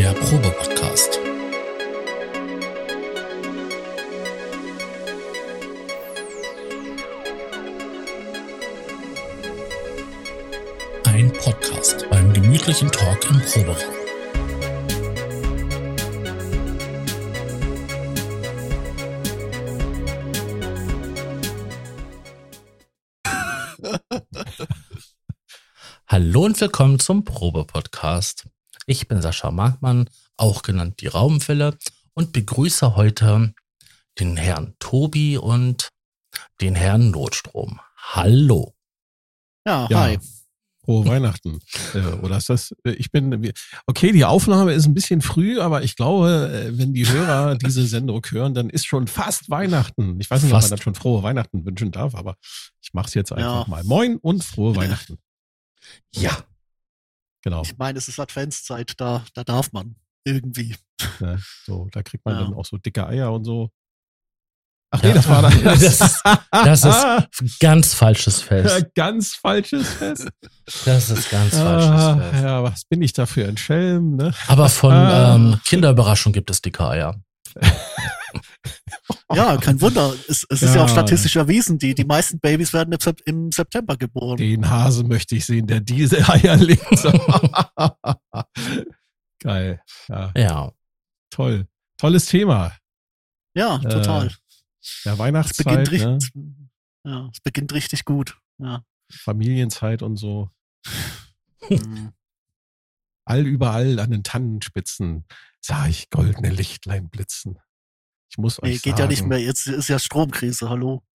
der Probe-Podcast. Ein Podcast beim gemütlichen Talk im Proberaum. Hallo und willkommen zum Probe-Podcast. Ich bin Sascha Markmann, auch genannt die Raubenfälle, und begrüße heute den Herrn Tobi und den Herrn Notstrom. Hallo. Ja, ja. hi. Frohe Weihnachten. Äh, oder ist das, äh, ich bin, okay, die Aufnahme ist ein bisschen früh, aber ich glaube, äh, wenn die Hörer diese Sendung hören, dann ist schon fast Weihnachten. Ich weiß nicht, fast. ob man dann schon frohe Weihnachten wünschen darf, aber ich mache es jetzt einfach ja. mal. Moin und frohe Weihnachten. Ja. Genau. Ich meine, es ist Adventszeit, da, da darf man irgendwie. Ja, so, da kriegt man ja. dann auch so dicke Eier und so. Ach nee, das war dann. Das, ist, das ist ganz falsches Fest. ganz falsches Fest. Das ist ganz falsches ah, Fest. Ja, was bin ich da für ein Schelm, ne? Aber von ah. ähm, Kinderüberraschung gibt es dicke Eier. Ja, kein Wunder. Es, es ja. ist ja auch statistisch erwiesen, die, die meisten Babys werden im September geboren. Den Hase möchte ich sehen, der diese Eier legt. Geil. Ja. ja. Toll. Tolles Thema. Ja, total. Äh, ja, Weihnachtszeit. Es beginnt, ne? ja, es beginnt richtig gut. Ja. Familienzeit und so. Mhm. All überall an den Tannenspitzen sah ich goldene Lichtlein blitzen. Ich muss euch nee, geht sagen. ja nicht mehr. Jetzt ist ja Stromkrise. Hallo.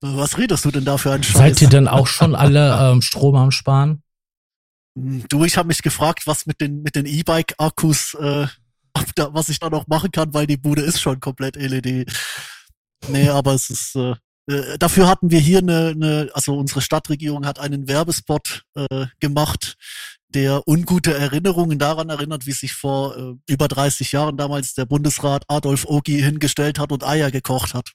Was redest du denn da für ein Scheiß? Seid ihr denn auch schon alle ähm, Strom am Sparen? Hm, du, ich habe mich gefragt, was mit den mit den E-Bike-Akkus, äh, was ich da noch machen kann, weil die Bude ist schon komplett LED. Nee, aber es ist äh, äh, dafür hatten wir hier eine, eine, also unsere Stadtregierung hat einen Werbespot äh, gemacht, der ungute Erinnerungen daran erinnert, wie sich vor äh, über 30 Jahren damals der Bundesrat Adolf Ogi hingestellt hat und Eier gekocht hat.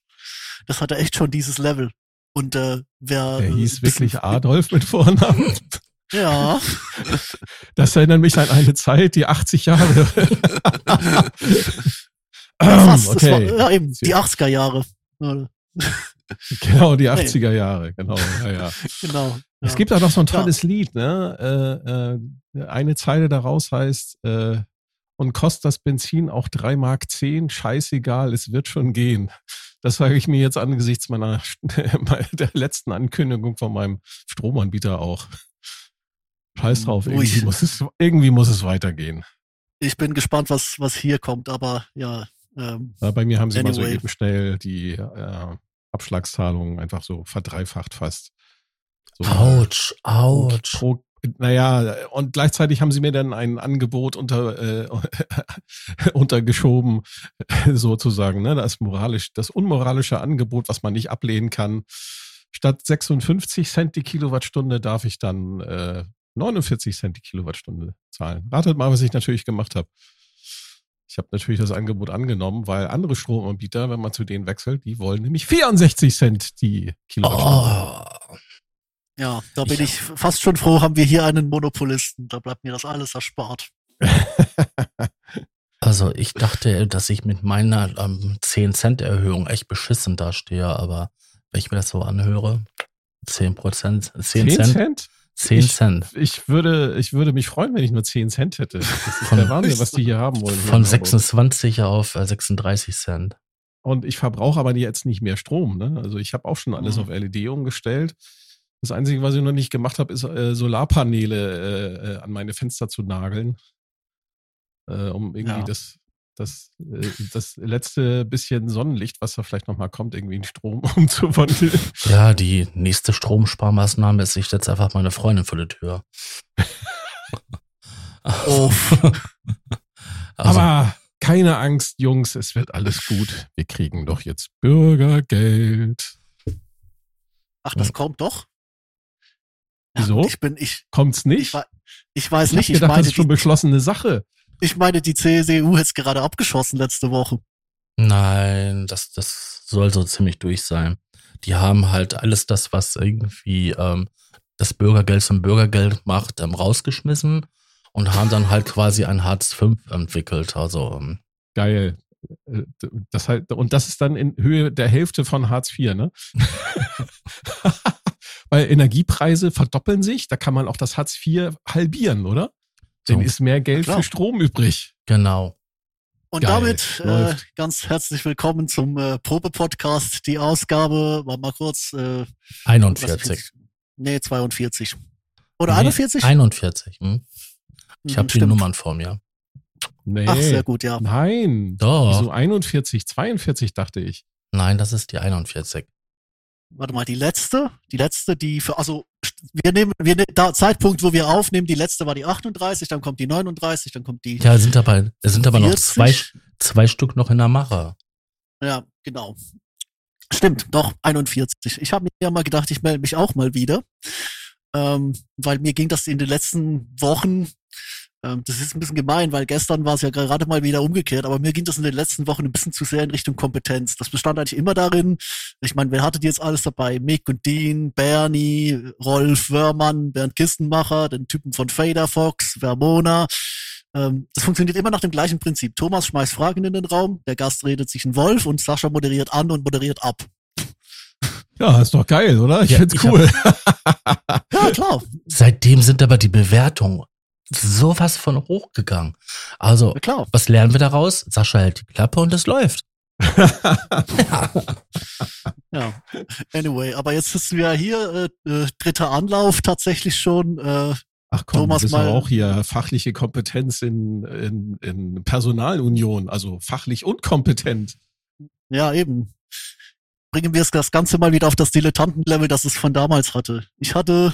Das hatte echt schon dieses Level. Und äh, wer. Der hieß wirklich Adolf mit Vornamen. Ja. Das erinnert mich an eine Zeit, die 80 Jahre. Fast, okay. War, ja, eben, die 80er Jahre. Genau, die 80er Jahre, genau. Ja, ja. genau. Es gibt auch noch so ein tolles ja. Lied, ne? Äh, äh, eine Zeile daraus heißt, äh, und kostet das Benzin auch 3 Mark 10, scheißegal, es wird schon gehen. Das sage ich mir jetzt angesichts meiner der letzten Ankündigung von meinem Stromanbieter auch. Scheiß drauf, irgendwie muss es, irgendwie muss es weitergehen. Ich bin gespannt, was, was hier kommt, aber ja. Ähm, ja bei mir haben sie anyway. mal so eben schnell die äh, Abschlagszahlungen einfach so verdreifacht fast. So ouch, ouch. Pro, naja, und gleichzeitig haben sie mir dann ein Angebot unter, äh, untergeschoben, sozusagen, ne? Das moralisch, das unmoralische Angebot, was man nicht ablehnen kann. Statt 56 Cent die Kilowattstunde darf ich dann äh, 49 Cent die Kilowattstunde zahlen. Ratet mal, was ich natürlich gemacht habe. Ich habe natürlich das Angebot angenommen, weil andere Stromanbieter, wenn man zu denen wechselt, die wollen nämlich 64 Cent die Kilowattstunde. Oh. Ja, da bin ich, ich fast schon froh, haben wir hier einen Monopolisten. Da bleibt mir das alles erspart. also ich dachte, dass ich mit meiner ähm, 10 Cent Erhöhung echt beschissen dastehe, aber wenn ich mir das so anhöre, 10 Prozent, 10, 10 Cent. Cent? 10 ich, Cent. Ich würde, ich würde mich freuen, wenn ich nur 10 Cent hätte. Das ist von, der Wahnsinn, was die hier haben wollen. Von 26 auf 36 äh, Cent. Und ich verbrauche aber jetzt nicht mehr Strom. Ne? Also ich habe auch schon alles mhm. auf LED umgestellt. Das Einzige, was ich noch nicht gemacht habe, ist äh, Solarpaneele äh, äh, an meine Fenster zu nageln. Äh, um irgendwie ja. das das, äh, das letzte bisschen Sonnenlicht, was da vielleicht nochmal kommt, irgendwie in Strom umzuwandeln. Ja, die nächste Stromsparmaßnahme ist, ich setze einfach meine Freundin vor die Tür. oh. also. Aber keine Angst, Jungs, es wird alles gut. Wir kriegen doch jetzt Bürgergeld. Ach, das kommt doch? Wieso? Ich bin, ich. Kommt's nicht? Ich, ich weiß ich nicht. Ich gedacht, meine, das ist schon beschlossene Sache. Ich meine, die CSU hat es gerade abgeschossen letzte Woche. Nein, das, das soll so ziemlich durch sein. Die haben halt alles das, was irgendwie ähm, das Bürgergeld zum Bürgergeld macht, ähm, rausgeschmissen. und haben dann halt quasi ein Hartz V entwickelt. Also ähm, Geil. Das halt, und das ist dann in Höhe der Hälfte von Hartz IV, ne? Weil Energiepreise verdoppeln sich, da kann man auch das Hartz IV halbieren, oder? Dann So. ist mehr Geld für Strom übrig. genau. Und Geil, damit äh, ganz herzlich willkommen zum äh, Probe-Podcast. Die Ausgabe, war mal kurz, äh, was 41. ist- Nee, 42. Oder Nee, 41? 41. Hm? Ich Mhm, habe die. Nummern vor mir. Nee. Ach, sehr gut, ja. Nein. Doch. Wieso 41, 42 dachte ich. Nein, das ist die 41. Warte mal, die letzte, die letzte, die für, also wir nehmen, wir ne, da Zeitpunkt, wo wir aufnehmen, die letzte war die 38, dann kommt die 39, dann kommt die Ja, es sind aber, es sind aber noch 40. zwei, zwei Stück noch in der Mache. Ja, genau. Stimmt, doch, 41. Ich habe mir ja mal gedacht, ich melde mich auch mal wieder. Ähm, weil mir ging das in den letzten Wochen, das ist ein bisschen gemein, weil gestern war es ja gerade mal wieder umgekehrt, aber mir ging das in den letzten Wochen ein bisschen zu sehr in Richtung Kompetenz. Das bestand eigentlich immer darin, ich meine, wer hattet jetzt alles dabei? Mick und Dean, Bernie, Rolf Wörmann, Bernd Kistenmacher, den Typen von Fader Fox, Vermona. Ähm, das funktioniert immer nach dem gleichen Prinzip. Thomas schmeißt Fragen in den Raum, der Gast redet sich ein Wolf und Sascha moderiert an und moderiert ab. Ja, ist doch geil, oder? Ich Ja, find's ich cool. Ja, klar, Seitdem sind aber die Bewertungen sowas von hochgegangen. Also, was lernen wir daraus? Sascha hält die Klappe und es läuft. Ja. Ja. Anyway, aber jetzt sitzen wir hier, äh, äh, dritter Anlauf tatsächlich schon. Äh, Ach komm, Thomas das ist mal- auch hier fachliche Kompetenz in, in, in Personalunion, also fachlich und kompetent. ja, eben. Bringen wir es das Ganze mal wieder auf das Dilettantenlevel, das es von damals hatte. Ich hatte,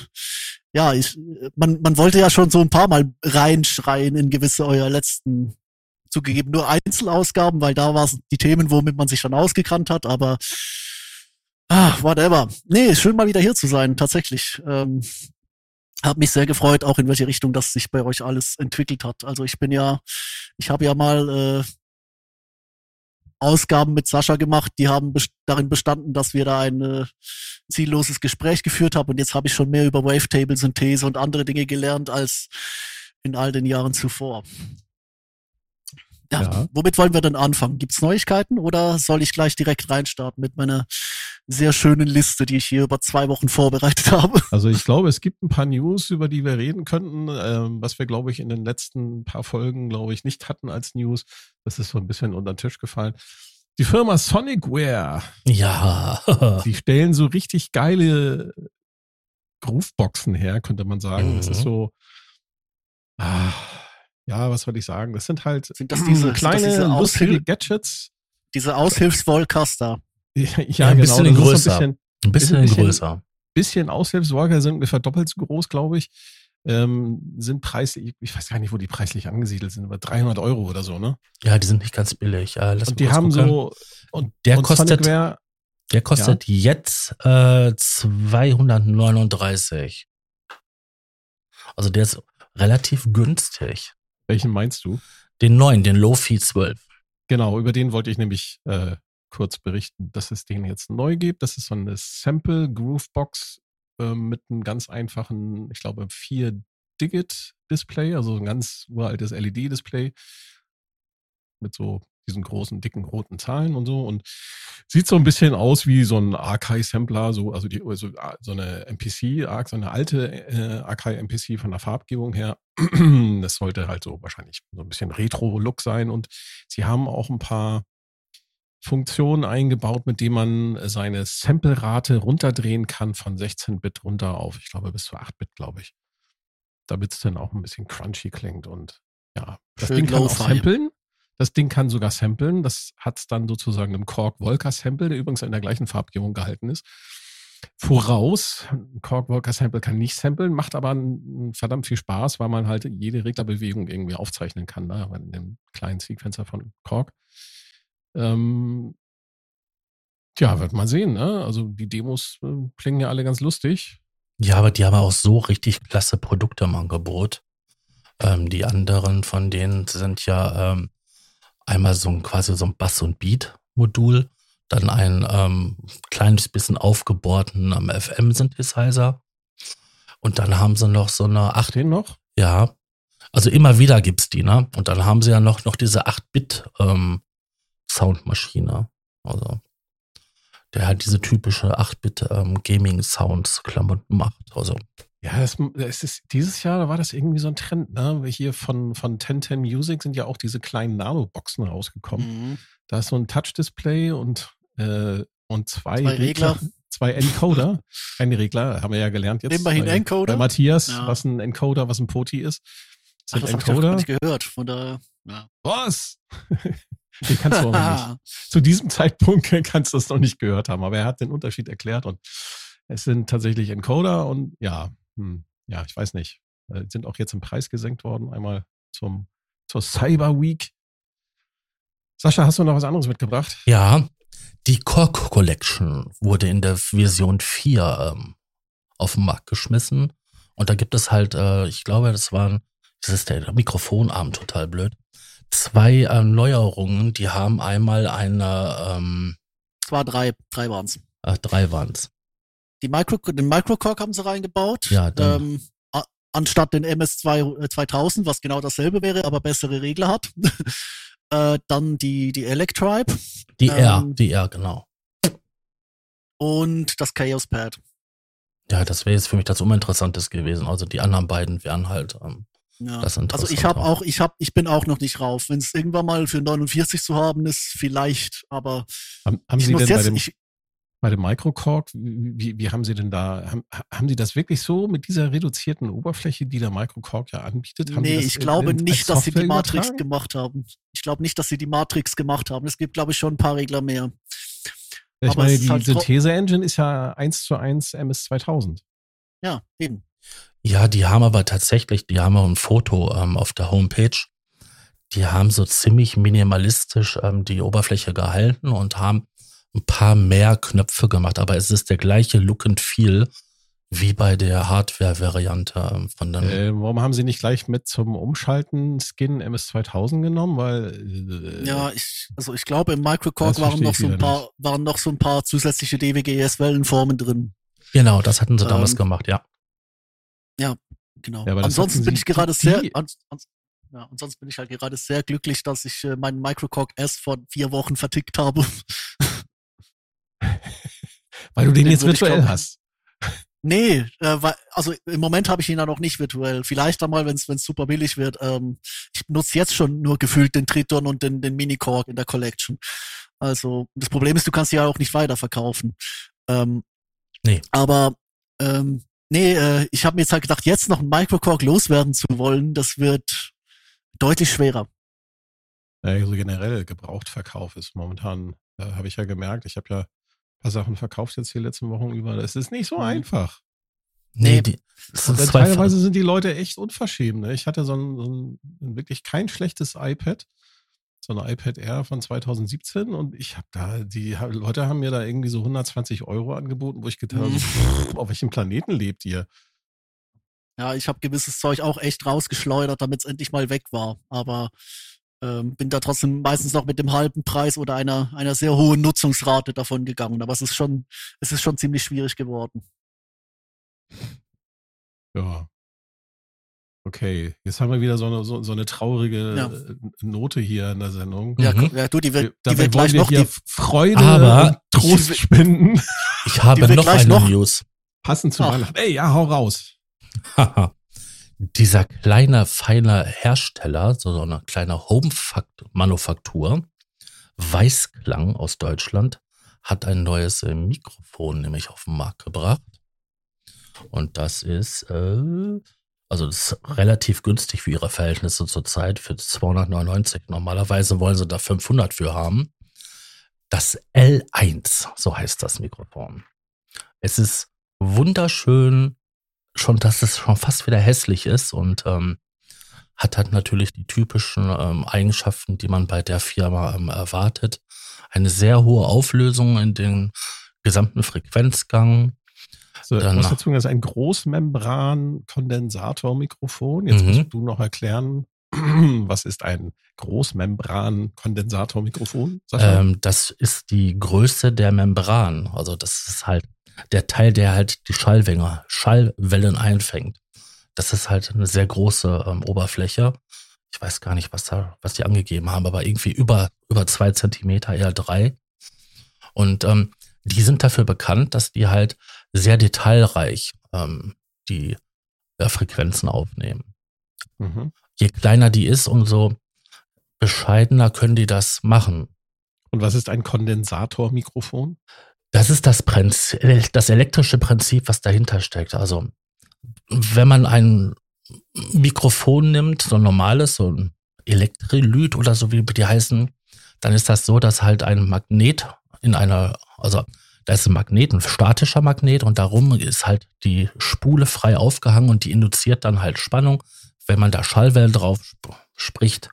ja, ich, man, man wollte ja schon so ein paar Mal reinschreien in gewisse eurer letzten, zugegeben nur Einzelausgaben, weil da waren die Themen, womit man sich dann ausgekannt hat, aber ah, whatever. Nee, schön mal wieder hier zu sein, tatsächlich. Ähm, hab mich sehr gefreut, auch in welche Richtung das sich bei euch alles entwickelt hat. Also ich bin ja, ich habe ja mal äh, Ausgaben mit Sascha gemacht, die haben best darin bestanden, dass wir da ein äh, zielloses Gespräch geführt haben und jetzt habe ich schon mehr über Wavetable-Synthese und andere Dinge gelernt als in all den Jahren zuvor. Ja, Ja. womit wollen wir denn anfangen? Gibt's Neuigkeiten oder soll ich gleich direkt reinstarten mit meiner sehr schönen Liste, die ich hier über zwei Wochen vorbereitet habe? Also ich glaube, es gibt ein paar News, über die wir reden könnten, ähm, was wir, glaube ich, in den letzten paar Folgen, glaube ich, nicht hatten als News. Das ist so ein bisschen unter den Tisch gefallen. Die Firma Sonicware, Ja. die stellen so richtig geile Grooveboxen her, könnte man sagen. Das ist Mhm. so, ah, ja, was soll ich sagen? Das sind halt Sind das diese- sind das kleine, diese lustige Gadgets. Diese Aushilfsvolcaster. Ja, Ja, ein bisschen das ist so größer. Ein bisschen, Ein bisschen, Ein bisschen- größer. bisschen Aushilfsworker sind ungefähr doppelt so groß, glaube ich. Ähm, sind preislich, ich weiß gar nicht, wo die preislich angesiedelt sind, aber 300 Euro oder so, ne? Ja, die sind nicht ganz billig. Äh, Und die haben gucken. so, und Der und kostet- Sonicware, Der kostet jetzt äh, 239. Also der ist relativ günstig. welchen meinst du? Den neuen, den Lofi 12. Genau, über den wollte ich nämlich äh, kurz berichten, dass es den jetzt neu gibt. Das ist so eine Sample Groovebox äh, mit einem ganz einfachen, ich glaube, 4-Digit-Display, also ein ganz uraltes LED-Display mit so diesen großen, dicken, roten Zahlen und so und sieht so ein bisschen aus wie so ein Archive-Sampler, so, also die, so, so eine MPC, Arc, so eine alte äh, Archive-MPC von der Farbgebung her. Das sollte halt so wahrscheinlich so ein bisschen Retro-Look sein und sie haben auch ein paar Funktionen eingebaut, mit denen man seine Sample-Rate runterdrehen kann von 16-Bit runter auf, ich glaube, bis zu 8-Bit, glaube ich. Damit es dann auch ein bisschen crunchy klingt und ja, das Schön Ding kann auch samplen. Das Ding kann sogar samplen. Das hat es dann sozusagen einem Korg Volker Sample, der übrigens in der gleichen Farbgebung gehalten ist. Voraus, ein Korg Volker Sample kann nicht samplen, macht aber verdammt viel Spaß, weil man halt jede Reglerbewegung irgendwie aufzeichnen kann, ne? in dem kleinen Sequencer von Korg. Ähm, tja, wird mal sehen, ne? Also die Demos äh, klingen ja alle ganz lustig. Ja, aber die haben auch so richtig klasse Produkte im Angebot. Ähm, die anderen von denen sind ja ähm, einmal so ein quasi so ein Bass- und Beat-Modul, dann ein ähm, kleines bisschen aufgebohrten am FM-Synthesizer und dann haben sie noch so eine Ach, 8, den noch? ja, Also immer wieder gibt's die, ne? Und dann haben sie ja noch, noch diese 8-Bit ähm, Soundmaschine. Also der halt diese typische 8-Bit ähm, Klamotten macht. Also Ja, das, das ist, dieses Jahr da war das irgendwie so ein Trend, ne? Hier von, von 1010 Music sind ja auch diese kleinen Nano-Boxen rausgekommen. Mhm. Da ist so ein Touch-Display und, äh, und zwei, Zwei Regler. zwei Encoder. Ein Regler, haben wir ja gelernt jetzt. Immerhin bei, Encoder. Bei Matthias, Ja. was ein Encoder, was ein Poti ist. Ach, Sind das hab ich Encoder. nicht gehört. Von der, ja. Was? Den kannst du auch noch nicht. Zu diesem Zeitpunkt kannst du das noch nicht gehört haben, aber er hat den Unterschied erklärt und es sind tatsächlich Encoder und ja, hm, ja, ich weiß nicht. Äh, Sind auch jetzt im Preis gesenkt worden, einmal zum, zur Cyber Week. Sascha, hast du noch was anderes mitgebracht? Ja, die Cork Collection wurde in der Version 4 ähm, auf den Markt geschmissen. Und da gibt es halt, äh, ich glaube, das waren, das ist der Mikrofonarm total blöd. Zwei äh, Neuerungen, die haben einmal eine, ähm, Es war drei, drei waren's. äh, drei waren's. Die Micro, den Microcork haben sie reingebaut. Ja, dann- ähm, anstatt den MS2 äh, 2000, was genau dasselbe wäre, aber bessere Regler hat. äh, dann die, die Electribe Die R, Ähm, die R, genau. und das Chaos Pad. Ja, das wäre jetzt für mich das Uninteressantes gewesen. Also die anderen beiden wären halt, ähm, Ja. Also ich habe auch. ich habe, ich bin auch noch nicht rauf. Wenn es irgendwann mal für 49 zu haben ist, vielleicht, aber Haben, haben ich Sie muss denn bei dem, ich, bei dem Microcork, wie, wie, haben Sie denn da, haben, haben Sie das wirklich so mit dieser reduzierten Oberfläche, die der Microcork ja anbietet? Haben nee, das ich in- glaube in- als nicht, dass sie die Matrix übertragen? gemacht haben. Ich glaube nicht, dass sie die Matrix gemacht haben. Es gibt, glaube ich, schon ein paar Regler mehr. Ich aber meine, die halt Synthese-Engine ist ja 1 zu 1 MS2000. Ja, eben. Ja, die haben aber tatsächlich, die haben auch ein Foto ähm, auf der Homepage. Die haben so ziemlich minimalistisch ähm, die Oberfläche gehalten und haben ein paar mehr Knöpfe gemacht. Aber es ist der gleiche Look and Feel wie bei der Hardware-Variante ähm, von den. Äh, warum haben Sie nicht gleich mit zum Umschalten Skin MS2000 genommen? Weil, äh, Ja, ich, also ich glaube, im Microcork waren noch so ein paar, waren noch so ein paar zusätzliche DWGS-Wellenformen drin. Genau, das hatten sie damals Ähm, gemacht, ja. Genau. Ja, aber das ansonsten bin ich gerade sehr, ans, ans, ja, ansonsten bin ich halt gerade sehr glücklich, dass ich äh, meinen Microcork S vor vier Wochen vertickt habe. weil du den, den jetzt virtuell glauben- hast. Nee, äh, weil, also im Moment habe ich ihn ja noch nicht virtuell. Vielleicht einmal, wenn es super billig wird. Ähm, ich nutze jetzt schon nur gefühlt den Triton und den, den Mini-Cork in der Collection. Also das Problem ist, du kannst sie ja auch nicht weiterverkaufen. Ähm, Nee. Aber ähm, nee, äh, ich habe mir jetzt halt gedacht, jetzt noch einen Microcork loswerden zu wollen, das wird deutlich schwerer. Also generell Gebrauchtverkauf ist momentan, äh, habe ich ja gemerkt, ich habe ja ein paar Sachen verkauft jetzt die letzten Wochen über. Es ist nicht so Mhm. einfach. Nee, die, teilweise sind die Leute echt unverschämt. Ne? Ich hatte so ein, so ein wirklich kein schlechtes iPad, so ein iPad Air von 2017 und ich habe da, die Leute haben mir da irgendwie so 120 Euro angeboten, wo ich gedacht habe, Mhm. auf welchem Planeten lebt ihr? Ja, ich habe gewisses Zeug auch echt rausgeschleudert, damit es endlich mal weg war. Aber ähm, bin da trotzdem meistens noch mit dem halben Preis oder einer einer sehr hohen Nutzungsrate davon gegangen. Aber es ist schon es ist schon ziemlich schwierig geworden. Ja. Okay, jetzt haben wir wieder so eine, so, so eine traurige Ja. äh, Note hier in der Sendung. Ja, Mhm. ja, du, die wird, die Dabei wird wollen gleich wir noch hier die, Freude Aber und Trost ich- spenden. Ich habe noch eine noch- News. Passend zu Ach. Weihnachten. Ey, ja, hau raus. Haha. Dieser kleine, feine Hersteller, so so eine kleine Home-Manufaktur, Weißklang aus Deutschland, hat ein neues äh, Mikrofon nämlich auf den Markt gebracht. Und das ist, äh, also das ist relativ günstig für ihre Verhältnisse zurzeit, für 299. Normalerweise wollen sie da 500 für haben. Das L1, so heißt das Mikrofon. Es ist wunderschön, schon, dass es schon fast wieder hässlich ist und ähm, hat halt natürlich die typischen ähm, Eigenschaften, die man bei der Firma ähm, erwartet. Eine sehr hohe Auflösung in den gesamten Frequenzgang. So, ich muss dazu sagen, das ist ein Großmembran-Kondensatormikrofon. Jetzt Mhm. musst du noch erklären, was ist ein Großmembran-Kondensatormikrofon? Ähm, das ist die Größe der Membran. Also das ist halt der Teil, der halt die Schallwänge, Schallwellen einfängt. Das ist halt eine sehr große ähm, Oberfläche. Ich weiß gar nicht, was da, was die angegeben haben, aber irgendwie über, über zwei Zentimeter, eher drei. Und ähm, die sind dafür bekannt, dass die halt sehr detailreich ähm, die ja, Frequenzen aufnehmen. Mhm. Je kleiner die ist, umso bescheidener können die das machen. Und was ist ein Kondensatormikrofon? Das ist das, Prinzip, das elektrische Prinzip, was dahinter steckt. Also, wenn man ein Mikrofon nimmt, so ein normales, so ein Elektrolyt oder so wie die heißen, dann ist das so, dass halt ein Magnet in einer, also da ist ein Magnet, ein statischer Magnet und darum ist halt die Spule frei aufgehangen und die induziert dann halt Spannung, wenn man da Schallwellen drauf spricht.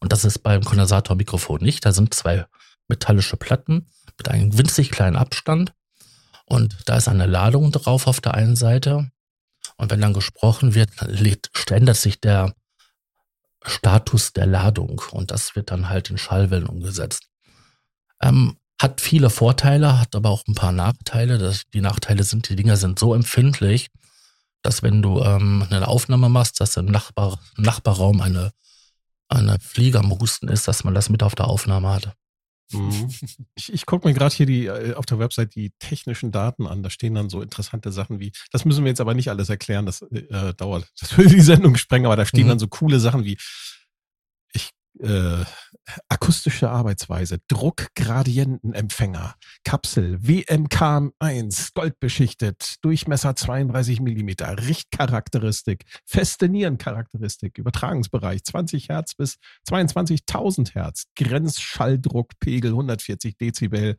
Und das ist beim Kondensatormikrofon nicht. Da sind zwei metallische Platten mit einem winzig kleinen Abstand und da ist eine Ladung drauf auf der einen Seite. Und wenn dann gesprochen wird, ändert sich der Status der Ladung und das wird dann halt in Schallwellen umgesetzt. Ähm, hat viele Vorteile, hat aber auch ein paar Nachteile. Das, die Nachteile sind, die Dinger sind so empfindlich, dass wenn du ähm, eine Aufnahme machst, dass im Nachbar, Nachbarraum eine, eine Fliege am Husten ist, dass man das mit auf der Aufnahme hat. Mhm. Ich, ich gucke mir gerade hier die äh, auf der Website die technischen Daten an. Da stehen dann so interessante Sachen wie, das müssen wir jetzt aber nicht alles erklären, das äh, dauert, das würde die Sendung sprengen, aber da stehen mhm. dann so coole Sachen wie äh, akustische Arbeitsweise, Druckgradientenempfänger, Kapsel, WMK1, goldbeschichtet, Durchmesser 32 Millimeter, Richtcharakteristik, feste Nierencharakteristik, Übertragungsbereich 20 Hertz bis 22.000 Hertz, Grenzschalldruckpegel 140 Dezibel,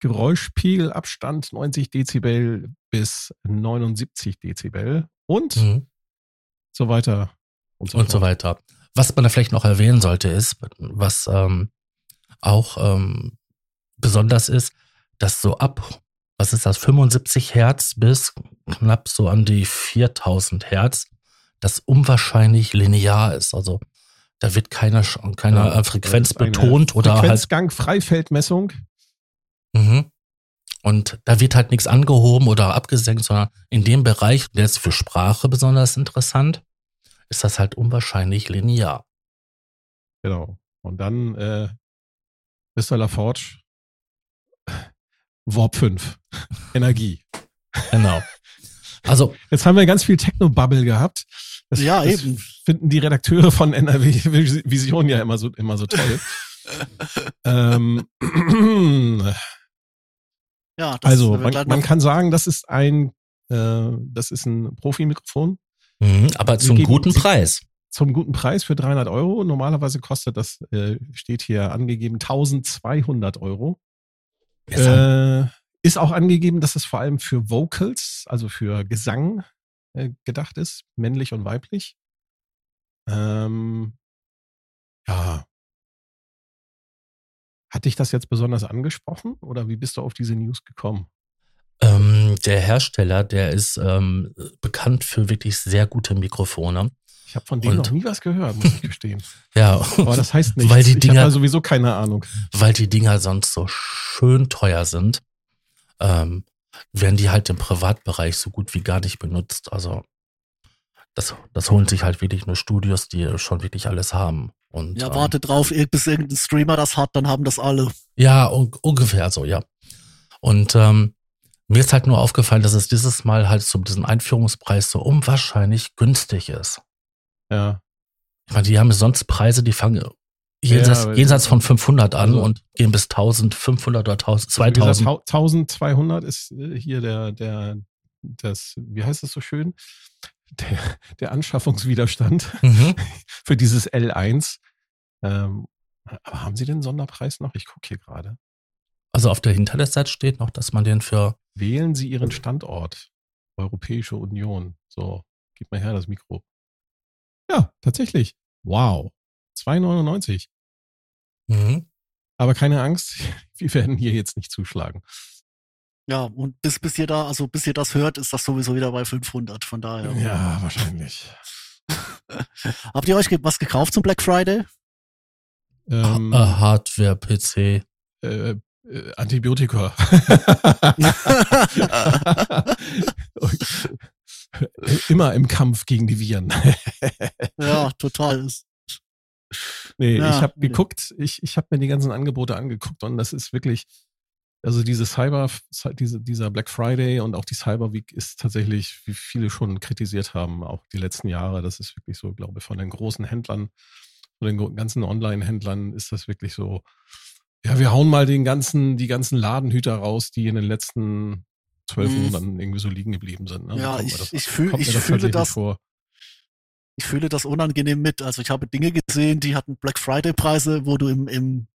Geräuschpegelabstand 90 Dezibel bis 79 Dezibel und mhm. so weiter und so, und so weiter. Was man da vielleicht noch erwähnen sollte, ist, was ähm, auch ähm, besonders ist, dass so ab, was ist das, 75 Hertz bis knapp so an die 4000 Hertz, das unwahrscheinlich linear ist. Also da wird keine, keine ja, Frequenz betont oder halt Frequenzgang, Freifeldmessung. Mhm. Und da wird halt nichts angehoben oder abgesenkt, sondern in dem Bereich, der ist für Sprache besonders interessant, ist das halt unwahrscheinlich linear. Genau. Und dann äh, Mr. LaForge, Warp 5, Energie. Genau. Also jetzt haben wir ganz viel Techno-Bubble gehabt. Das, ja, das eben. Finden die Redakteure von NRW Vision ja immer so, immer so toll. ähm, ja, also man, man kann sagen, das ist ein, äh, das ist ein Profi-Mikrofon. Mhm, aber zum guten Preis. Zum guten Preis für 300 Euro. Normalerweise kostet das, äh, steht hier angegeben, 1200 Euro. Äh, ist auch angegeben, dass es vor allem für Vocals, also für Gesang äh, gedacht ist, männlich und weiblich. Ähm, ja. Hat dich das jetzt besonders angesprochen oder wie bist du auf diese News gekommen? Ähm, der Hersteller, der ist ähm, bekannt für wirklich sehr gute Mikrofone. Ich habe von denen und, noch nie was gehört, muss ich gestehen. ja. Aber das heißt nichts. Weil die Dinger, ich habe sowieso keine Ahnung. Weil die Dinger sonst so schön teuer sind, ähm, werden die halt im Privatbereich so gut wie gar nicht benutzt. Also das, das holen sich halt wirklich nur Studios, die schon wirklich alles haben. Und, ja, ähm, warte drauf, bis irgendein Streamer das hat, dann haben das alle. Ja, un ungefähr so, ja. Und ähm, mir ist halt nur aufgefallen, dass es dieses Mal halt zu diesem Einführungspreis so unwahrscheinlich günstig ist. Ja. Ich meine, die haben sonst Preise, die fangen jenseits, ja, jenseits von 500 an also, und gehen bis 1500 oder 1000, 2000. 1200 ist äh, hier der, der, das, wie heißt das so schön? Der, der Anschaffungswiderstand mhm. für dieses L1. Ähm, aber haben Sie den Sonderpreis noch? Ich gucke hier gerade. Also auf der Hinterseite steht noch, dass man den für. Wählen Sie Ihren Standort. Europäische Union. So, gib mal her das Mikro. Ja, tatsächlich. Wow. 2,99. Mhm. Aber keine Angst, wir werden hier jetzt nicht zuschlagen. Ja, und bis, bis ihr da, also bis ihr das hört, ist das sowieso wieder bei 500, von daher. Ja, wahrscheinlich. Habt ihr euch was gekauft zum Black Friday? Ähm, Hardware, PC. Äh, äh, Antibiotika. Immer im Kampf gegen die Viren. ja, total. Nee, ja, ich habe nee. geguckt, ich, ich habe mir die ganzen Angebote angeguckt und das ist wirklich, also diese Cyber, diese, dieser Black Friday und auch die Cyber Week ist tatsächlich, wie viele schon kritisiert haben, auch die letzten Jahre, das ist wirklich so, glaube ich, von den großen Händlern, von den ganzen Online-Händlern ist das wirklich so, ja, wir hauen mal den ganzen, die ganzen Ladenhüter raus, die in den letzten zwölf hm. Monaten irgendwie so liegen geblieben sind. Ne? Ja, ich, das, ich, fühl, ich das fühle das. Vor. Ich fühle das unangenehm mit. Also ich habe Dinge gesehen, die hatten Black Friday Preise, wo du im, im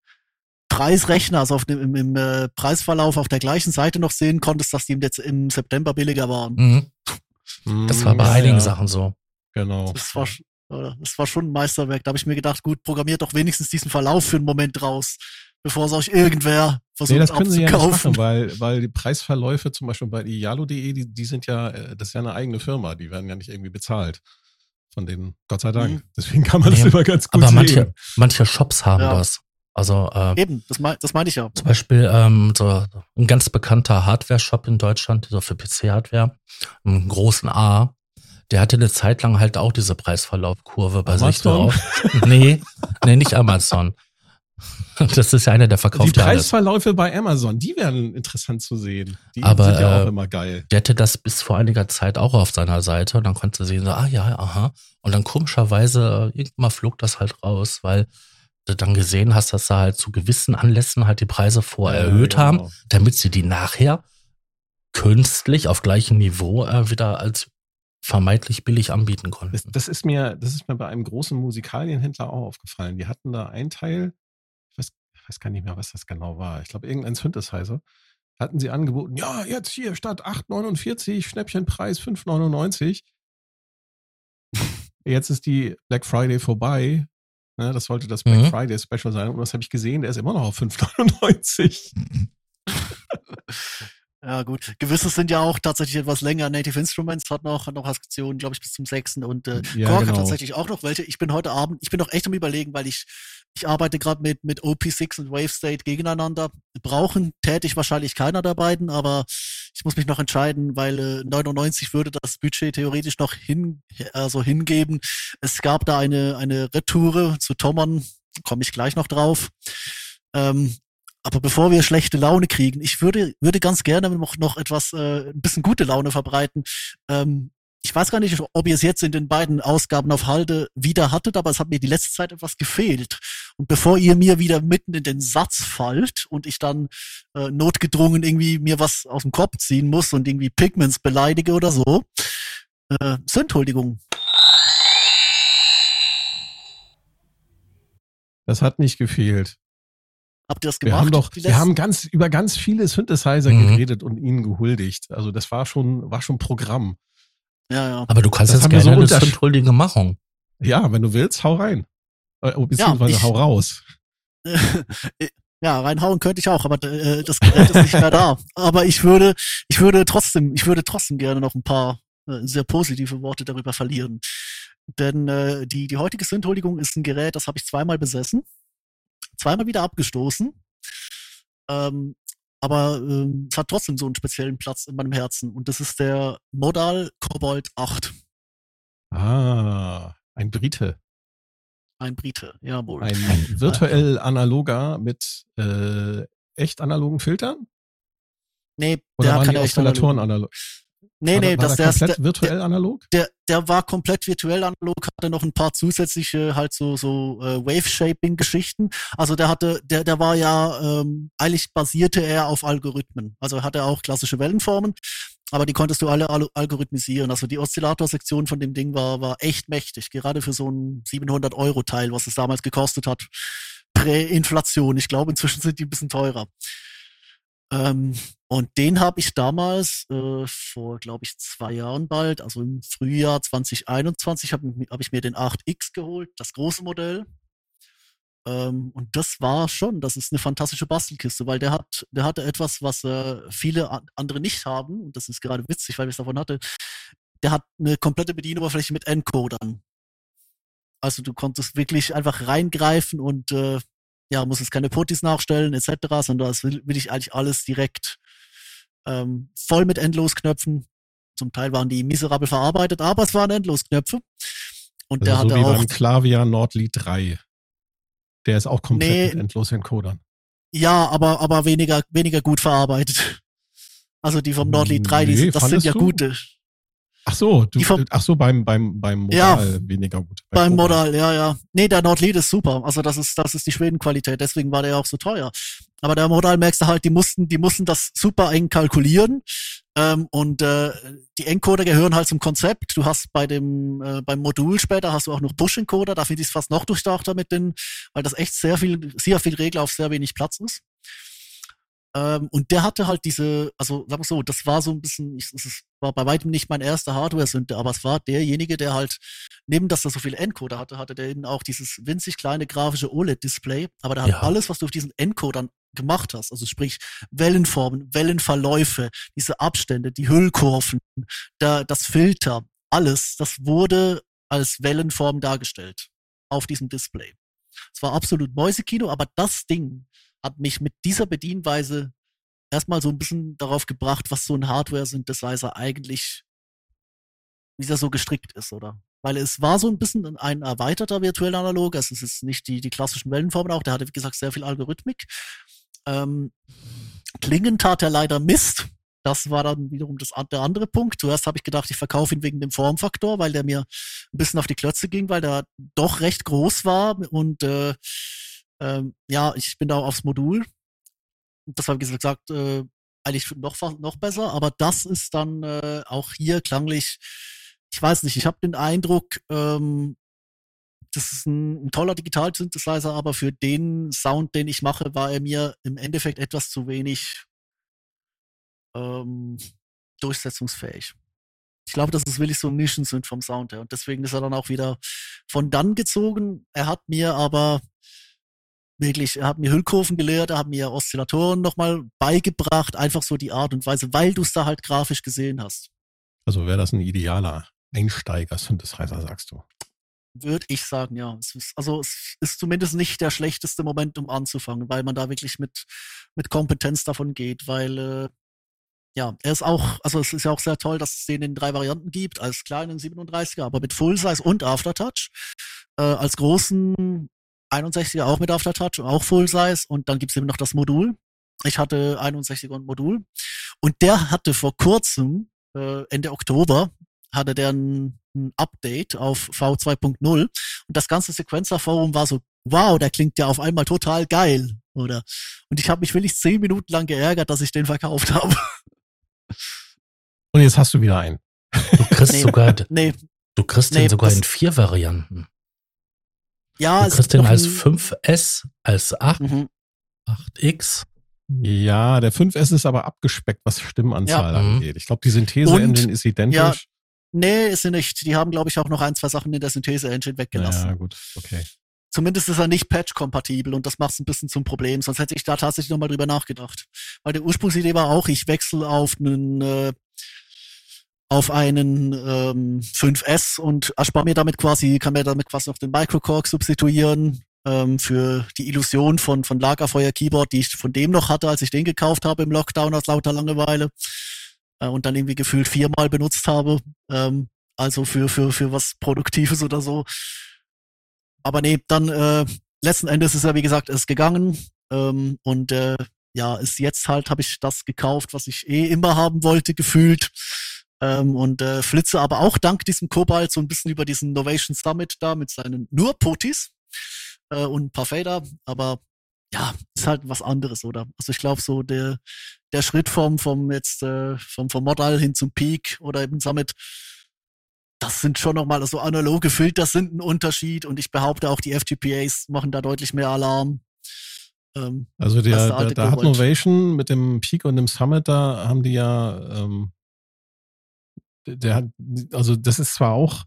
Preisrechner, also auf dem, im, im äh, Preisverlauf auf der gleichen Seite noch sehen konntest, dass die jetzt im September billiger waren. Mhm. Das war bei ja, einigen ja. Sachen so. Genau. Das war, das war schon ein Meisterwerk. Da habe ich mir gedacht, gut, programmiert doch wenigstens diesen Verlauf für einen Moment raus, bevor es euch irgendwer versucht nee, das können sie ja nicht machen, weil, weil die Preisverläufe zum Beispiel bei ialo.de, die, die sind ja, äh, das ist ja eine eigene Firma, die werden ja nicht irgendwie bezahlt. Von denen, Gott sei Dank. Mhm. Deswegen kann man nee, das immer ganz gut aber sehen. Manche, manche Shops haben ja. das. Also äh, eben, das, mein, das meine ich ja. Zum Beispiel ähm, so ein ganz bekannter Hardware-Shop in Deutschland, so für PC-Hardware, einen großen A, der hatte eine Zeit lang halt auch diese Preisverlaufkurve bei Amazon? sich drauf. nee, nee, nicht Amazon. Das ist ja einer, der verkauft Die Preisverläufe bei Amazon, die wären interessant zu sehen. Die Aber, sind ja auch äh, immer geil. Der hatte das bis vor einiger Zeit auch auf seiner Seite und dann konnte du sehen, so, ah ja, aha. Und dann komischerweise, irgendwann mal flog das halt raus, weil du dann gesehen hast, dass sie halt zu gewissen Anlässen halt die Preise vorher ja, erhöht genau. haben, damit sie die nachher künstlich auf gleichem Niveau äh, wieder als vermeintlich billig anbieten konnten. Das, das, ist mir, das ist mir bei einem großen Musikalienhändler auch aufgefallen. Die hatten da einen Teil, ich weiß, gar nicht mehr, was das genau war. Ich glaube, irgendein Synthesizer. Hatten sie angeboten, ja, jetzt hier statt 8,49, Schnäppchenpreis 5,99. jetzt ist die Black Friday vorbei. Ne, das sollte das Black mhm. Friday Special sein. Und das habe ich gesehen, der ist immer noch auf 5,99. Ja, gut. Gewisse sind ja auch tatsächlich etwas länger. Native Instruments hat noch, hat noch Aktionen, glaube ich, bis zum 6. Und äh, ja, Korg genau. hat tatsächlich auch noch welche. Ich bin heute Abend, ich bin noch echt am überlegen, weil ich, ich arbeite gerade mit, mit OP6 und WaveState gegeneinander. Brauchen täte ich wahrscheinlich keiner der beiden, aber ich muss mich noch entscheiden, weil äh, 99 würde das Budget theoretisch noch hin, also hingeben. Es gab da eine, eine Retoure zu Tommern, komme ich gleich noch drauf. Ähm, aber bevor wir schlechte Laune kriegen, ich würde, würde ganz gerne noch, noch etwas, äh, ein bisschen gute Laune verbreiten. Ähm, ich weiß gar nicht, ob ihr es jetzt in den beiden Ausgaben auf Halde wieder hattet, aber es hat mir die letzte Zeit etwas gefehlt. Und bevor ihr mir wieder mitten in den Satz fallt und ich dann äh, notgedrungen irgendwie mir was aus dem Kopf ziehen muss und irgendwie Pigments beleidige oder so, äh, Sündhuldigung. Das hat nicht gefehlt. Habt ihr das gemacht? Wir haben doch, wir haben ganz, über ganz viele Synthesizer mhm. geredet und ihnen gehuldigt. Also das war schon, war schon Programm. Ja, ja. Aber du kannst das jetzt gerne so eine Synthhuldige machen. Ja, wenn du willst, hau rein. Äh, oh, beziehungsweise ja, ich, hau raus. ja, reinhauen könnte ich auch, aber äh, das Gerät ist nicht mehr da. Aber ich würde, ich würde trotzdem, ich würde trotzdem gerne noch ein paar äh, sehr positive Worte darüber verlieren. Denn äh, die, die heutige Synthhuldigung ist ein Gerät, das habe ich zweimal besessen zweimal wieder abgestoßen. Ähm, aber ähm, es hat trotzdem so einen speziellen Platz in meinem Herzen. Und das ist der Modal Cobalt 8. Ah, ein Brite. Ein Brite, jawohl. Ein virtuell analoger mit äh, echt analogen Filtern? Nee, Oder der waren kann die Oszillatoren analog? Nee, nee, war das der komplett der, virtuell analog? Der, der war komplett virtuell analog, hatte noch ein paar zusätzliche halt so so äh, Wave Shaping Geschichten. Also der hatte der der war ja ähm, eigentlich basierte er auf Algorithmen. Also hatte auch klassische Wellenformen, aber die konntest du alle al algorithmisieren. Also die Oszillatorsektion von dem Ding war war echt mächtig, gerade für so ein 700 Euro Teil, was es damals gekostet hat. Prä-Inflation. Ich glaube, inzwischen sind die ein bisschen teurer. Ähm, und den habe ich damals äh, vor, glaube ich, zwei Jahren bald, also im Frühjahr 2021, habe hab ich mir den 8X geholt, das große Modell. Ähm, und das war schon, das ist eine fantastische Bastelkiste, weil der hat, der hatte etwas, was äh, viele andere nicht haben. Und das ist gerade witzig, weil ich es davon hatte. Der hat eine komplette Bedienoberfläche mit Encodern. Also du konntest wirklich einfach reingreifen und äh, ja, muss jetzt keine Potis nachstellen etc., sondern das will, will ich eigentlich alles direkt ähm, voll mit Endlosknöpfen. Zum Teil waren die miserabel verarbeitet, aber es waren Endlosknöpfe. Und also der so hatte wie auch. beim Klavier Nordlied 3. Der ist auch komplett Nee. mit Endlosencodern. Ja, aber, aber weniger, weniger gut verarbeitet. Also die vom Nordlied 3, die, Nee, sind- das sind ja du? gute. Ach so, du, vom- ach so, beim, beim, beim Ja. Modal weniger gut. Bei Beim Cobra. Modal, ja, ja. Nee, der Nordlied ist super. Also das ist, das ist die Schwedenqualität. Deswegen war der ja auch so teuer. Aber der Modal merkst du halt, die mussten, die mussten das super eng kalkulieren. Ähm, und äh, die Encoder gehören halt zum Konzept. Du hast bei dem, äh, beim Modul später hast du auch noch Push-Encoder. Da finde ich es fast noch durchdachter mit den, weil das echt sehr viel, sehr viel Regler auf sehr wenig Platz ist. Ähm, und der hatte halt diese, also sagen wir so, das war so ein bisschen, ich, es war bei weitem nicht mein erster Hardware-Sünde, aber es war derjenige, der halt neben, dass er so viele Encoder hatte, hatte der eben auch dieses winzig kleine grafische OLED-Display. Aber der hat Ja. alles, was du auf diesen Encodern gemacht hast, also sprich Wellenformen, Wellenverläufe, diese Abstände, die Hüllkurven, da, das Filter, alles, das wurde als Wellenform dargestellt auf diesem Display. Es war absolut Mäusekino, aber das Ding hat mich mit dieser Bedienweise erstmal so ein bisschen darauf gebracht, was so ein Hardware-Synthesizer eigentlich, wie er so gestrickt ist, oder? Weil es war so ein bisschen ein erweiterter virtueller Analog, also es ist nicht die, die klassischen Wellenformen auch, der hatte, wie gesagt, sehr viel Algorithmik. Ähm, klingen tat er leider Mist. Das war dann wiederum das, der andere Punkt. Zuerst habe ich gedacht, ich verkaufe ihn wegen dem Formfaktor, weil der mir ein bisschen auf die Klötze ging, weil der doch recht groß war und äh, ähm, ja, ich bin da aufs Modul. Das habe ich gesagt, äh, eigentlich noch, noch besser, aber das ist dann äh, auch hier klanglich, ich weiß nicht, ich habe den Eindruck, ähm, das ist ein, ein toller Digital-Synthesizer, aber für den Sound, den ich mache, war er mir im Endeffekt etwas zu wenig ähm, durchsetzungsfähig. Ich glaube, dass es wirklich so Nischen sind vom Sound her. Und deswegen ist er dann auch wieder von dann gezogen. Er hat mir aber wirklich, er hat mir Hüllkurven gelehrt, er hat mir Oszillatoren nochmal beigebracht, einfach so die Art und Weise, weil du es da halt grafisch gesehen hast. Also wäre das ein idealer Einsteiger-Synthesizer, sagst du. Würde ich sagen, ja. Es ist, also es ist zumindest nicht der schlechteste Moment, um anzufangen, weil man da wirklich mit, mit Kompetenz davon geht, weil äh, ja, er ist auch, also es ist ja auch sehr toll, dass es den in drei Varianten gibt, als kleinen 37er, aber mit Full Size und Aftertouch. Äh, als großen 61er auch mit Aftertouch und auch Full Size und dann gibt's eben noch das Modul. Ich hatte 61er und Modul und der hatte vor kurzem, äh, Ende Oktober, hatte der ein, ein Update auf V2.0 und das ganze Sequencer-Forum war so, wow, der klingt ja auf einmal total geil, oder? Und ich habe mich wirklich zehn Minuten lang geärgert, dass ich den verkauft habe. Und jetzt hast du wieder einen. Du kriegst Nee. sogar, nee, du kriegst Nee, den sogar in vier Varianten. Ja, Du kriegst den als ein- 5S, als 8, Mhm. 8X. Ja, der 5S ist aber abgespeckt, was Stimmenanzahl Ja. Mhm. angeht. Ich glaube, die Synthese-Engine ist identisch. ja, Nee, ist sie nicht. Die haben, glaube ich, auch noch ein, zwei Sachen in der Synthese-Engine weggelassen. ja gut, okay. Zumindest ist er nicht patch-kompatibel und das macht es ein bisschen zum Problem. Sonst hätte ich da tatsächlich nochmal drüber nachgedacht. Weil die Ursprungsidee war auch, ich wechsle auf einen äh, auf einen ähm, 5S und erspare mir damit quasi, kann mir damit quasi noch den Microcork substituieren ähm, für die Illusion von, von Lagerfeuer-Keyboard, die ich von dem noch hatte, als ich den gekauft habe im Lockdown aus lauter Langeweile äh, und dann irgendwie gefühlt viermal benutzt habe. Ähm, also für, für, für was Produktives oder so. Aber nee, dann äh, letzten Endes ist er, wie gesagt, ist gegangen. Ähm, und äh, ja, ist jetzt halt, habe ich das gekauft, was ich eh immer haben wollte, gefühlt. Ähm, und äh, flitze aber auch dank diesem Kobalt so ein bisschen über diesen Novation Summit da mit seinen nur Potis äh, und ein paar Fader. Aber ja, ist halt was anderes, oder? Also ich glaube so der der Schritt vom vom jetzt äh, vom vom Modal hin zum Peak oder eben Summit, das sind schon nochmal so analoge Filter sind ein Unterschied und ich behaupte auch die FTPAs machen da deutlich mehr Alarm. Ähm, Also der, der Hard Kobold. Novation mit dem Peak und dem Summit, da haben die ja, ähm, der hat, also das ist zwar auch,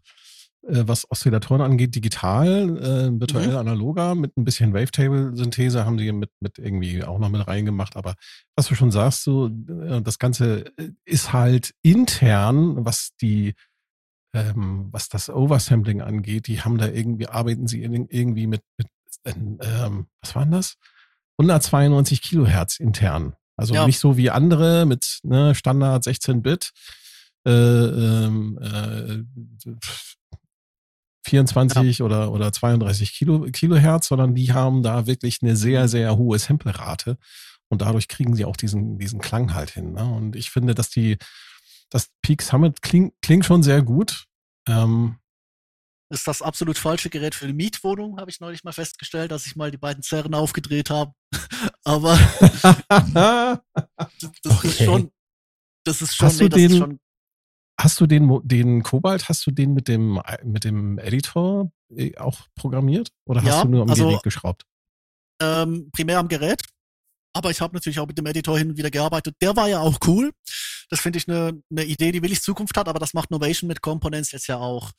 äh, was Oszillatoren angeht, digital, äh, virtuell Mhm. analoger, mit ein bisschen Wavetable-Synthese haben die mit, mit irgendwie auch noch mit reingemacht, aber was du schon sagst, so, äh, das Ganze ist halt intern, was die ähm, was das Oversampling angeht, die haben da irgendwie, arbeiten sie in- irgendwie mit, mit ähm, was waren das? 192 Kilohertz intern. Also Ja. nicht so wie andere mit ne, Standard 16 Bit, äh, ähm, äh, 24 ja. oder, oder 32 Kilo, Kilohertz, sondern die haben da wirklich eine sehr, sehr hohe Samplerate. Und dadurch kriegen sie auch diesen, diesen Klang halt hin. Ne? Und ich finde, dass die, das Peak Summit klingt, klingt schon sehr gut. Ähm, ist das absolut falsche Gerät für eine Mietwohnung, habe ich neulich mal festgestellt, als ich mal die beiden Zerren aufgedreht habe. Aber das, das okay. ist schon, das ist schon, hast nee, du den, schon, Hast du den, den Kobalt, hast du den mit dem, mit dem Editor äh, auch programmiert? Oder ja, hast du nur am also, Gerät geschraubt? Ähm, primär am Gerät. Aber ich habe natürlich auch mit dem Editor hin und wieder gearbeitet. Der war ja auch cool. Das finde ich eine ne Idee, die will ich Zukunft hat, aber das macht Novation mit Components jetzt ja auch.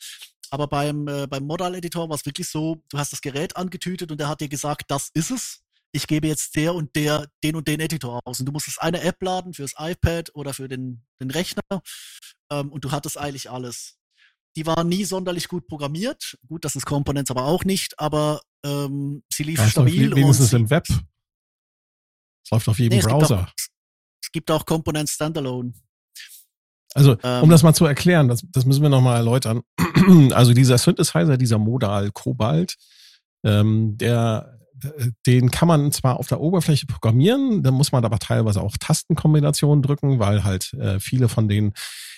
Aber beim, äh, beim Modal-Editor war es wirklich so, du hast das Gerät angetütet und der hat dir gesagt, das ist es. Ich gebe jetzt der und der den und den Editor aus. Und du musstest eine App laden fürs iPad oder für den, den Rechner. Ähm, und du hattest eigentlich alles. Die war nie sonderlich gut programmiert. Gut, das ist Components aber auch nicht, aber ähm, sie lief das stabil. Wenigstens im Web. Es läuft auf jedem nee, Browser. Es gibt, auch, es gibt auch Components Standalone. Also, ähm, um das mal zu erklären, das, das müssen wir nochmal erläutern. also dieser Synthesizer, dieser Modal Kobalt, ähm, der, den kann man zwar auf der Oberfläche programmieren, da muss man aber teilweise auch Tastenkombinationen drücken, weil halt äh, viele von den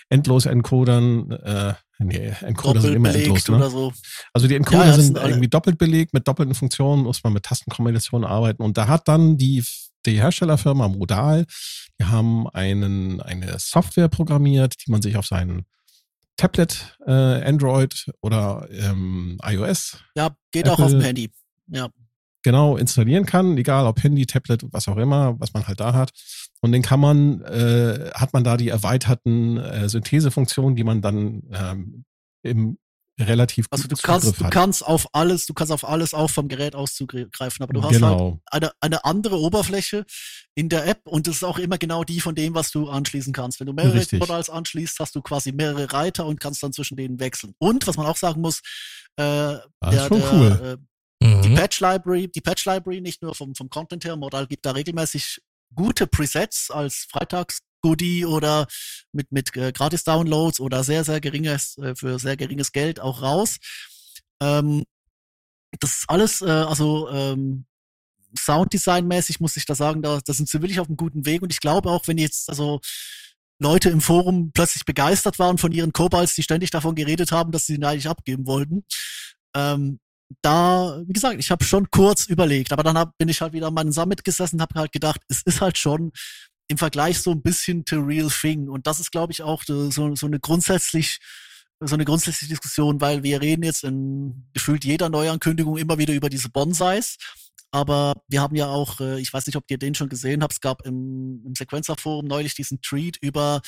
Endlos-Encodern, äh, nee, Encoder sind immer endlos, ne? So. Also die Encoder ja, sind irgendwie doppelt belegt, mit doppelten Funktionen muss man mit Tastenkombinationen arbeiten und da hat dann die die Herstellerfirma Modal, die haben einen, eine Software programmiert, die man sich auf seinen Tablet, äh, Android oder ähm, iOS. Ja, geht Apple, auch auf dem Handy. Ja. Genau, installieren kann, egal ob Handy, Tablet, was auch immer, was man halt da hat. Und den kann man, äh, hat man da die erweiterten äh, Synthesefunktionen, die man dann ähm, im relativ Also du kannst, du kannst auf alles, du kannst auf alles auch vom Gerät aus zugreifen, aber du hast genau. halt eine, eine andere Oberfläche in der App und das ist auch immer genau die von dem, was du anschließen kannst. Wenn du mehrere Richtig. Portals anschließt, hast du quasi mehrere Reiter und kannst dann zwischen denen wechseln. Und was man auch sagen muss, äh, der, der, cool. äh, mhm. die Patch Library, die Patch Library nicht nur vom, vom Content her, Modal gibt da regelmäßig gute Presets als Freitags Goodie oder mit, mit äh, Gratis-Downloads oder sehr, sehr geringes, äh, für sehr geringes Geld auch raus. Ähm, das ist alles, äh, also ähm, Sounddesign-mäßig muss ich da sagen, da, da sind sie wirklich auf einem guten Weg und ich glaube auch, wenn jetzt, also Leute im Forum plötzlich begeistert waren von ihren Kobalts, die ständig davon geredet haben, dass sie ihn eigentlich abgeben wollten. Ähm, da, wie gesagt, ich habe schon kurz überlegt, aber dann hab, bin ich halt wieder an meinem Summit gesessen, habe halt gedacht, es ist halt schon im Vergleich so ein bisschen to real thing. Und das ist, glaube ich, auch so, so eine grundsätzlich so eine grundsätzliche Diskussion, weil wir reden jetzt in gefühlt jeder Neuankündigung immer wieder über diese Bonsais. Aber wir haben ja auch, äh, ich weiß nicht, ob ihr den schon gesehen habt, es gab im, im Sequencer-Forum neulich diesen Tweet über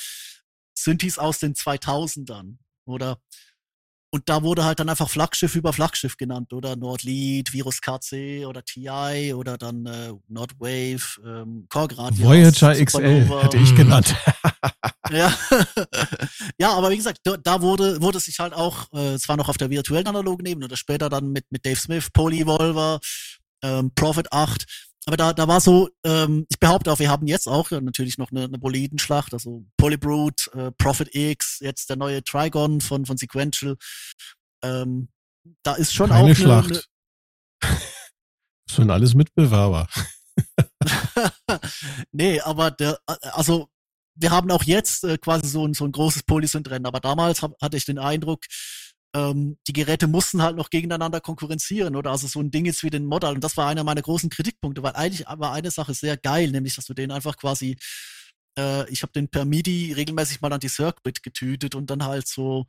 Synthes aus den 2000ern. Oder und da wurde halt dann einfach Flaggschiff über Flaggschiff genannt, oder Nordlead, Virus KC oder TI oder dann äh, Nordwave, ähm, Core Voyager XL hätte ich genannt. ja. ja, aber wie gesagt, da wurde, wurde sich halt auch, äh, zwar noch auf der virtuellen analogen Ebene oder später dann mit, mit Dave Smith, Polyvolver, ähm, Prophet 8, aber da, da war so, ähm, ich behaupte auch, wir haben jetzt auch natürlich noch eine, eine Bolidenschlacht, also Polybrute, äh, Prophet X, jetzt der neue Trigon von, von Sequential. Ähm, da ist schon Keine auch Schlacht. Eine, eine das sind alles Mitbewerber. nee, aber der, also wir haben auch jetzt äh, quasi so ein, so ein großes Polysynth-Rennen, aber damals hab, hatte ich den Eindruck, ähm, die Geräte mussten halt noch gegeneinander konkurrenzieren, oder? Also so ein Ding jetzt wie den Modal. Und das war einer meiner großen Kritikpunkte, weil eigentlich war eine Sache sehr geil, nämlich, dass du den einfach quasi, äh, ich habe den per MIDI regelmäßig mal an die Circuit getütet und dann halt so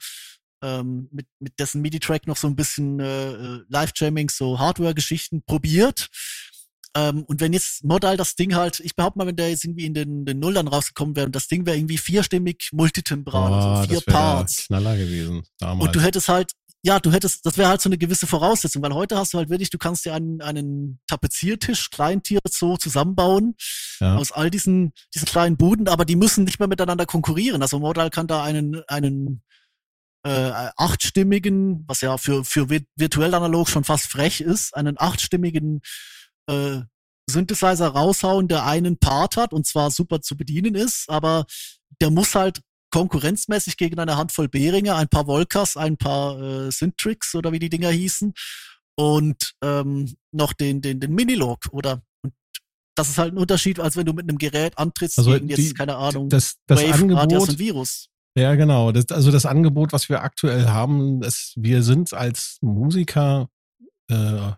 ähm, mit, mit dessen MIDI-Track noch so ein bisschen äh, äh Live-Jamming, so Hardware-Geschichten probiert. Ähm, und wenn jetzt Modal das Ding halt, ich behaupte mal, wenn der jetzt irgendwie in den, den Nullern rausgekommen wäre und das Ding wäre irgendwie vierstimmig multitembral, oh, also vier Parts. Knaller gewesen damals. Und du hättest halt, ja, du hättest, das wäre halt so eine gewisse Voraussetzung, weil heute hast du halt wirklich, du kannst dir einen, einen Tapeziertisch, Kleintier so zusammenbauen ja. aus all diesen, diesen kleinen Buden, aber die müssen nicht mehr miteinander konkurrieren. Also Modal kann da einen, einen äh, achtstimmigen, was ja für, für virtuell analog schon fast frech ist, einen achtstimmigen äh, Synthesizer raushauen, der einen Part hat und zwar super zu bedienen ist, aber der muss halt konkurrenzmäßig gegen eine Handvoll Behringer, ein paar Volkas, ein paar äh, Syntrix oder wie die Dinger hießen und ähm, noch den, den, den Minilog oder und das ist halt ein Unterschied, als wenn du mit einem Gerät antrittst Also gegen jetzt, die- keine Ahnung, Das, das Wave, Radius Angebot, und Virus. ja genau, das, also das Angebot, was wir aktuell haben, ist, wir sind als Musiker äh,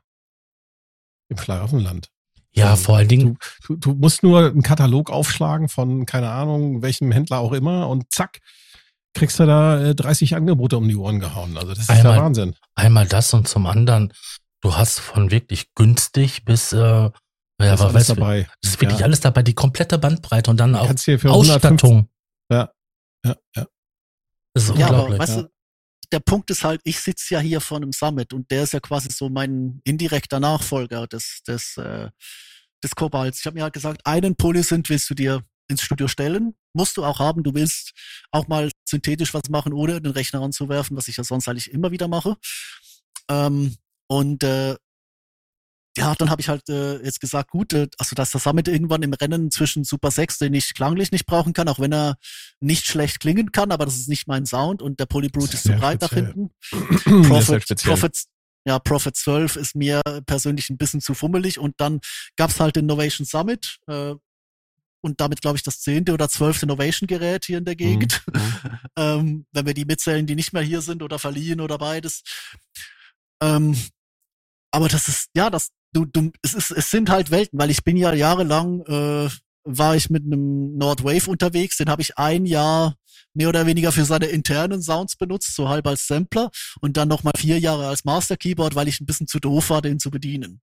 im Schlaraffenland. Ja, vor allen Dingen, Du, du musst nur einen Katalog aufschlagen von, keine Ahnung, welchem Händler auch immer und zack, kriegst du da äh, 30 Angebote um die Ohren gehauen. Also das ist Einmal- der Wahnsinn. einmal das und zum anderen, du hast von wirklich günstig bis, äh, ja, Da ist aber alles weißt du, dabei. es ist wirklich Ja. alles dabei, die komplette Bandbreite und dann auch für 150 Ausstattung. Ja, ja. Das ist Ja, aber unglaublich. weißt ja. du, der Punkt ist halt, ich sitze ja hier vor einem Summit und der ist ja quasi so mein indirekter Nachfolger des, des, äh, des Kobalts. Ich habe mir halt gesagt, einen Polysynth willst du dir ins Studio stellen, musst du auch haben. Du willst auch mal synthetisch was machen, ohne den Rechner anzuwerfen, was ich ja sonst eigentlich immer wieder mache. Ähm, und äh, ja, dann habe ich halt äh, jetzt gesagt, gut, äh, also dass das Summit irgendwann im Rennen zwischen Super 6, den ich klanglich nicht brauchen kann, auch wenn er nicht schlecht klingen kann, aber das ist nicht mein Sound und der Polybrute ist zu breit nach hinten. Der Prophet, ja, Prophet 12 ist mir persönlich ein bisschen zu fummelig und dann gab's halt den Novation Summit äh, und damit, glaube ich, das zehnte oder zwölfte Novation-Gerät hier in der Gegend. ähm, wenn wir die mitzählen, die nicht mehr hier sind oder verliehen oder beides. Ähm, aber das ist, ja, das, du, du, es ist, es sind halt Welten, weil ich bin ja jahrelang, äh, war ich mit einem Nordwave unterwegs, den habe ich ein Jahr mehr oder weniger für seine internen Sounds benutzt, so halb als Sampler. Und dann nochmal vier Jahre als Master Keyboard, weil ich ein bisschen zu doof war, den zu bedienen.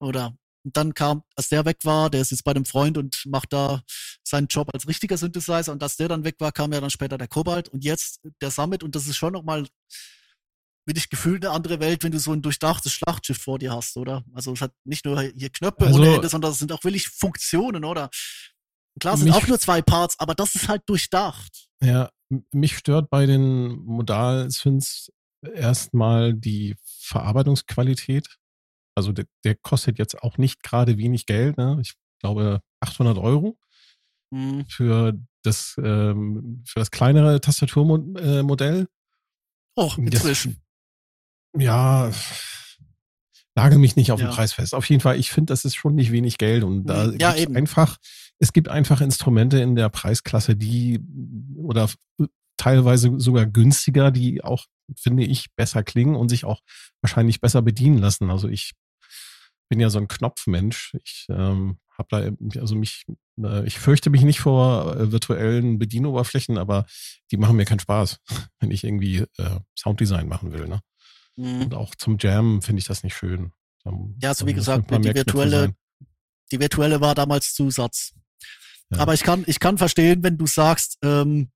Oder und dann kam, als der weg war, der ist jetzt bei einem Freund und macht da seinen Job als richtiger Synthesizer. Und als der dann weg war, kam ja dann später der Kobalt. Und jetzt der Summit. Und das ist schon nochmal, wie ich gefühlt eine andere Welt, wenn du so ein durchdachtes Schlachtschiff vor dir hast, oder? Also es hat nicht nur hier Knöpfe Also- ohne Ende, sondern es sind auch wirklich Funktionen, oder? Klar, es sind auch nur zwei Parts, aber das ist halt durchdacht. Ja, mich stört bei den Modal-Synths erstmal die Verarbeitungsqualität. Also der, der kostet jetzt auch nicht gerade wenig Geld. Ne? Ich glaube 800 Euro Hm. für das, ähm, für das kleinere Tastaturmodell. Oh, Das- inzwischen. Ja, nagel mich nicht auf den Ja. Preis fest. Auf jeden Fall, ich finde, das ist schon nicht wenig Geld. Und da Mhm. Ja, gibt's einfach, es gibt einfach Instrumente in der Preisklasse, die oder teilweise sogar günstiger, die auch, finde ich, besser klingen und sich auch wahrscheinlich besser bedienen lassen. Also ich bin ja so ein Knopfmensch. Ich ähm, habe da, also mich, äh, ich fürchte mich nicht vor äh, virtuellen Bedienoberflächen, aber die machen mir keinen Spaß, wenn ich irgendwie äh, Sounddesign machen will. Ne? Hm. Und auch zum Jam finde ich das nicht schön. Da- Ja, also da wie gesagt, paar die virtuelle-. Die virtuelle war damals Zusatz. Ja. Aber ich kann, ich kann verstehen, wenn du sagst, ähm,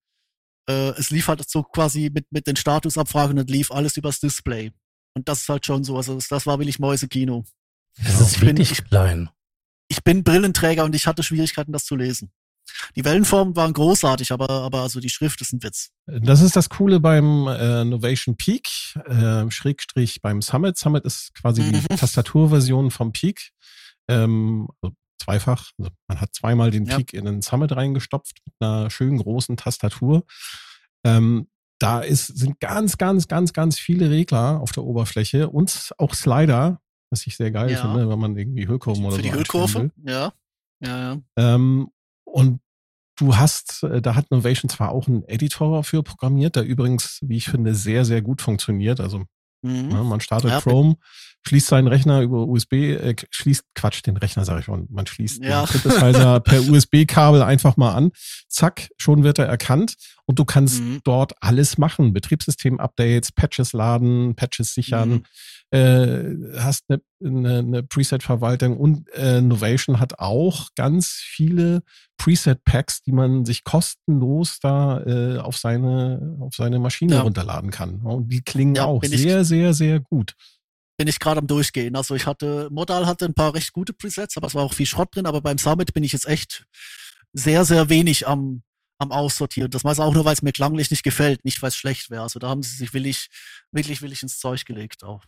äh, es lief halt so quasi mit, mit den Statusabfragen und lief alles übers Display. Und das ist halt schon so. Also das, war wirklich Mäusekino. Es ist Ich bin- wirklich ich- klein. Ich bin Brillenträger und ich hatte Schwierigkeiten, das zu lesen. Die Wellenformen waren großartig, aber, aber also die Schrift ist ein Witz. Das ist das Coole beim äh, Novation Peak, äh, Schrägstrich beim Summit. Summit ist quasi die Mhm. Tastaturversion vom Peak. Ähm, also zweifach. Also man hat zweimal den Ja. Peak in den Summit reingestopft mit einer schönen großen Tastatur. Ähm, da ist, sind ganz, ganz, ganz, ganz viele Regler auf der Oberfläche und auch Slider, was ich sehr geil Ja. finde, wenn man irgendwie Hüllkurven oder Für so die einstellen will. Hüllkurve, ja. Ja, ja. Ähm, und du hast, äh, da hat Novation zwar auch einen Editor für programmiert, der übrigens, wie ich finde, sehr, sehr gut funktioniert. Also Mhm. ne, man startet Ja. Chrome, schließt seinen Rechner über USB, äh, schließt, Quatsch, den Rechner sage ich schon, man schließt Ja. den Synthesizer per USB-Kabel einfach mal an, zack, schon wird er erkannt und du kannst Mhm. dort alles machen, Betriebssystem-Updates, Patches laden, Patches sichern, Mhm. Äh, hast eine, eine, eine Preset-Verwaltung und äh, Novation hat auch ganz viele Preset-Packs, die man sich kostenlos da äh, auf seine auf seine Maschine Ja. runterladen kann. Und die klingen Ja, auch sehr, sehr, sehr gut. bin ich gerade am Durchgehen. Also ich hatte, Modal hatte ein paar recht gute Presets, aber es war auch viel Schrott drin. Aber beim Summit bin ich jetzt echt sehr, sehr wenig am, am Aussortieren. Das meist auch nur, weil es mir klanglich nicht gefällt, nicht weil es schlecht wäre. Also da haben sie sich willig, wirklich willig ins Zeug gelegt auch.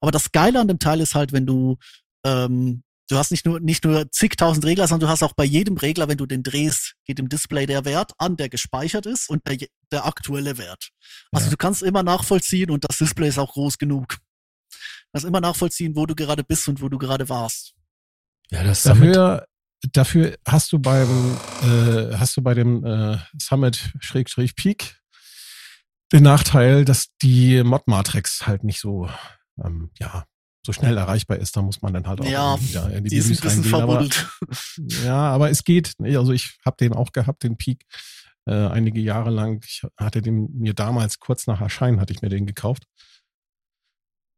Aber das Geile an dem Teil ist halt, wenn du ähm, du hast nicht nur, nicht nur zigtausend Regler, sondern du hast auch bei jedem Regler, wenn du den drehst, geht im Display der Wert an, der gespeichert ist und der, der aktuelle Wert. Also Ja. du kannst immer nachvollziehen und das Display ist auch groß genug. Du kannst immer nachvollziehen, wo du gerade bist und wo du gerade warst. Ja, das. Dafür, dafür hast du beim, äh, hast du bei dem äh, Summit Schrägstrich Peak den Nachteil, dass die Mod-Matrix halt nicht so, ähm, ja, so schnell erreichbar ist. Da muss man dann halt auch Ja, wieder in die, Die ist ein Menüs bisschen reingehen. Aber, verbuddelt. ja, aber es geht. Also ich habe den auch gehabt, den Peak, äh, einige Jahre lang. Ich hatte den mir damals kurz nach Erscheinen hatte ich mir den gekauft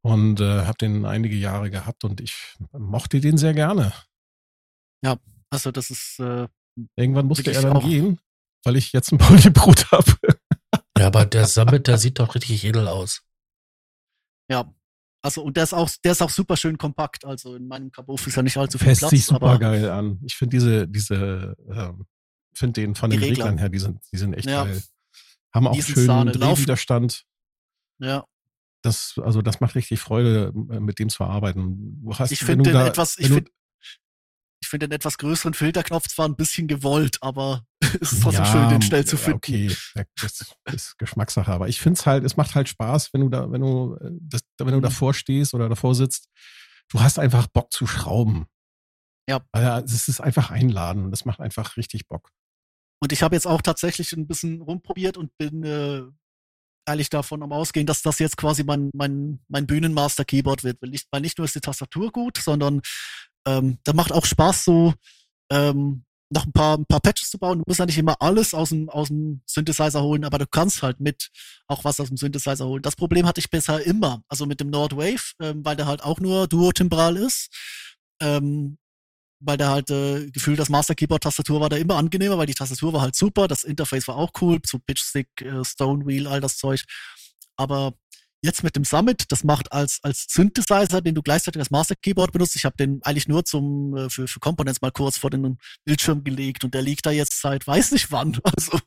und äh, habe den einige Jahre gehabt und ich mochte den sehr gerne. Also das ist, äh, Irgendwann musste er dann gehen, weil ich jetzt ein Polybrut habe. Ja, aber der Summit, der sieht doch richtig edel aus. ja. Also, und der ist auch, der ist auch super schön kompakt. Also in meinem Kabuff ist ja nicht allzu viel Fässt Platz. sich super geil an. Ich finde diese, diese, ähm, finde den von den Regler. Reglern her, die sind, die sind echt Ja. geil. Haben auch Die sind schönen Sahne. Laufen- Drehwiderstand. ja. Das, also das macht richtig Freude, äh, mit dem zu arbeiten. Du hast, Ich finde den da- etwas, ich finde, ich finde den etwas größeren Filterknopf zwar ein bisschen gewollt, aber es ist trotzdem schön, den schnell zu ja, finden. Okay, das ist Geschmackssache. Aber ich finde es halt, es macht halt Spaß, wenn du da, wenn du, äh, das, wenn du Mhm. davor stehst oder davor sitzt. Du hast einfach Bock zu schrauben. Ja. Also, es ist einfach einladen. Das macht einfach richtig Bock. Und ich habe jetzt auch tatsächlich ein bisschen rumprobiert und bin äh, ehrlich davon am Ausgehen, dass das jetzt quasi mein, mein, mein Bühnenmaster-Keyboard wird. Weil nicht, weil nicht nur ist die Tastatur gut, sondern ähm, da macht auch Spaß, so ähm, noch ein paar, ein paar Patches zu bauen. Du musst ja nicht immer alles aus dem, aus dem Synthesizer holen, aber du kannst halt mit auch was aus dem Synthesizer holen. Das Problem hatte ich bisher immer, also mit dem Nordwave, ähm, weil der halt auch nur duotimbral ist. Ähm, weil der halt äh, Gefühl, das Master Keyboard Tastatur war da immer angenehmer, weil die Tastatur war halt super, das Interface war auch cool, so Pitchstick, äh, Stonewheel, all das Zeug. Aber jetzt mit dem Summit, das macht als als Synthesizer, den du gleichzeitig als Master Keyboard benutzt. Ich habe den eigentlich nur zum äh, für für Components mal kurz vor den Bildschirm gelegt und der liegt da jetzt seit weiß nicht wann. Also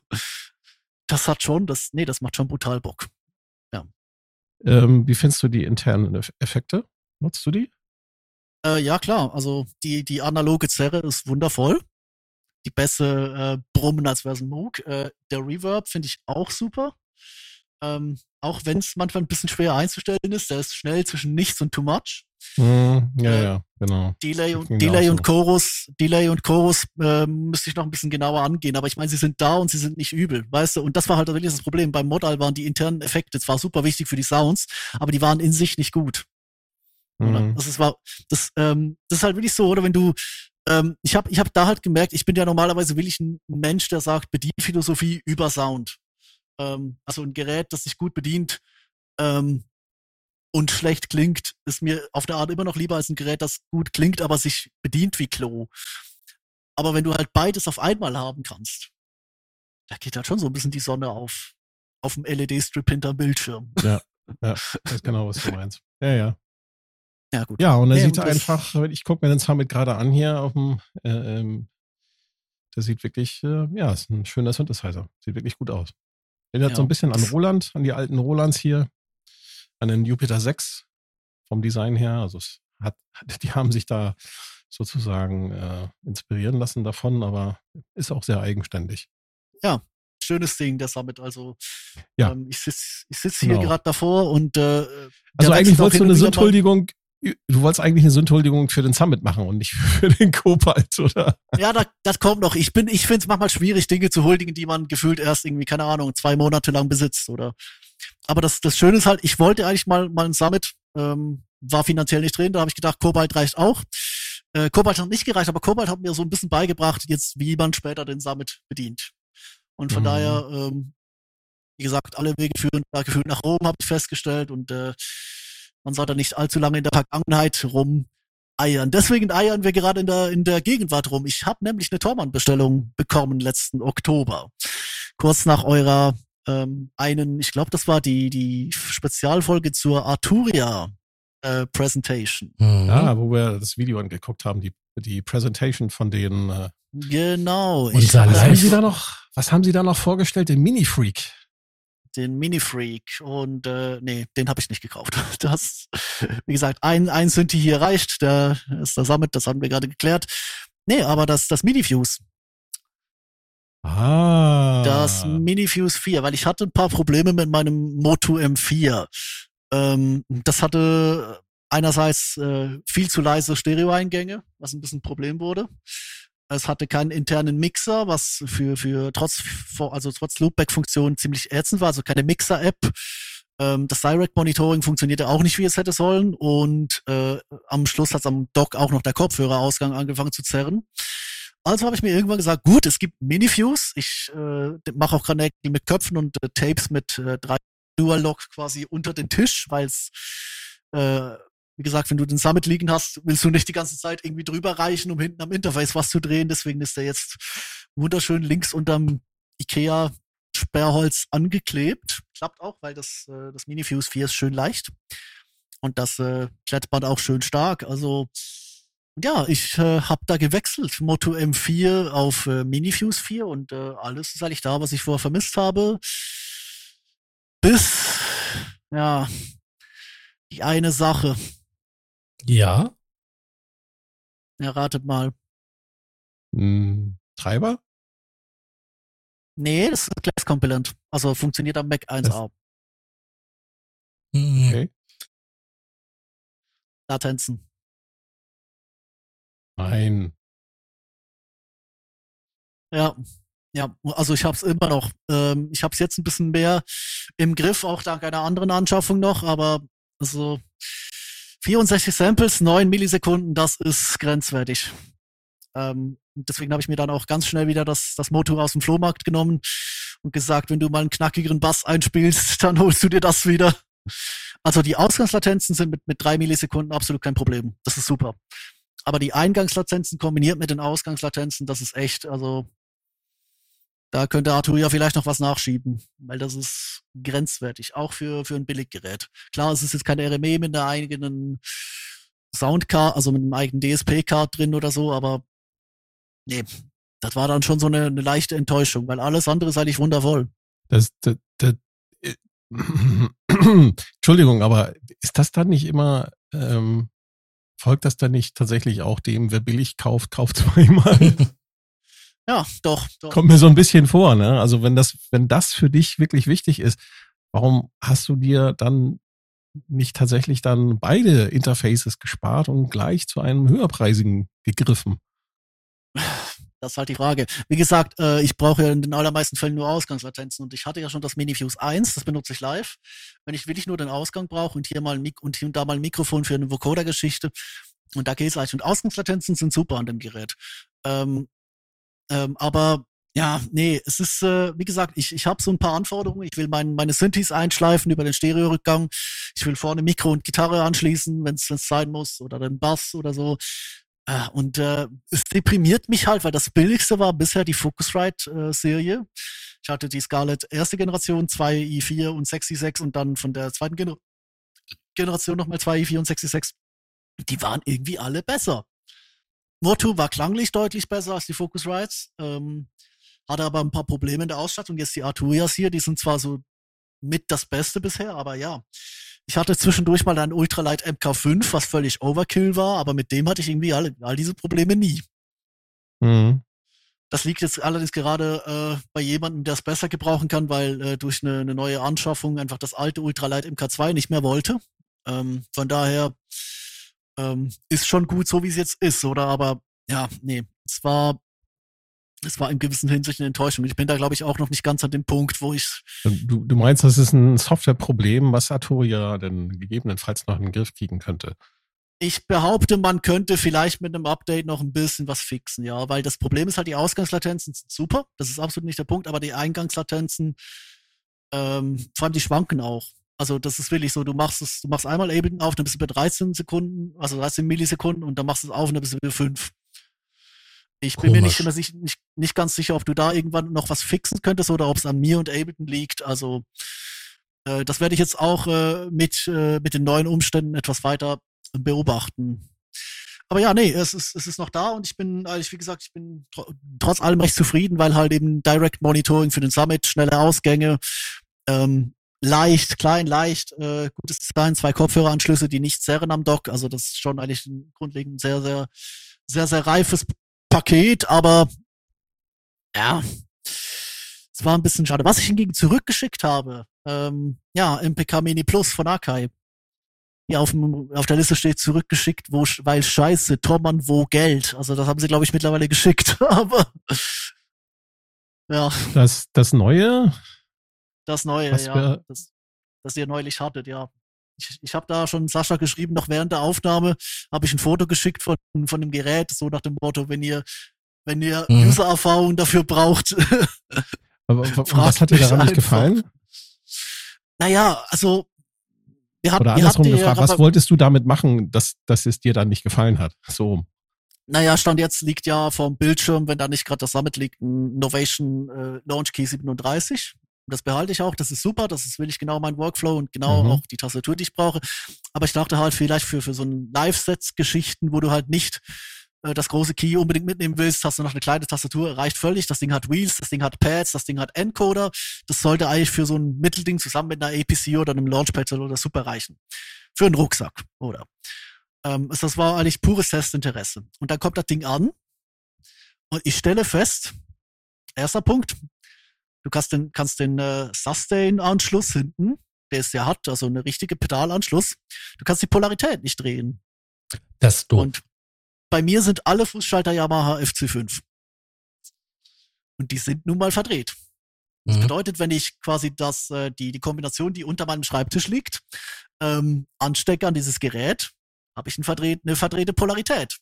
das hat schon, das nee, das macht schon brutal Bock. Ähm, wie findest du die internen Eff- Effekte? Nutzt du die? Äh, ja, klar. Also die, die analoge Zerre ist wundervoll. Die Bässe äh, brummen, als wäre es ein Moog. Äh, der Reverb finde ich auch super. Ähm, auch wenn es manchmal ein bisschen schwer einzustellen ist. Der ist schnell zwischen nichts und too much. Hm, ja, Äh, ja, genau. Delay und Delay und so. Chorus, Delay und Chorus äh, müsste ich noch ein bisschen genauer angehen, aber ich meine, sie sind da und sie sind nicht übel, weißt du? Und das war halt wirklich das Problem. Beim Modal waren die internen Effekte zwar super wichtig für die Sounds, aber die waren in sich nicht gut. Oder? Hm. Das ist war das ähm, das ist halt wirklich so, oder wenn du ähm, ich habe ich habe da halt gemerkt, ich bin ja normalerweise wirklich ein Mensch, der sagt Bedienphilosophie über Sound. Ähm, also ein Gerät, das sich gut bedient ähm, und schlecht klingt, ist mir auf der Art immer noch lieber als ein Gerät, das gut klingt, aber sich bedient wie Klo. Aber wenn du halt beides auf einmal haben kannst, da geht halt schon so ein bisschen die Sonne auf auf dem LED-Strip hinterm Bildschirm. Ja, weiß genau, was du meinst. Ja, ja. Ja, gut. Ja, und er Nee, sieht das- einfach, ich gucke mir den Summit gerade an hier auf dem, äh, ähm, der sieht wirklich, äh, ja, ist ein schöner Synthesizer. Sieht wirklich gut aus. Erinnert Ja, so ein bisschen an Roland, an die alten Rolands hier, an den Jupiter 6 vom Design her. Also es hat, die haben sich da sozusagen äh, inspirieren lassen davon, aber ist auch sehr eigenständig. schönes Ding, der Summit. Also Ja. ähm, ich sitze ich sitz hier Genau. gerade davor und äh, Also der eigentlich wolltest du eine Sündhuldigung, du wolltest eigentlich eine Sündhuldigung für den Summit machen und nicht für den Cobalt, oder? Ja, da, das kommt noch. Ich bin, ich finde es manchmal schwierig, Dinge zu huldigen, die man gefühlt erst irgendwie, keine Ahnung, zwei Monate lang besitzt oder. Aber das, das Schöne ist halt, ich wollte eigentlich mal, mal ein Summit, ähm, war finanziell nicht drin, da habe ich gedacht, Kobalt reicht auch. Äh, Kobalt hat nicht gereicht, aber Kobalt hat mir so ein bisschen beigebracht, jetzt wie man später den Summit bedient. Und von Mhm. daher, ähm, wie gesagt, alle Wege führen da gefühlt nach Rom, habe ich festgestellt. Und äh, man sollte nicht allzu lange in der Vergangenheit rum eiern. Deswegen eiern wir gerade in der, in der Gegenwart rum. Ich habe nämlich eine Tormann-Bestellung bekommen letzten Oktober. Kurz nach eurer ähm, einen, ich glaube, das war die, die Spezialfolge zur Arturia äh, Presentation. Mhm. Ja, wo wir das Video angeguckt haben, die, die Presentation von den. Äh, Genau. Unser ich, was, haben Sie da noch, was haben Sie da noch vorgestellt? Den Mini-Freak. Den Mini Freak und äh, nee, den habe ich nicht gekauft. Das, wie gesagt, ein, ein Synthi hier reicht, der ist der Summit, das haben wir gerade geklärt. Nee, aber das, das Mini Fuse. Ah. Das Mini Fuse 4, weil ich hatte ein paar Probleme mit meinem Moto M4. Ähm, das hatte einerseits äh, viel zu leise Stereoeingänge, was ein bisschen ein Problem wurde. Es hatte keinen internen Mixer, was für, für trotz, also trotz Loopback-Funktion ziemlich ätzend war, also keine Mixer-App. Ähm, das Direct Monitoring funktionierte auch nicht, wie es hätte sollen. Und äh, am Schluss hat am Dock auch noch der Kopfhörerausgang angefangen zu zerren. Also habe ich mir irgendwann gesagt, gut, es gibt Minifuse. Ich äh, mache auch Connecting mit Köpfen und äh, Tapes mit äh, drei Dual-Lock quasi unter den Tisch, weil es äh, wie gesagt, wenn du den Summit liegen hast, willst du nicht die ganze Zeit irgendwie drüber reichen, um hinten am Interface was zu drehen. Deswegen ist der jetzt wunderschön links unterm Ikea Sperrholz angeklebt. Klappt auch, weil das, äh, das Minifuse 4 ist schön leicht. Und das äh, Klettband auch schön stark. Also ja, ich äh, habe da gewechselt. Moto M4 auf äh, Minifuse 4 und äh, alles ist eigentlich da, was ich vorher vermisst habe. Bis, ja, die eine Sache. Ja. Erratet mal. Hm, Treiber? Nee, das ist Glass Compilant. Also funktioniert am Mac 1A. Hm. Okay. Latenzen. Nein. Ja, ja, also ich habe es immer noch. Ähm, ich habe es jetzt ein bisschen mehr im Griff, auch dank einer anderen Anschaffung noch, aber also 64 Samples, 9 Millisekunden, das ist grenzwertig. Ähm, deswegen habe ich mir dann auch ganz schnell wieder das, das Motor aus dem Flohmarkt genommen und gesagt, wenn du mal einen knackigeren Bass einspielst, dann holst du dir das wieder. Also die Ausgangslatenzen sind mit, mit drei Millisekunden absolut kein Problem. Das ist super. Aber die Eingangslatenzen kombiniert mit den Ausgangslatenzen, das ist echt, also da könnte Arthur ja vielleicht noch was nachschieben, weil das ist grenzwertig, auch für, für ein Billiggerät. Klar, es ist jetzt keine RME mit einer eigenen Soundcard, also mit einem eigenen DSP-Card drin oder so, aber nee, das war dann schon so eine, eine leichte Enttäuschung, weil alles andere ist eigentlich wundervoll. Das, das, das, äh, Entschuldigung, aber ist das dann nicht immer, ähm, folgt das dann nicht tatsächlich auch dem, wer billig kauft, kauft zweimal? Ja, doch, doch. Kommt mir so ein bisschen vor, ne? Also wenn das, wenn das für dich wirklich wichtig ist, warum hast du dir dann nicht tatsächlich dann beide Interfaces gespart und gleich zu einem höherpreisigen gegriffen? Das ist halt die Frage. Wie gesagt, äh, ich brauche ja in den allermeisten Fällen nur Ausgangslatenzen und ich hatte ja schon das Minifuse 1, das benutze ich live. Wenn ich wirklich nur den Ausgang brauche und hier mal ein Mik und hier und da mal ein Mikrofon für eine Vocoder-Geschichte, und da geht's eigentlich. Und Ausgangslatenzen sind super an dem Gerät. Ähm, ähm, aber ja, nee, es ist, äh, wie gesagt, ich, ich habe so ein paar Anforderungen. Ich will mein, meine Synthes einschleifen über den Stereorückgang. Ich will vorne Mikro und Gitarre anschließen, wenn es sein muss, oder den Bass oder so. Äh, und äh, es deprimiert mich halt, weil das billigste war bisher die Focusrite-Serie. ich hatte die Scarlett erste Generation, zwei i4 und 6 i6 und dann von der zweiten Gener Generation nochmal zwei i4 und 6 i6. Die waren irgendwie alle besser. Motu war klanglich deutlich besser als die Focusrites, ähm, hatte aber ein paar Probleme in der Ausstattung. Jetzt die Arturias hier, die sind zwar so mit das Beste bisher, aber ja. Ich hatte zwischendurch mal ein Ultralight MK5, was völlig Overkill war, aber mit dem hatte ich irgendwie alle, all diese Probleme nie. Mhm. Das liegt jetzt allerdings gerade äh, bei jemandem, der es besser gebrauchen kann, weil äh, durch eine, eine neue Anschaffung einfach das alte Ultralight MK2 nicht mehr wollte. Ähm, von daher ähm, ist schon gut, so wie es jetzt ist, oder? Aber ja, nee, es war, es war in gewissen Hinsicht eine Enttäuschung. Ich bin da, glaube ich, auch noch nicht ganz an dem Punkt, wo ich. Du, du meinst, das ist ein Softwareproblem, was Arturia denn gegebenenfalls noch in den Griff kriegen könnte? Ich behaupte, man könnte vielleicht mit einem Update noch ein bisschen was fixen, ja, weil das Problem ist halt, die Ausgangslatenzen sind super, das ist absolut nicht der Punkt, aber die Eingangslatenzen, ähm, vor allem die schwanken auch. Also das ist wirklich so, du machst es, du machst einmal Ableton auf, dann bist du bei 13 Sekunden, also 13 Millisekunden und dann machst du es auf und dann bist du wieder 5. Ich bin mir nicht, immer nicht, nicht ganz sicher, ob du da irgendwann noch was fixen könntest oder ob es an mir und Ableton liegt. Also äh, das werde ich jetzt auch äh, mit, äh, mit den neuen Umständen etwas weiter beobachten. Aber ja, nee, es ist, es ist noch da und ich bin, eigentlich, wie gesagt, ich bin tr trotz allem recht zufrieden, weil halt eben Direct Monitoring für den Summit, schnelle Ausgänge, Ähm, leicht, klein, leicht, äh, gutes Design, zwei Kopfhöreranschlüsse, die nicht zerren am Dock. Also das ist schon eigentlich ein grundlegend sehr, sehr, sehr, sehr reifes Paket, aber ja, es war ein bisschen schade. Was ich hingegen zurückgeschickt habe, ähm, ja, MPK Mini Plus von Akai. Ja, auf, dem, auf der Liste steht zurückgeschickt, wo, weil scheiße, Tormann, wo Geld. Also das haben sie, glaube ich, mittlerweile geschickt. Aber ja. Das, das Neue? Das Neue, Was ja. Das, das ihr neulich hattet, ja. Ich, ich habe da schon Sascha geschrieben, noch während der Aufnahme habe ich ein Foto geschickt von, von dem Gerät, so nach dem Motto, wenn ihr, wenn ihr mhm. User-Erfahrung dafür braucht. Aber, was hat dir daran nicht gefallen? Naja, also wir hatten, Oder andersrum wir gefragt, was wolltest du damit machen, dass, dass es dir dann nicht gefallen hat? So. Naja, Stand jetzt liegt ja vom Bildschirm, wenn da nicht gerade das Summit liegt, ein Novation äh, Launch Key 37. Das behalte ich auch, das ist super, das ist wirklich genau mein Workflow und genau mhm. auch die Tastatur, die ich brauche. Aber ich dachte halt vielleicht für, für so ein Live-Sets-Geschichten, wo du halt nicht äh, das große Key unbedingt mitnehmen willst, hast du noch eine kleine Tastatur, reicht völlig. Das Ding hat Wheels, das Ding hat Pads, das Ding hat Encoder. Das sollte eigentlich für so ein Mittelding zusammen mit einer APC oder einem Launchpad oder super reichen. Für einen Rucksack, oder? Ähm, das war eigentlich pures Testinteresse. Und dann kommt das Ding an und ich stelle fest, erster Punkt, du kannst den, kannst den äh, Sustain-Anschluss hinten, der es ja hat, also eine richtige Pedalanschluss, du kannst die Polarität nicht drehen. Das ist doof. Und bei mir sind alle Fußschalter Yamaha FC5. Und die sind nun mal verdreht. Das mhm. bedeutet, wenn ich quasi das, äh, die, die Kombination, die unter meinem Schreibtisch liegt, ähm, anstecke an dieses Gerät, habe ich ein verdreht, eine verdrehte Polarität.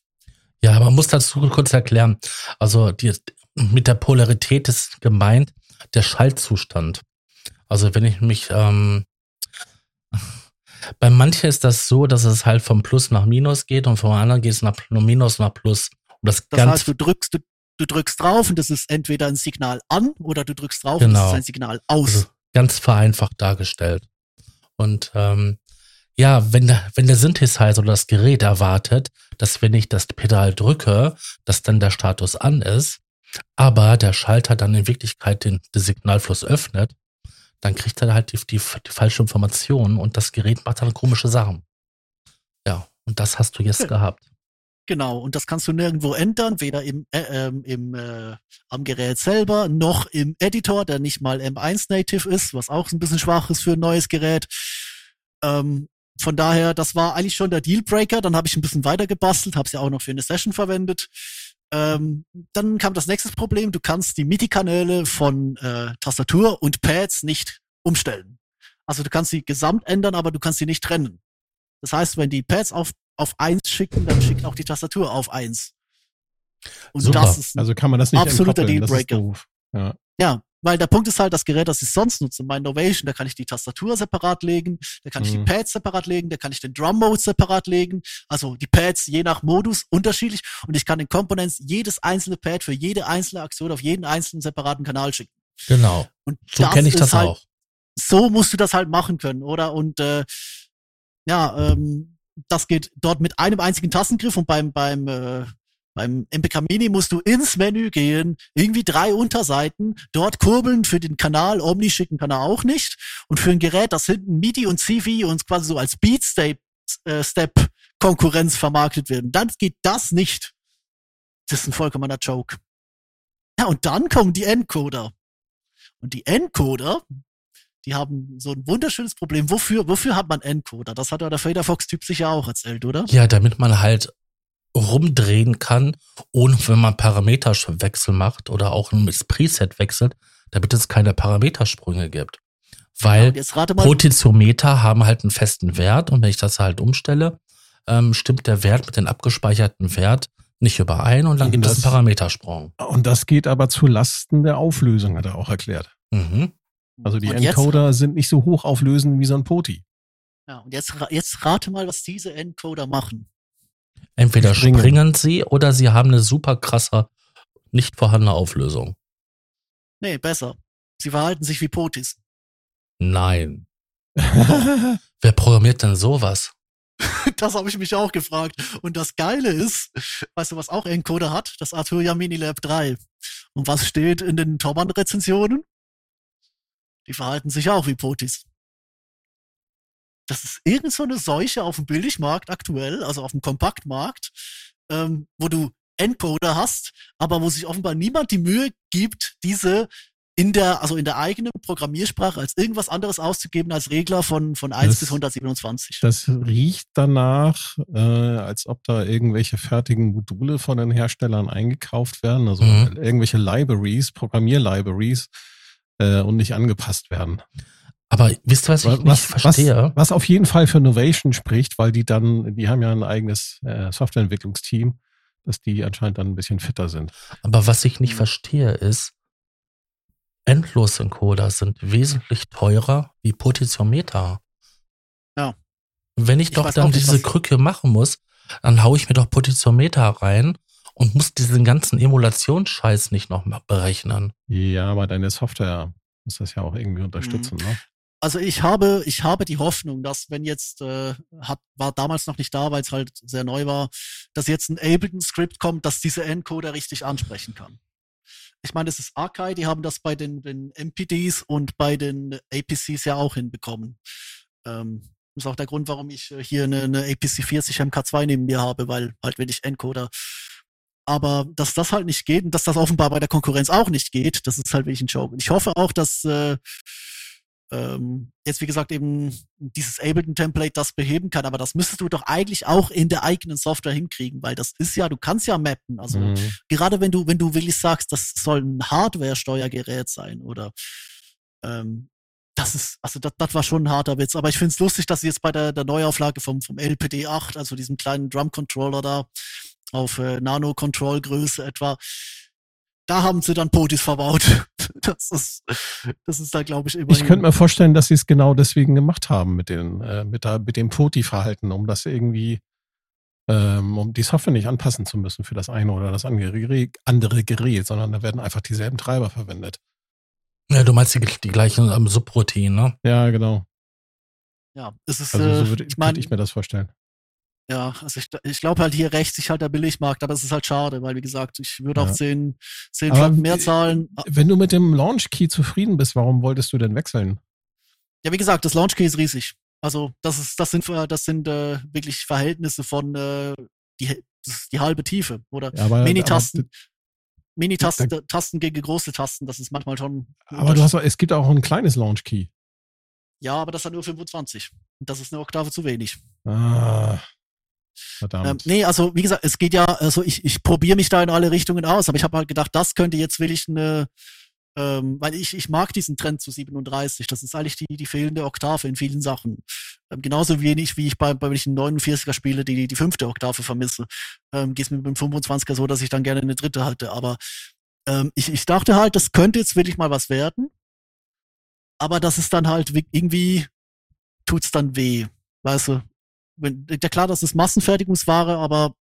Ja, man muss dazu kurz erklären. Also die, mit der Polarität ist gemeint der Schaltzustand. Also wenn ich mich ähm, bei manchen ist das so, dass es halt vom Plus nach Minus geht und vom anderen geht es nach Minus nach Plus. Und das, das ganz heißt, du drückst, du, du drückst drauf und das ist entweder ein Signal an oder du drückst drauf genau. und das ist ein Signal aus. Also ganz vereinfacht dargestellt. Und ähm, ja, wenn der, wenn der Synthesizer oder das Gerät erwartet, dass wenn ich das Pedal drücke, dass dann der Status an ist, aber der Schalter dann in Wirklichkeit den, den Signalfluss öffnet, dann kriegt er halt die, die, die falsche Information und das Gerät macht dann komische Sachen. Ja, und das hast du jetzt ja. gehabt. Genau, und das kannst du nirgendwo ändern, weder im, äh, ähm, im äh, am Gerät selber noch im Editor, der nicht mal M1 Native ist, was auch ein bisschen schwach ist für ein neues Gerät. Ähm, von daher, das war eigentlich schon der Dealbreaker. Dann habe ich ein bisschen weiter gebastelt, habe es ja auch noch für eine Session verwendet. Ähm, dann kam das nächste Problem, du kannst die MIDI-Kanäle von äh, Tastatur und Pads nicht umstellen. Also du kannst sie gesamt ändern, aber du kannst sie nicht trennen. Das heißt, wenn die Pads auf, auf eins schicken, dann schickt auch die Tastatur auf eins. Und Super. das ist also kann man das nicht absoluter Dealbreaker. Ja. ja, weil der Punkt ist halt, das Gerät, das ich sonst nutze, mein Novation, da kann ich die Tastatur separat legen, da kann ich die mhm. Pads separat legen, da kann ich den Drum Mode separat legen, also die Pads je nach Modus unterschiedlich und ich kann den Components jedes einzelne Pad für jede einzelne Aktion auf jeden einzelnen separaten Kanal schicken. Genau. Und so kenne ich das halt, auch. So musst du das halt machen können, oder? Und äh, ja, ähm, das geht dort mit einem einzigen Tastengriff und beim beim äh, beim MPK Mini musst du ins Menü gehen, irgendwie drei Unterseiten, dort kurbeln für den Kanal, Omni schicken kann er auch nicht. Und für ein Gerät, das hinten MIDI und CV uns quasi so als Beat Step, äh, vermarktet werden, dann geht das nicht. Das ist ein vollkommener Joke. Ja, und dann kommen die Encoder. Und die Encoder, die haben so ein wunderschönes Problem. Wofür, wofür hat man Encoder? Das hat ja der Fader Fox Typ sicher auch erzählt, oder? Ja, damit man halt rumdrehen kann, ohne wenn man Parameterwechsel macht oder auch ein Preset wechselt, damit es keine Parametersprünge gibt. Weil ja, Potentiometer haben halt einen festen Wert und wenn ich das halt umstelle, ähm, stimmt der Wert mit dem abgespeicherten Wert nicht überein und dann und gibt das, es einen Parametersprung. Und das geht aber zu Lasten der Auflösung, hat er auch erklärt. Mhm. Also die und Encoder jetzt, sind nicht so hoch auflösend wie so ein Poti. Ja, und jetzt, jetzt rate mal, was diese Encoder machen. Entweder springen. springen sie oder sie haben eine super krasse, nicht vorhandene Auflösung. Nee, besser. Sie verhalten sich wie Potis. Nein. Wer programmiert denn sowas? das habe ich mich auch gefragt. Und das Geile ist, weißt du, was auch Encoder hat? Das Arturia Mini Lab 3. Und was steht in den Tormann-Rezensionen? Die verhalten sich auch wie Potis. Das ist irgend so eine Seuche auf dem Billigmarkt aktuell, also auf dem Kompaktmarkt, ähm, wo du Encoder hast, aber wo sich offenbar niemand die Mühe gibt, diese in der, also in der eigenen Programmiersprache als irgendwas anderes auszugeben als Regler von, von 1 Das- bis 127. Das riecht danach, äh, als ob da irgendwelche fertigen Module von den Herstellern eingekauft werden, also Mhm. irgendwelche Libraries, Programmierlibraries äh, und nicht angepasst werden. Aber wisst ihr, was ich nicht was, verstehe? was, was auf jeden Fall für Novation spricht, weil die dann, die haben ja ein eigenes äh, Softwareentwicklungsteam, dass die anscheinend dann ein bisschen fitter sind. Aber was ich nicht verstehe, ist, Endlosencoder sind wesentlich teurer wie Potentiometer. Ja. Wenn ich Ich doch dann nicht, diese Krücke machen muss, dann haue ich mir doch Potentiometer rein und muss diesen ganzen Emulationsscheiß nicht noch mal berechnen. Ja, aber deine Software muss das ja auch irgendwie unterstützen, Mhm. ne? Also ich habe, ich habe die Hoffnung, dass wenn jetzt, äh, hat, war damals noch nicht da, weil es halt sehr neu war, dass jetzt ein Ableton-Skript kommt, das diese Encoder richtig ansprechen kann. Ich meine, das ist Archive, die haben das bei den, den MPDs und bei den APCs ja auch hinbekommen. Ähm, das ist auch der Grund, warum ich äh, hier eine, eine APC 40 MK2 neben mir habe, weil halt wenig Encoder. Aber dass das halt nicht geht und dass das offenbar bei der Konkurrenz auch nicht geht, das ist halt wirklich ein Joke. Und ich hoffe auch, dass äh, ähm, jetzt wie gesagt eben dieses Ableton-Template das beheben kann, aber das müsstest du doch eigentlich auch in der eigenen Software hinkriegen, weil das ist ja, du kannst ja mappen. Also Mhm. gerade wenn du, wenn du wirklich sagst, das soll ein Hardware-Steuergerät sein oder ähm, das ist, also das, das war schon ein harter Witz. Aber ich finde es lustig, dass sie jetzt bei der, der Neuauflage vom, vom LPD 8, also diesem kleinen Drum-Controller da, auf äh, Nano-Control-Größe etwa, da haben sie dann Potis verbaut. Das ist, das ist da, glaube ich, immer. Ich könnte mir vorstellen, dass sie es genau deswegen gemacht haben mit, den, äh, mit, der, mit dem Poti-Verhalten, um das irgendwie, ähm, um die Software nicht anpassen zu müssen für das eine oder das andere Gerät, sondern da werden einfach dieselben Treiber verwendet. Ja, du meinst die, die gleichen ähm, Subroutinen, ne? Ja, genau. ja, es ist, Also äh, so würde ich könnte ich mir das vorstellen. Ja, also ich, ich glaube halt hier rächt sich halt der Billigmarkt, aber es ist halt schade, weil wie gesagt, ich würde Ja. auch zehn, zehn Aber Flocken mehr zahlen. Wenn du mit dem Launch Key zufrieden bist, warum wolltest du denn wechseln? Ja, wie gesagt, das Launchkey ist riesig. Also das ist, das sind, äh, das sind äh, wirklich Verhältnisse von äh, die, die halbe Tiefe oder Ja, Mini-Tasten, Mini-Tasten, Tasten gegen große Tasten. Das ist manchmal schon. Aber, du hast, es gibt auch ein kleines Launch Key. ja, aber das hat nur 25. Und das ist eine Oktave zu wenig. Ah, Ähm, verdammt. nee, also wie gesagt, es geht ja, also ich, ich probiere mich da in alle Richtungen aus, aber ich habe halt gedacht, das könnte jetzt wirklich eine, ähm, weil ich, ich mag diesen Trend zu 37. Das ist eigentlich die, die fehlende Oktave in vielen Sachen. Ähm, genauso wenig, wie ich bei, bei wenn ich einen 49er spiele, die, die fünfte Oktave vermisse. Ähm, geht es mir dem 25er so, dass ich dann gerne eine dritte hatte. Aber ähm, ich, ich dachte halt, das könnte jetzt wirklich mal was werden. Aber das ist dann halt wi- irgendwie, tut's dann weh. Weißt du, ja klar, das ist Massenfertigungsware, aber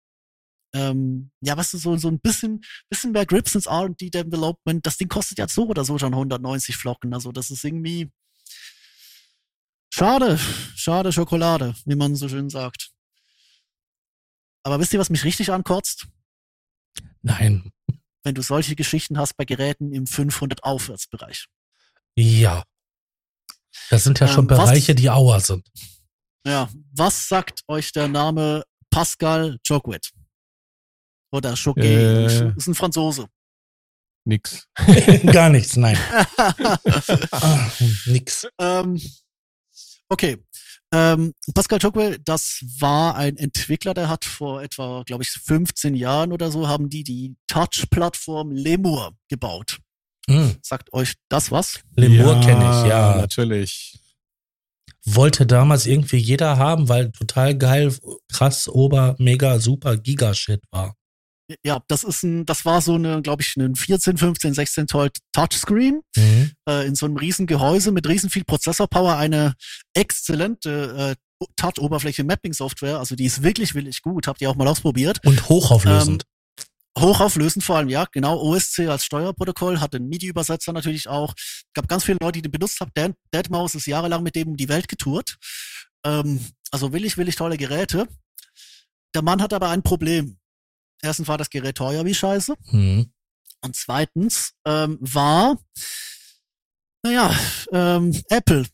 ähm, ja, weißt du, so, so ein bisschen, bisschen mehr Grips ins R&D Development, das Ding kostet ja so oder so schon 190 Flocken, also das ist irgendwie schade, schade Schokolade, wie man so schön sagt. Aber wisst ihr, was mich richtig ankotzt? Nein. Wenn du solche Geschichten hast bei Geräten im 500 Aufwärtsbereich. Ja. Das sind ja Ähm, schon was- Bereiche, die Auer sind. Ja, was sagt euch der Name Pascal Joguet? Oder Choquet? Äh. Ist ein Franzose. Nix. Gar nichts, nein. Ah, nix. ähm, okay. Ähm, Pascal Chokwe, das war ein Entwickler, der hat vor etwa, glaube ich, 15 Jahren oder so, haben die die Touch-Plattform Lemur gebaut. Hm. Sagt euch das was? Lemur kenne ich, ja. Natürlich. Wollte damals irgendwie jeder haben, weil total geil, krass, ober, mega, super, Giga-Shit war. Ja, das ist ein, das war so eine, glaube ich, ein 14, 15, 16 Zoll Touchscreen Mhm. äh, in so einem riesen Gehäuse mit riesen viel Prozessorpower, eine exzellente äh, Touch-Oberfläche-Mapping-Software, also die ist wirklich, wirklich gut, habt ihr auch mal ausprobiert. Und hochauflösend. Hochauflösend vor allem, ja, genau, OSC als Steuerprotokoll, hat den MIDI-Übersetzer natürlich auch. Gab ganz viele Leute, die den benutzt haben. Dan, Deadmaus ist jahrelang mit dem um die Welt getourt. Ähm, also willig, willig tolle Geräte. Der Mann hat aber ein Problem. Erstens war das Gerät teuer wie Scheiße. Mhm. Und zweitens ähm, war, Naja, ähm, Apple,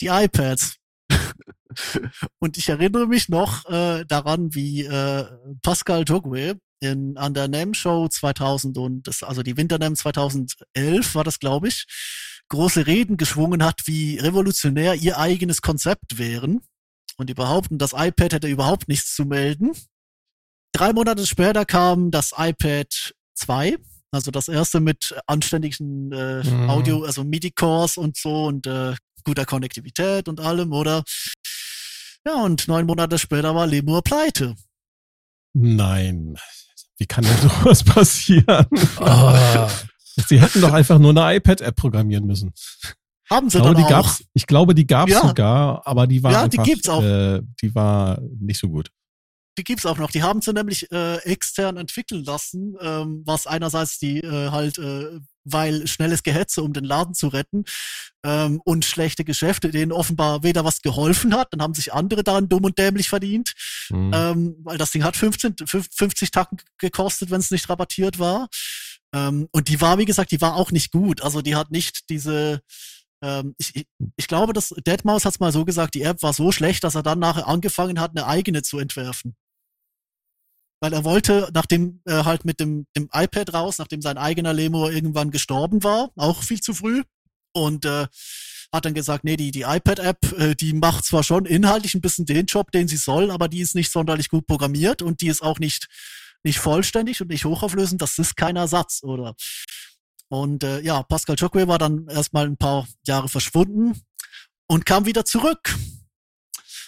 die iPads. Und ich erinnere mich noch äh, daran, wie äh, Pascal Jogwe in, an der NAM Show 2000 und das, also die Winter NAM 2011 war das, glaube ich, große Reden geschwungen hat, wie revolutionär ihr eigenes Konzept wären. Und die behaupten, das iPad hätte überhaupt nichts zu melden. Drei Monate später kam das iPad 2, also das erste mit anständigen äh, mhm. Audio, also MIDI-Cores und so und äh, guter Konnektivität und allem, oder? Ja, und neun Monate später war Lemur pleite. Nein. Wie kann denn sowas passieren? Oh. Sie hätten doch einfach nur eine iPad-App programmieren müssen. Haben sie ich glaube, dann die auch. Gab's, ich glaube, die gab es ja. sogar, aber die war ja, einfach, die gibt's auch. Äh, die war nicht so gut. Die gibt's auch noch. Die haben sie nämlich äh, extern entwickeln lassen, ähm, was einerseits die äh, halt, äh, weil schnelles Gehetze, um den Laden zu retten ähm, und schlechte Geschäfte, denen offenbar weder was geholfen hat, dann haben sich andere daran dumm und dämlich verdient, mhm. ähm, weil das Ding hat 15, 50 Tacken gekostet, wenn es nicht rabattiert war. Ähm, und die war, wie gesagt, die war auch nicht gut. Also die hat nicht diese ähm, ich, ich glaube, dass Deadmaus hat es mal so gesagt, die App war so schlecht, dass er dann nachher angefangen hat, eine eigene zu entwerfen. Weil er wollte, nachdem er halt mit dem, dem iPad raus, nachdem sein eigener Lemur irgendwann gestorben war, auch viel zu früh, und äh, hat dann gesagt, nee, die, die iPad-App, äh, die macht zwar schon inhaltlich ein bisschen den Job, den sie soll, aber die ist nicht sonderlich gut programmiert und die ist auch nicht, nicht vollständig und nicht hochauflösend. Das ist kein Ersatz, oder? Und äh, ja, Pascal Chokwe war dann erstmal ein paar Jahre verschwunden und kam wieder zurück.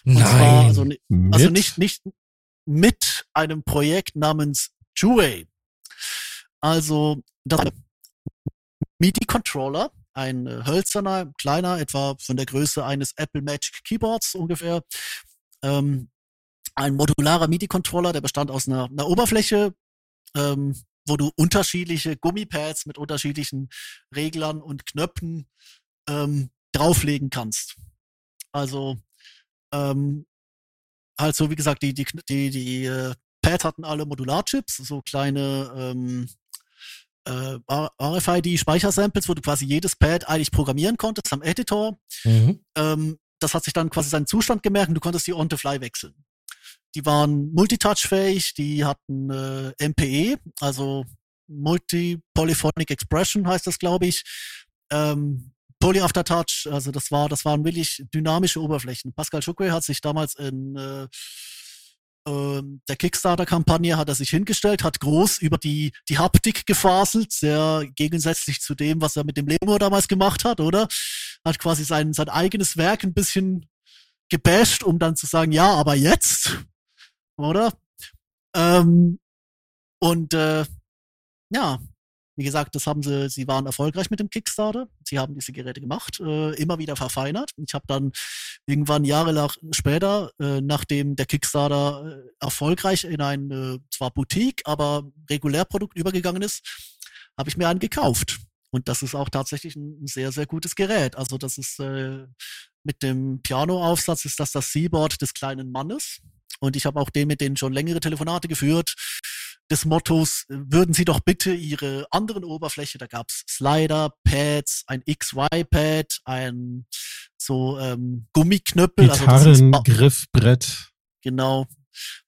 Und Nein. Zwar, also, also nicht, nicht mit einem Projekt namens Jue. Also das MIDI-Controller, ein äh, hölzerner, kleiner, etwa von der Größe eines Apple Magic Keyboards ungefähr. Ähm, ein modularer MIDI-Controller, der bestand aus einer, einer Oberfläche, ähm, wo du unterschiedliche Gummipads mit unterschiedlichen Reglern und Knöpfen ähm, drauflegen kannst. Also ähm, halt so wie gesagt, die, die, die, die äh, Pads hatten alle Modularchips, so kleine ähm, äh, RFID-Speichersamples, wo du quasi jedes Pad eigentlich programmieren konntest am Editor. Mhm. Ähm, das hat sich dann quasi seinen Zustand gemerkt und du konntest die on the fly wechseln. Die waren multitouch-fähig, die hatten äh, MPE, also Multi-Polyphonic Expression heißt das, glaube ich. Ähm, Poly After Touch, also das war, das waren wirklich dynamische Oberflächen. Pascal Chukwe hat sich damals in äh, äh, der Kickstarter-Kampagne hat er sich hingestellt, hat groß über die, die Haptik gefaselt, sehr gegensätzlich zu dem, was er mit dem Lemur damals gemacht hat, oder? Hat quasi sein, sein eigenes Werk ein bisschen gebasht, um dann zu sagen, ja, aber jetzt, oder? Ähm, und äh, ja, wie gesagt, das haben sie, sie waren erfolgreich mit dem Kickstarter. Sie haben diese Geräte gemacht, äh, immer wieder verfeinert. Ich habe dann irgendwann Jahre später, äh, nachdem der Kickstarter äh, erfolgreich in ein äh, zwar Boutique, aber Regulärprodukt übergegangen ist, habe ich mir einen gekauft. Und das ist auch tatsächlich ein sehr, sehr gutes Gerät. Also das ist äh, mit dem Piano-Aufsatz ist das das Seaboard des kleinen Mannes. Und ich habe auch den mit denen schon längere Telefonate geführt des Mottos, würden Sie doch bitte Ihre anderen Oberfläche, da gab's Slider, Pads, ein XY-Pad, ein so ähm, Gummiknöppel. Gitarren, also Griffbrett. Genau.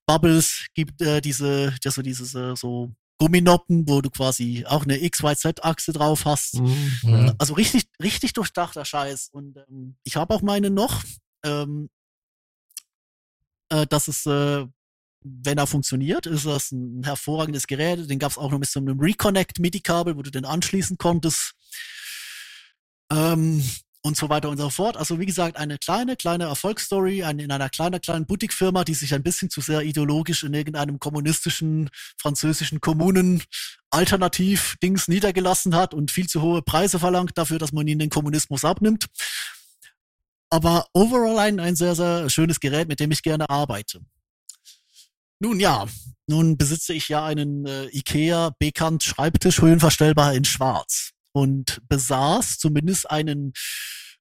Bubbles gibt äh, diese, das so dieses äh, so Gumminoppen, wo du quasi auch eine XYZ-Achse drauf hast. Mhm. Also richtig, richtig durchdachter Scheiß. Und ähm, ich habe auch meine noch. Ähm, äh, das ist äh, wenn er funktioniert, ist das ein hervorragendes Gerät. Den gab es auch noch mit so einem Reconnect-MIDI-Kabel, wo du den anschließen konntest. Ähm, und so weiter und so fort. Also wie gesagt, eine kleine, kleine Erfolgsstory eine, in einer kleinen, kleinen Boutique-Firma, die sich ein bisschen zu sehr ideologisch in irgendeinem kommunistischen französischen Kommunen Alternativ-Dings niedergelassen hat und viel zu hohe Preise verlangt dafür, dass man ihnen den Kommunismus abnimmt. Aber overall ein, ein sehr, sehr schönes Gerät, mit dem ich gerne arbeite. Nun ja, nun besitze ich ja einen äh, IKEA bekannt Schreibtisch höhenverstellbar in Schwarz und besaß zumindest einen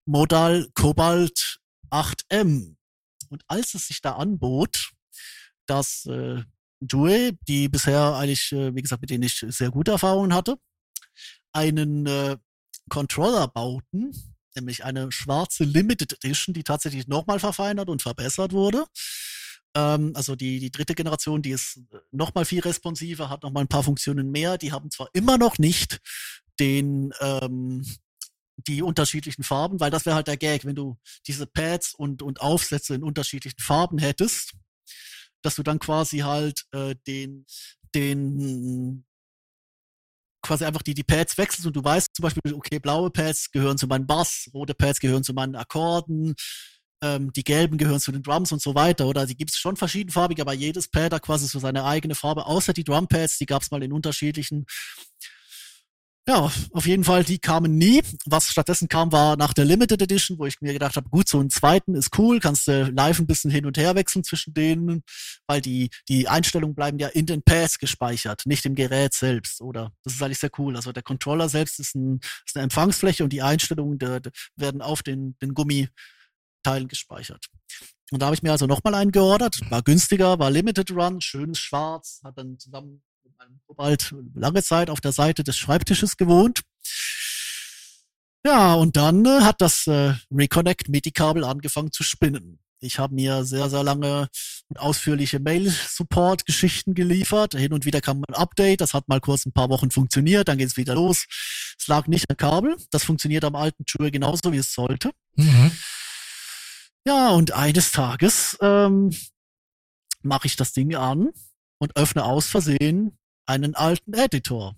Modal Cobalt 8M. Und als es sich da anbot, dass äh, Due, die bisher eigentlich, äh, wie gesagt, mit denen ich sehr gute Erfahrungen hatte, einen äh, Controller bauten, nämlich eine schwarze Limited Edition, die tatsächlich nochmal verfeinert und verbessert wurde. Ähm, also die, die dritte Generation, die ist nochmal viel responsiver, hat nochmal ein paar Funktionen mehr. Die haben zwar immer noch nicht den, ähm, die unterschiedlichen Farben, weil das wäre halt der Gag, wenn du diese Pads und, und Aufsätze in unterschiedlichen Farben hättest, dass du dann quasi halt äh, den, den quasi einfach die, die Pads wechselst und du weißt zum Beispiel, okay, blaue Pads gehören zu meinen Bass, rote Pads gehören zu meinen Akkorden, ähm, die gelben gehören zu den Drums und so weiter. Oder die gibt es schon verschiedenfarbig, aber jedes Pad hat quasi so seine eigene Farbe, außer die Drumpads, die gab es mal in unterschiedlichen. Ja, auf jeden Fall, die kamen nie. Was stattdessen kam, war nach der Limited Edition, wo ich mir gedacht habe, gut, so einen zweiten ist cool, kannst du live ein bisschen hin und her wechseln zwischen denen, weil die, die Einstellungen bleiben ja in den Pads gespeichert, nicht im Gerät selbst, oder? Das ist eigentlich sehr cool. Also der Controller selbst ist, ein, ist eine Empfangsfläche und die Einstellungen der, der werden auf den, den Gummiteilen gespeichert. Und da habe ich mir also nochmal einen geordert, war günstiger, war Limited Run, schönes Schwarz, hat dann zusammen bald lange Zeit auf der Seite des Schreibtisches gewohnt. Ja, und dann äh, hat das äh, Reconnect MIDI-Kabel angefangen zu spinnen. Ich habe mir sehr, sehr lange und ausführliche Mail-Support-Geschichten geliefert. Hin und wieder kam ein Update, das hat mal kurz ein paar Wochen funktioniert, dann geht es wieder los. Es lag nicht am Kabel, das funktioniert am alten Schuhe genauso, wie es sollte. Mhm. Ja, und eines Tages ähm, mache ich das Ding an und öffne aus Versehen einen alten Editor,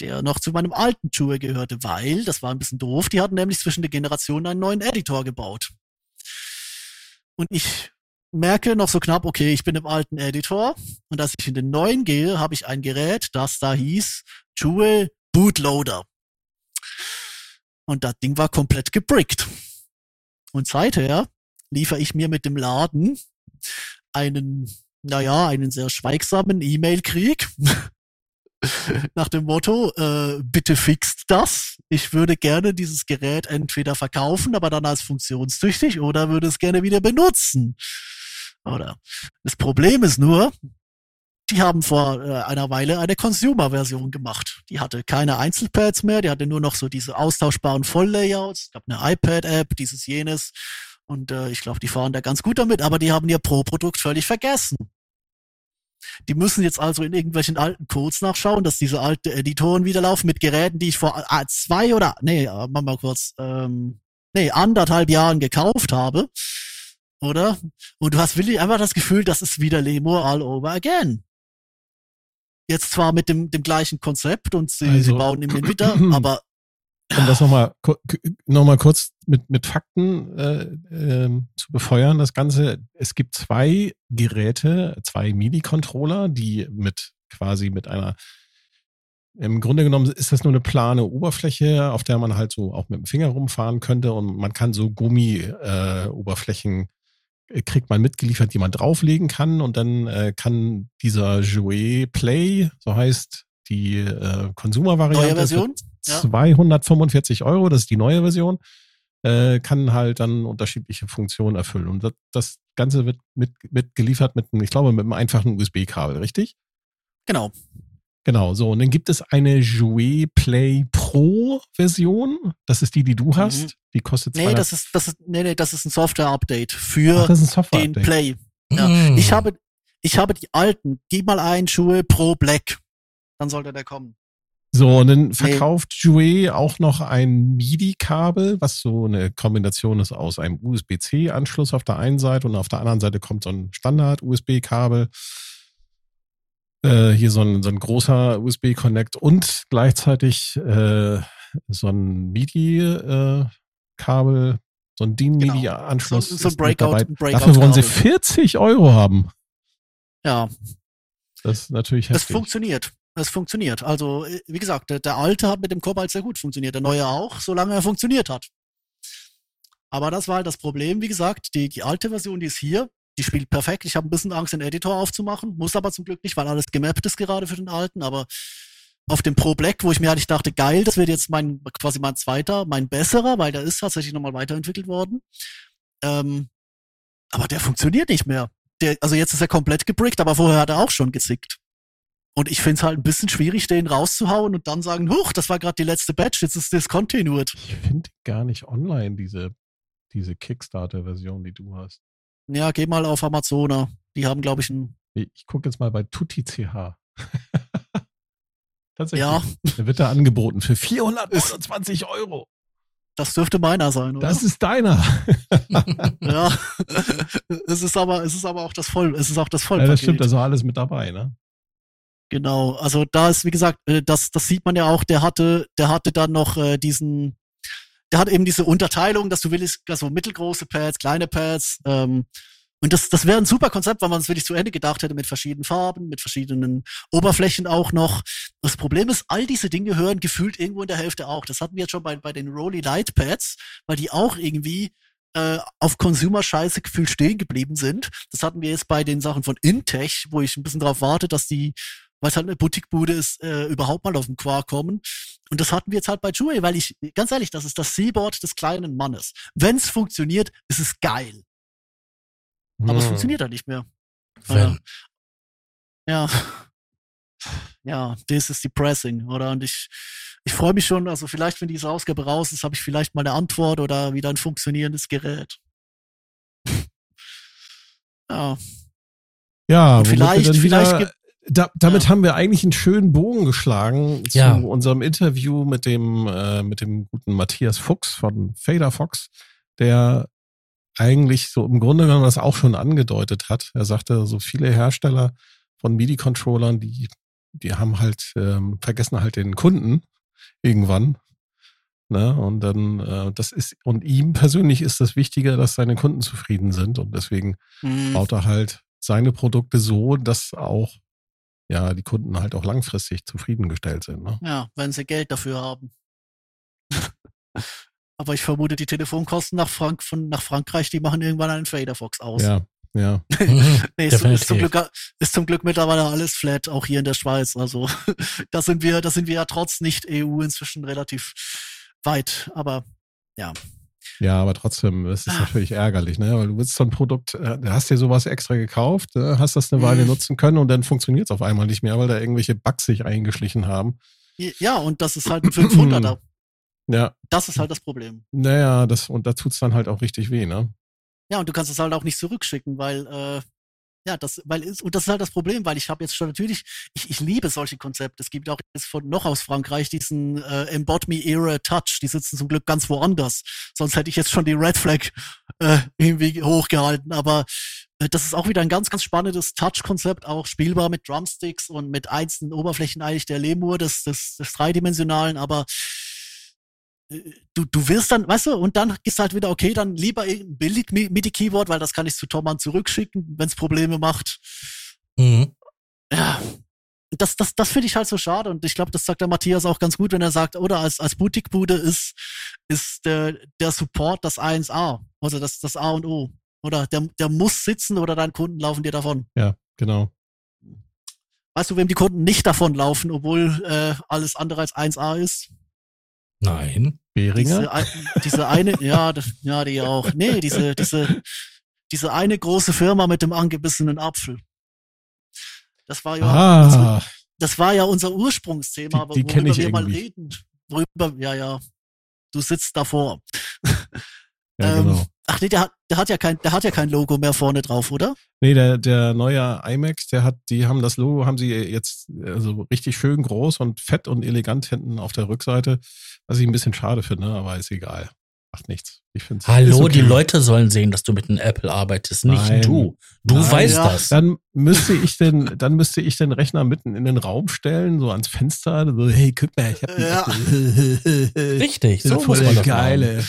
der noch zu meinem alten Tour gehörte, weil, das war ein bisschen doof, die hatten nämlich zwischen den Generationen einen neuen Editor gebaut. Und ich merke noch so knapp, okay, ich bin im alten Editor und als ich in den neuen gehe, habe ich ein Gerät, das da hieß Jewel Bootloader. Und das Ding war komplett gebrickt. Und seither liefere ich mir mit dem Laden einen naja, einen sehr schweigsamen E-Mail-Krieg. Nach dem Motto, äh, bitte fixt das. Ich würde gerne dieses Gerät entweder verkaufen, aber dann als funktionstüchtig oder würde es gerne wieder benutzen. Oder das Problem ist nur, die haben vor äh, einer Weile eine Consumer-Version gemacht. Die hatte keine Einzelpads mehr, die hatte nur noch so diese austauschbaren Volllayouts. Es gab eine iPad-App, dieses jenes. Und äh, ich glaube, die fahren da ganz gut damit, aber die haben ihr Pro-Produkt völlig vergessen. Die müssen jetzt also in irgendwelchen alten Codes nachschauen, dass diese alten Editoren wieder laufen mit Geräten, die ich vor äh, zwei oder, nee, äh, mach mal kurz, ähm, nee, anderthalb Jahren gekauft habe. Oder? Und du hast wirklich einfach das Gefühl, das ist wieder Lemur all over again. Jetzt zwar mit dem, dem gleichen Konzept und sie, also, sie bauen im Winter, aber um das nochmal noch mal kurz mit, mit Fakten äh, äh, zu befeuern, das Ganze, es gibt zwei Geräte, zwei MIDI-Controller, die mit quasi mit einer, im Grunde genommen ist das nur eine plane Oberfläche, auf der man halt so auch mit dem Finger rumfahren könnte und man kann so Gummi-Oberflächen äh, kriegt man mitgeliefert, die man drauflegen kann und dann äh, kann dieser Jouet Play, so heißt die äh, Consumer-Variante. Neue Version? 245 Euro, das ist die neue Version, äh, kann halt dann unterschiedliche Funktionen erfüllen. Und das, das Ganze wird mit, mit geliefert mit, ich glaube, mit einem einfachen USB-Kabel, richtig? Genau. Genau, so. Und dann gibt es eine Jouet Play Pro Version. Das ist die, die du hast. Mhm. Die kostet Nee, das ist, das ist, nee, nee, das ist ein Software-Update für Ach, Software den Play. Ja. Mhm. Ich habe, ich habe die alten. Gib mal ein Schuhe Pro Black. Dann sollte der kommen. So, und dann verkauft nee. Jouet auch noch ein MIDI-Kabel, was so eine Kombination ist aus einem USB-C-Anschluss auf der einen Seite und auf der anderen Seite kommt so ein Standard-USB-Kabel. Äh, hier so ein, so ein großer USB-Connect und gleichzeitig äh, so ein MIDI-Kabel, äh, so ein DIN-MIDI-Anschluss. Genau. So, so ein Breakout, Breakout Dafür wollen sie 40 Euro haben. Ja. Das ist natürlich heftig. Das funktioniert. Es funktioniert. Also, äh, wie gesagt, der, der alte hat mit dem Cobalt sehr gut funktioniert, der neue auch, solange er funktioniert hat. Aber das war halt das Problem, wie gesagt, die, die alte Version, die ist hier, die spielt perfekt. Ich habe ein bisschen Angst, den Editor aufzumachen, muss aber zum Glück nicht, weil alles gemappt ist gerade für den alten, aber auf dem Pro Black, wo ich mir halt ich dachte, geil, das wird jetzt mein, quasi mein zweiter, mein besserer, weil der ist tatsächlich nochmal weiterentwickelt worden. Ähm, aber der funktioniert nicht mehr. Der, also jetzt ist er komplett gebrickt, aber vorher hat er auch schon gezickt. Und ich finde es halt ein bisschen schwierig, den rauszuhauen und dann sagen, huch, das war gerade die letzte Batch, jetzt ist discontinued. Ich finde gar nicht online diese, diese Kickstarter-Version, die du hast. Ja, geh mal auf Amazona. Die haben, glaube ich, ein. Ich, gucke jetzt mal bei TutiCH. Tatsächlich. Ja, Der wird da angeboten für 429 Euro. das dürfte meiner sein, oder? Das ist deiner. ja. es ist aber, es ist aber auch das Voll, es ist auch das Ja, Vollpaket. das stimmt, da ist auch alles mit dabei, ne? Genau, also da ist, wie gesagt, äh, das, das sieht man ja auch, der hatte, der hatte dann noch äh, diesen, der hat eben diese Unterteilung, dass du willst, also mittelgroße Pads, kleine Pads, ähm, und das, das wäre ein super Konzept, wenn man es wirklich zu Ende gedacht hätte, mit verschiedenen Farben, mit verschiedenen Oberflächen auch noch. Das Problem ist, all diese Dinge hören gefühlt irgendwo in der Hälfte auch. Das hatten wir jetzt schon bei, bei den Rolly Light Pads, weil die auch irgendwie äh, auf Consumer-Scheiße gefühlt stehen geblieben sind. Das hatten wir jetzt bei den Sachen von Intech, wo ich ein bisschen drauf warte, dass die, weil es halt eine Boutique-Bude ist, äh, überhaupt mal auf den Quark kommen. Und das hatten wir jetzt halt bei Jewel, weil ich, ganz ehrlich, das ist das Seaboard des kleinen Mannes. Wenn es funktioniert, ist es geil. Aber es Hm. funktioniert halt nicht mehr. Wenn. Ja. Ja, das ist depressing, oder? Und ich, ich freue mich schon, also vielleicht, wenn diese Ausgabe raus ist, habe ich vielleicht mal eine Antwort oder wieder ein funktionierendes Gerät. ja. Ja, vielleicht- vielleicht gibt- da, damit Ja. haben wir eigentlich einen schönen Bogen geschlagen zu Ja. unserem Interview mit dem, äh, mit dem guten Matthias Fuchs von Fader Fox, der eigentlich so im Grunde genommen das auch schon angedeutet hat. Er sagte, so viele Hersteller von MIDI-Controllern, die, die haben halt, ähm, vergessen halt den Kunden irgendwann. Ne? Und dann, äh, das ist, und ihm persönlich ist das wichtiger, dass seine Kunden zufrieden sind. Und deswegen Hm. baut er halt seine Produkte so, dass auch ja die Kunden halt auch langfristig zufriedengestellt sind. Ne? Ja, wenn sie Geld dafür haben. Aber ich vermute, die Telefonkosten nach, Frank von, nach Frankreich, die machen irgendwann einen Faderfox aus. Ja, ja. Nee, ist, ist, zum. Glück, ist zum Glück mittlerweile alles flat, auch hier in der Schweiz. Also da sind wir, da sind wir ja trotz nicht EU inzwischen relativ weit. Aber ja. Ja, aber trotzdem, es ist Ah. natürlich ärgerlich, ne? Weil du willst so ein Produkt, äh, hast dir sowas extra gekauft, äh, hast das eine Weile Mhm. nutzen können und dann funktioniert es auf einmal nicht mehr, weil da irgendwelche Bugs sich eingeschlichen haben. Ja, und das ist halt ein 500er. Ja, Das ist halt das Problem. naja, das, und da tut's dann halt auch richtig weh, ne? Ja, und du kannst es halt auch nicht zurückschicken, weil äh, ja, das, weil und das ist halt das Problem, weil ich habe jetzt schon natürlich, ich, ich liebe solche Konzepte. Es gibt auch jetzt von noch aus Frankreich diesen äh, Embod Me Era Touch. Die sitzen zum Glück ganz woanders. Sonst hätte ich jetzt schon die Red Flag äh, irgendwie hochgehalten. Aber äh, das ist auch wieder ein ganz, ganz spannendes Touch-Konzept, auch spielbar mit Drumsticks und mit einzelnen Oberflächen eigentlich der Lemur des, des, des dreidimensionalen, aber du, du wirst dann, weißt du, und dann ist halt wieder, okay, dann lieber irgendein billig Mi- MIDI-Keyboard, weil das kann ich zu Thomann zurückschicken, wenn es Probleme macht. Mhm. Ja. Das, das, das finde ich halt so schade und ich glaube, das sagt der Matthias auch ganz gut, wenn er sagt, oder als, als Boutique-Bude ist, ist der, der Support das 1A, also das, das A und O. Oder der, der muss sitzen oder deine Kunden laufen dir davon. Ja, genau. Weißt du, wem die Kunden nicht davonlaufen, obwohl äh, alles andere als 1A ist? Nein. Beringer? Diese, ein- diese eine, ja, das, ja, die auch. Nee, diese, diese, diese eine große Firma mit dem angebissenen Apfel. Das war ja, das, ah, das war ja unser Ursprungsthema, Die- die worüber ich wir mal irgendwie. reden. Worüber, ja, ja. Du sitzt davor. ja, ähm, genau. Ach nee, der hat, der hat ja kein, der hat ja kein Logo mehr vorne drauf, oder? Nee, der, der neue iMac, der hat, die haben das Logo, haben sie jetzt also richtig schön groß und fett und elegant hinten auf der Rückseite, was ich ein bisschen schade finde, aber ist egal. Macht nichts. Ich find's, Hallo, okay. die Leute sollen sehen, dass du mit einem Apple arbeitest, nicht Nein. du. Du Nein. weißt Ja. das. Dann müsste ich den, dann müsste ich den Rechner mitten in den Raum stellen, so ans Fenster, so, hey, guck mal, ich hab Ja. Richtig, so voll muss man das geile.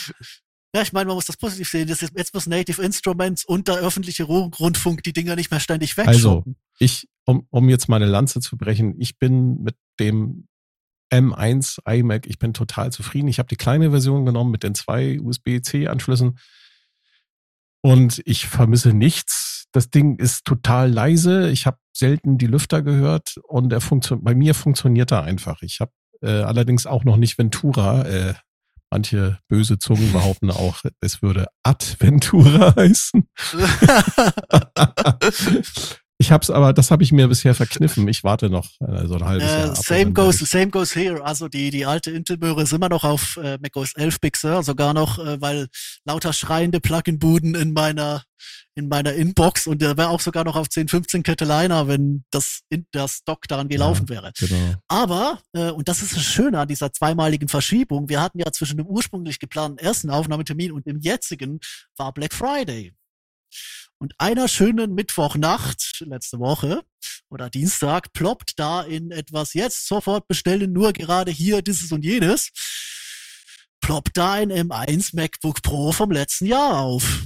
Ja, ich meine, man muss das positiv sehen. Das ist, jetzt muss Native Instruments und der öffentliche Ru- Rundfunk die Dinger nicht mehr ständig Also, wegschoppen. ich, um, um jetzt meine Lanze zu brechen, ich bin mit dem M1 iMac, ich bin total zufrieden. Ich habe die kleine Version genommen mit den zwei USB-C-Anschlüssen und ich vermisse nichts. Das Ding ist total leise. Ich habe selten die Lüfter gehört und er funktio- bei mir funktioniert er einfach. Ich habe äh, allerdings auch noch nicht Ventura. Äh, manche böse Zungen behaupten auch, es würde Adventura heißen. ich hab's aber, das habe ich mir bisher verkniffen. Ich warte noch äh, so ein halbes Äh, Jahr. same goes, same goes here. Also die, die alte Intel-Möhre ist immer noch auf äh, macOS 11 Big Sur, sogar noch, äh, weil lauter schreiende Plugin-Buden in meiner, in meiner Inbox und der wäre auch sogar noch auf 10.15 Catalina, wenn das, in, das Dock daran gelaufen wäre. Genau. Aber, äh, und das ist das Schöne an dieser zweimaligen Verschiebung, wir hatten ja zwischen dem ursprünglich geplanten ersten Aufnahmetermin und dem jetzigen war Black Friday. Und einer schönen Mittwochnacht, letzte Woche oder Dienstag, ploppt da in etwas jetzt sofort bestellen, nur gerade hier dieses und jenes, ploppt da ein M1 MacBook Pro vom letzten Jahr auf.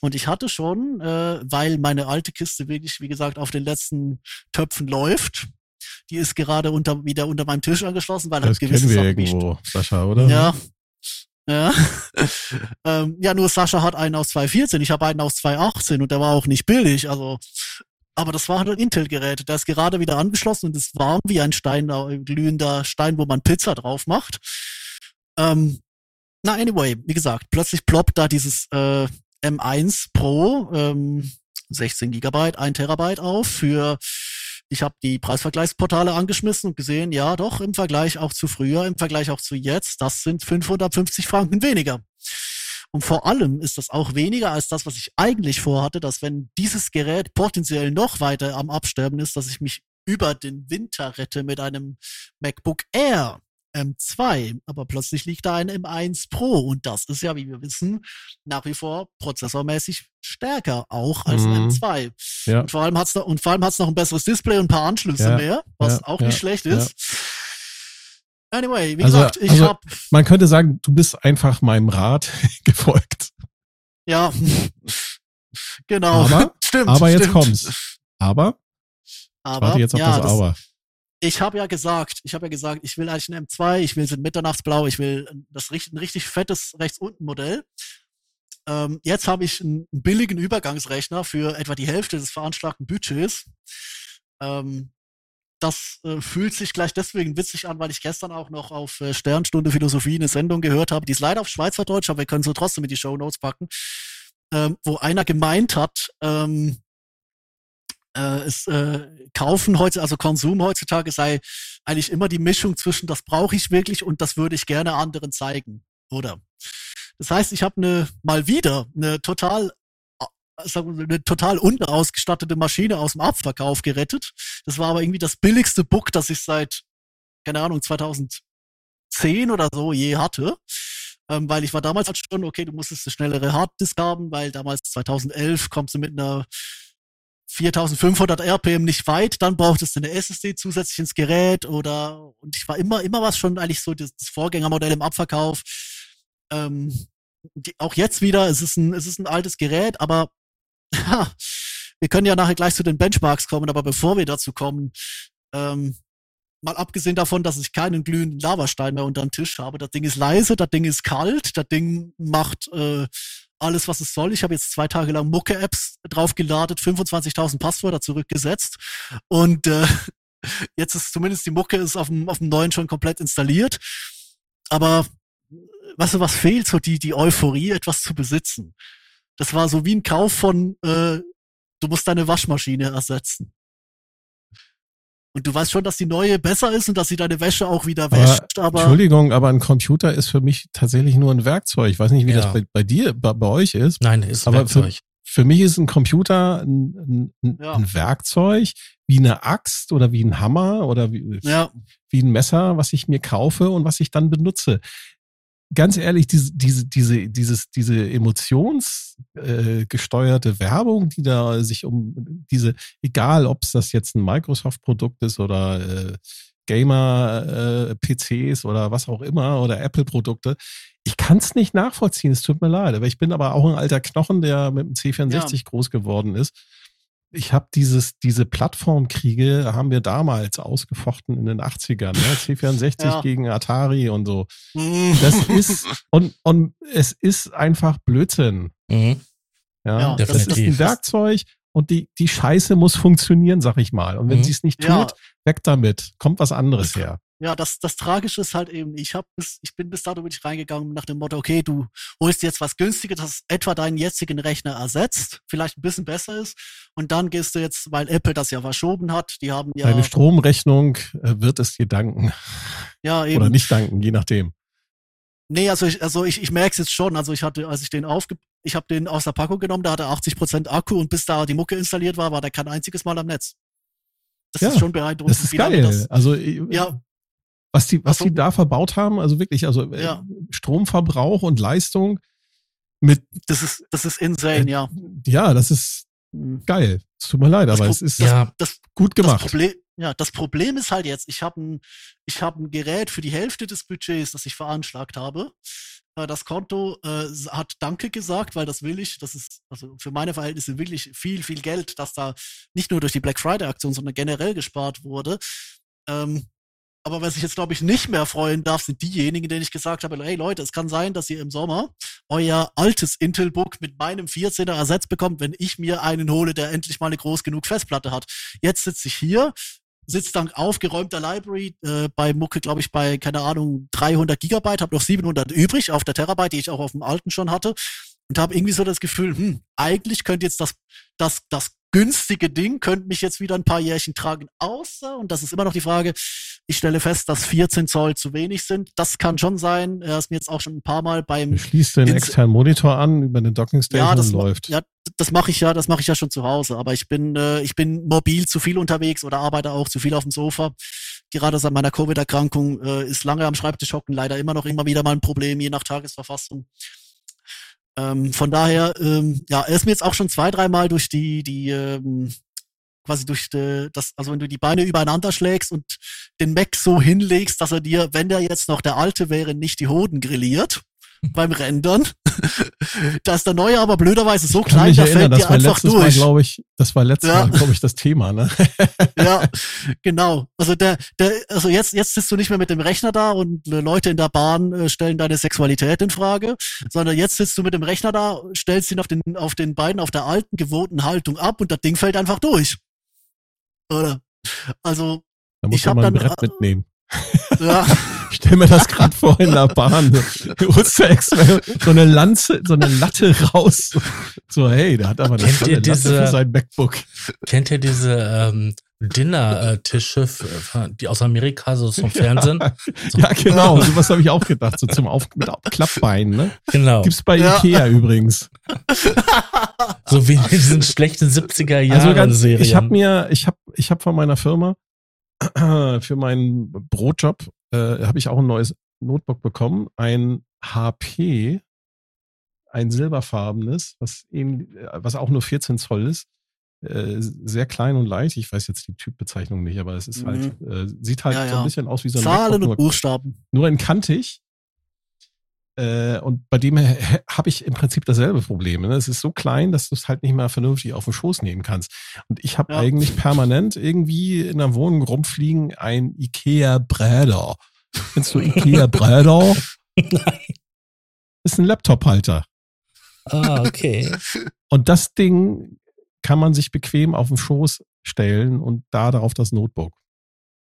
Und ich hatte schon, äh, weil meine alte Kiste wirklich, wie gesagt, auf den letzten Töpfen läuft, die ist gerade unter, wieder unter meinem Tisch angeschlossen, weil Das halt gewisse kennen wir Sachen nicht- irgendwo, Sascha, oder? ja. Ja. ähm, ja, nur Sascha hat einen aus 2.14, ich habe einen aus 2.18 und der war auch nicht billig, also aber das war halt ein Intel-Gerät. Der ist gerade wieder angeschlossen und ist warm wie ein Stein, äh, glühender Stein, wo man Pizza drauf macht. Ähm, na, anyway, wie gesagt, plötzlich ploppt da dieses äh, M1 Pro, ähm, 16 Gigabyte, 1 Terabyte auf für, ich habe die Preisvergleichsportale angeschmissen und gesehen, ja doch, im Vergleich auch zu früher, im Vergleich auch zu jetzt, das sind 550 Franken weniger. Und vor allem ist das auch weniger als das, was ich eigentlich vorhatte, dass wenn dieses Gerät potenziell noch weiter am Absterben ist, dass ich mich über den Winter rette mit einem MacBook Air M2. Aber plötzlich liegt da ein M1 Pro und das ist ja, wie wir wissen, nach wie vor prozessormäßig stärker auch als ein Mhm. M2. Ja. Und vor allem hat's noch, und vor allem hat's noch ein besseres Display und ein paar Anschlüsse Ja, mehr, was ja, auch nicht schlecht ist. Anyway, wie Also- gesagt, ich also- hab Man könnte sagen, du bist einfach meinem Rat gefolgt. ja genau. Aber- stimmt. Aber jetzt stimmt. kommt's. Aber, ich Aber warte jetzt auf ja, das Aber. Ich habe ja gesagt, ich habe ja gesagt, ich will eigentlich ein M2, ich will so ein Mitternachtsblau, ich will das ein richtig fettes rechts unten Modell. Ähm, jetzt habe ich einen, billigen Übergangsrechner für etwa die Hälfte des veranschlagten Budgets. Ähm, das äh, fühlt sich gleich deswegen witzig an, weil ich gestern auch noch auf äh, Sternstunde Philosophie eine Sendung gehört habe, die ist leider auf Schweizerdeutsch, aber wir können sie trotzdem in die Show Notes packen, ähm, wo einer gemeint hat, ähm, äh, es äh, kaufen heute, also Konsum heutzutage sei eigentlich immer die Mischung zwischen das brauche ich wirklich und das würde ich gerne anderen zeigen, oder? Das heißt, ich habe eine mal wieder eine total eine total unausgestattete Maschine aus dem Abverkauf gerettet. Das war aber irgendwie das billigste Book, das ich seit keine Ahnung 2010 oder so je hatte. Ähm, weil ich war damals halt schon, okay, du musstest eine schnellere Harddisk haben, weil damals 2011 kommst du mit einer 4500 RPM nicht weit, dann brauchtest du eine SSD zusätzlich ins Gerät oder und ich war immer immer was schon eigentlich so das, Vorgängermodell im Abverkauf. Ähm, die, auch jetzt wieder, es ist ein es ist ein altes Gerät, aber ja, wir können ja nachher gleich zu den Benchmarks kommen, aber bevor wir dazu kommen, ähm, mal abgesehen davon, dass ich keinen glühenden Lavastein mehr unter dem Tisch habe, das Ding ist leise, das Ding ist kalt, das Ding macht äh, alles, was es soll. Ich habe jetzt zwei Tage lang Mucke-Apps draufgeladen, 25.000 Passwörter zurückgesetzt und äh, jetzt ist zumindest die Mucke ist auf dem, auf dem neuen schon komplett installiert. Aber weißt du, was fehlt? So die, die Euphorie, etwas zu besitzen. Das war so wie ein Kauf von, äh, du musst deine Waschmaschine ersetzen. Und du weißt schon, dass die neue besser ist und dass sie deine Wäsche auch wieder wäscht, aber Entschuldigung, aber ein Computer ist für mich tatsächlich nur ein Werkzeug. Ich weiß nicht, wie Ja. das bei, bei dir, bei, bei euch ist. Nein, ist Aber Werkzeug. Für mich ist ein Computer ein, ein, Ja. ein Werkzeug, wie eine Axt oder wie ein Hammer oder wie, ja, wie ein Messer, was ich mir kaufe und was ich dann benutze. Ganz ehrlich, diese, diese, diese, dieses, diese emotionsgesteuerte äh, Werbung, die da sich um diese, egal ob es das jetzt ein Microsoft-Produkt ist oder äh, Gamer-PCs oder was auch immer oder Apple-Produkte, ich kann es nicht nachvollziehen, es tut mir leid. Aber ich bin aber auch ein alter Knochen, der mit dem C64 groß geworden ist ich habe dieses, diese Plattformkriege haben wir damals ausgefochten in den 80ern, ne? C64 Ja. gegen Atari und so. Mm. Das ist, und, und es ist einfach Blödsinn. Mhm. Ja, Ja, das ist ein Werkzeug und die, die Scheiße muss funktionieren, sag ich mal. Und wenn Mhm. sie es nicht tut, Ja. weg damit. Kommt was anderes her. Ja, das, das Tragische ist halt eben, ich hab bis, ich bin bis dato wirklich reingegangen nach dem Motto, okay, du holst jetzt was Günstiges, das etwa deinen jetzigen Rechner ersetzt, vielleicht ein bisschen besser ist. Und dann gehst du jetzt, weil Apple das ja verschoben hat, die haben ja. Deine Stromrechnung äh, wird es dir danken. Ja, eben. Oder nicht danken, je nachdem. Nee, also ich, also ich, ich merke es jetzt schon. Also ich hatte, als ich den aufge, ich habe den aus der Packung genommen, da hatte 80% Akku und bis da die Mucke installiert war, war der kein einziges Mal am Netz. Das Ja, ist schon beeindruckend. Das ist geil. also äh, ja, was die, was die da verbaut haben, also wirklich, also äh, Ja. Stromverbrauch und Leistung mit, das ist, das ist insane, ja. ja, das ist Mhm. geil. Es tut mir leid, Das aber Pro- es ist Ja, Das, gut das gemacht. Problem, ja, das Problem ist halt jetzt, ich habe ein, ich habe ein Gerät für die Hälfte des Budgets, das ich veranschlagt habe. Äh, Das Konto äh, hat Danke gesagt, weil das will ich. Das ist also für meine Verhältnisse wirklich viel, viel Geld, das da nicht nur durch die Black Friday Aktion, sondern generell gespart wurde. Ähm, aber was ich jetzt, glaube ich, nicht mehr freuen darf, sind diejenigen, denen ich gesagt habe, hey Leute, es kann sein, dass ihr im Sommer euer altes Intel-Book mit meinem 14er ersetzt bekommt, wenn ich mir einen hole, der endlich mal eine groß genug Festplatte hat. Jetzt sitze ich hier, sitze dank aufgeräumter Library äh, bei Mucke, glaube ich, bei, keine Ahnung, 300 Gigabyte, habe noch 700 übrig auf der Terabyte, die ich auch auf dem alten schon hatte und habe irgendwie so das Gefühl, hm, eigentlich könnte jetzt das, das, das günstige Ding könnte mich jetzt wieder ein paar Jährchen tragen, außer, und das ist immer noch die Frage, ich stelle fest, dass 14 Zoll zu wenig sind. Das kann schon sein. Er ist mir jetzt auch schon ein paar Mal beim Du schließt den externen Monitor an über den Docking Station ja, das läuft. Ja, das mache ich ja, das mache ich ja schon zu Hause. Aber ich bin, äh, ich bin mobil zu viel unterwegs oder arbeite auch zu viel auf dem Sofa. Gerade seit meiner Covid-Erkrankung äh, ist lange am Schreibtisch hocken leider immer noch immer wieder mal ein Problem, je nach Tagesverfassung. Ähm, von daher, ähm, ja, er ist mir jetzt auch schon zwei, dreimal durch die, die, ähm, quasi durch die, das, also wenn du die Beine übereinander schlägst und den Mac so hinlegst, dass er dir, wenn der jetzt noch der alte wäre, nicht die Hoden grilliert beim Rendern. da ist der neue aber blöderweise so kann klein, da erinnern, fällt das dir war einfach letztes Mal, durch. glaube ich, das war letztes Ja. Mal, glaube ich, das Thema, ne? ja, genau. Also der, der, also jetzt, jetzt sitzt du nicht mehr mit dem Rechner da und Leute in der Bahn äh, stellen deine Sexualität in Frage, sondern jetzt sitzt du mit dem Rechner da, stellst ihn auf den, auf den beiden auf der alten gewohnten Haltung ab und das Ding fällt einfach durch. Oder? Also, Da muss Ich man hab mal ein dann, Brett äh, mitnehmen. ja, Ich stell mir das gerade vor in der Bahn. Du holst dir extra so eine Lanze, so eine Latte raus. So, hey, der hat aber eine Kennt Latte diese- für sein MacBook. Kennt ihr diese ähm, Dinner-Tische, die aus Amerika so zum Fernsehen? So, Ja, genau. Sowas habe ich auch gedacht. So zum Auf mit Klappbeinen, ne? Genau. Gibt's bei Ja. Ikea übrigens. So wie in diesen schlechten 70er Also Jahren ganz, Serien. ich habe mir, ich habe, ich habe von meiner Firma für meinen Brotjob äh, habe ich auch ein neues Notebook bekommen, ein HP, ein silberfarbenes, was ähnlich, was auch nur 14 Zoll ist, äh, sehr klein und leicht. Ich weiß jetzt die Typbezeichnung nicht, aber es ist halt, äh, sieht halt Mhm. Ja, so ein ja. bisschen aus wie so ein Zahlen MacBook, und nur, Buchstaben. nur in kantig. Äh, und bei dem habe ich im Prinzip dasselbe Problem. Ne? Es ist so klein, dass du es halt nicht mehr vernünftig auf den Schoß nehmen kannst. Und ich habe Ja. eigentlich permanent irgendwie in der Wohnung rumfliegen ein Ikea Bräder. Kennst du Ikea Bräder? Nein. Ist ein Laptop-Halter. Ah, okay. Und das Ding kann man sich bequem auf den Schoß stellen und da darauf das Notebook.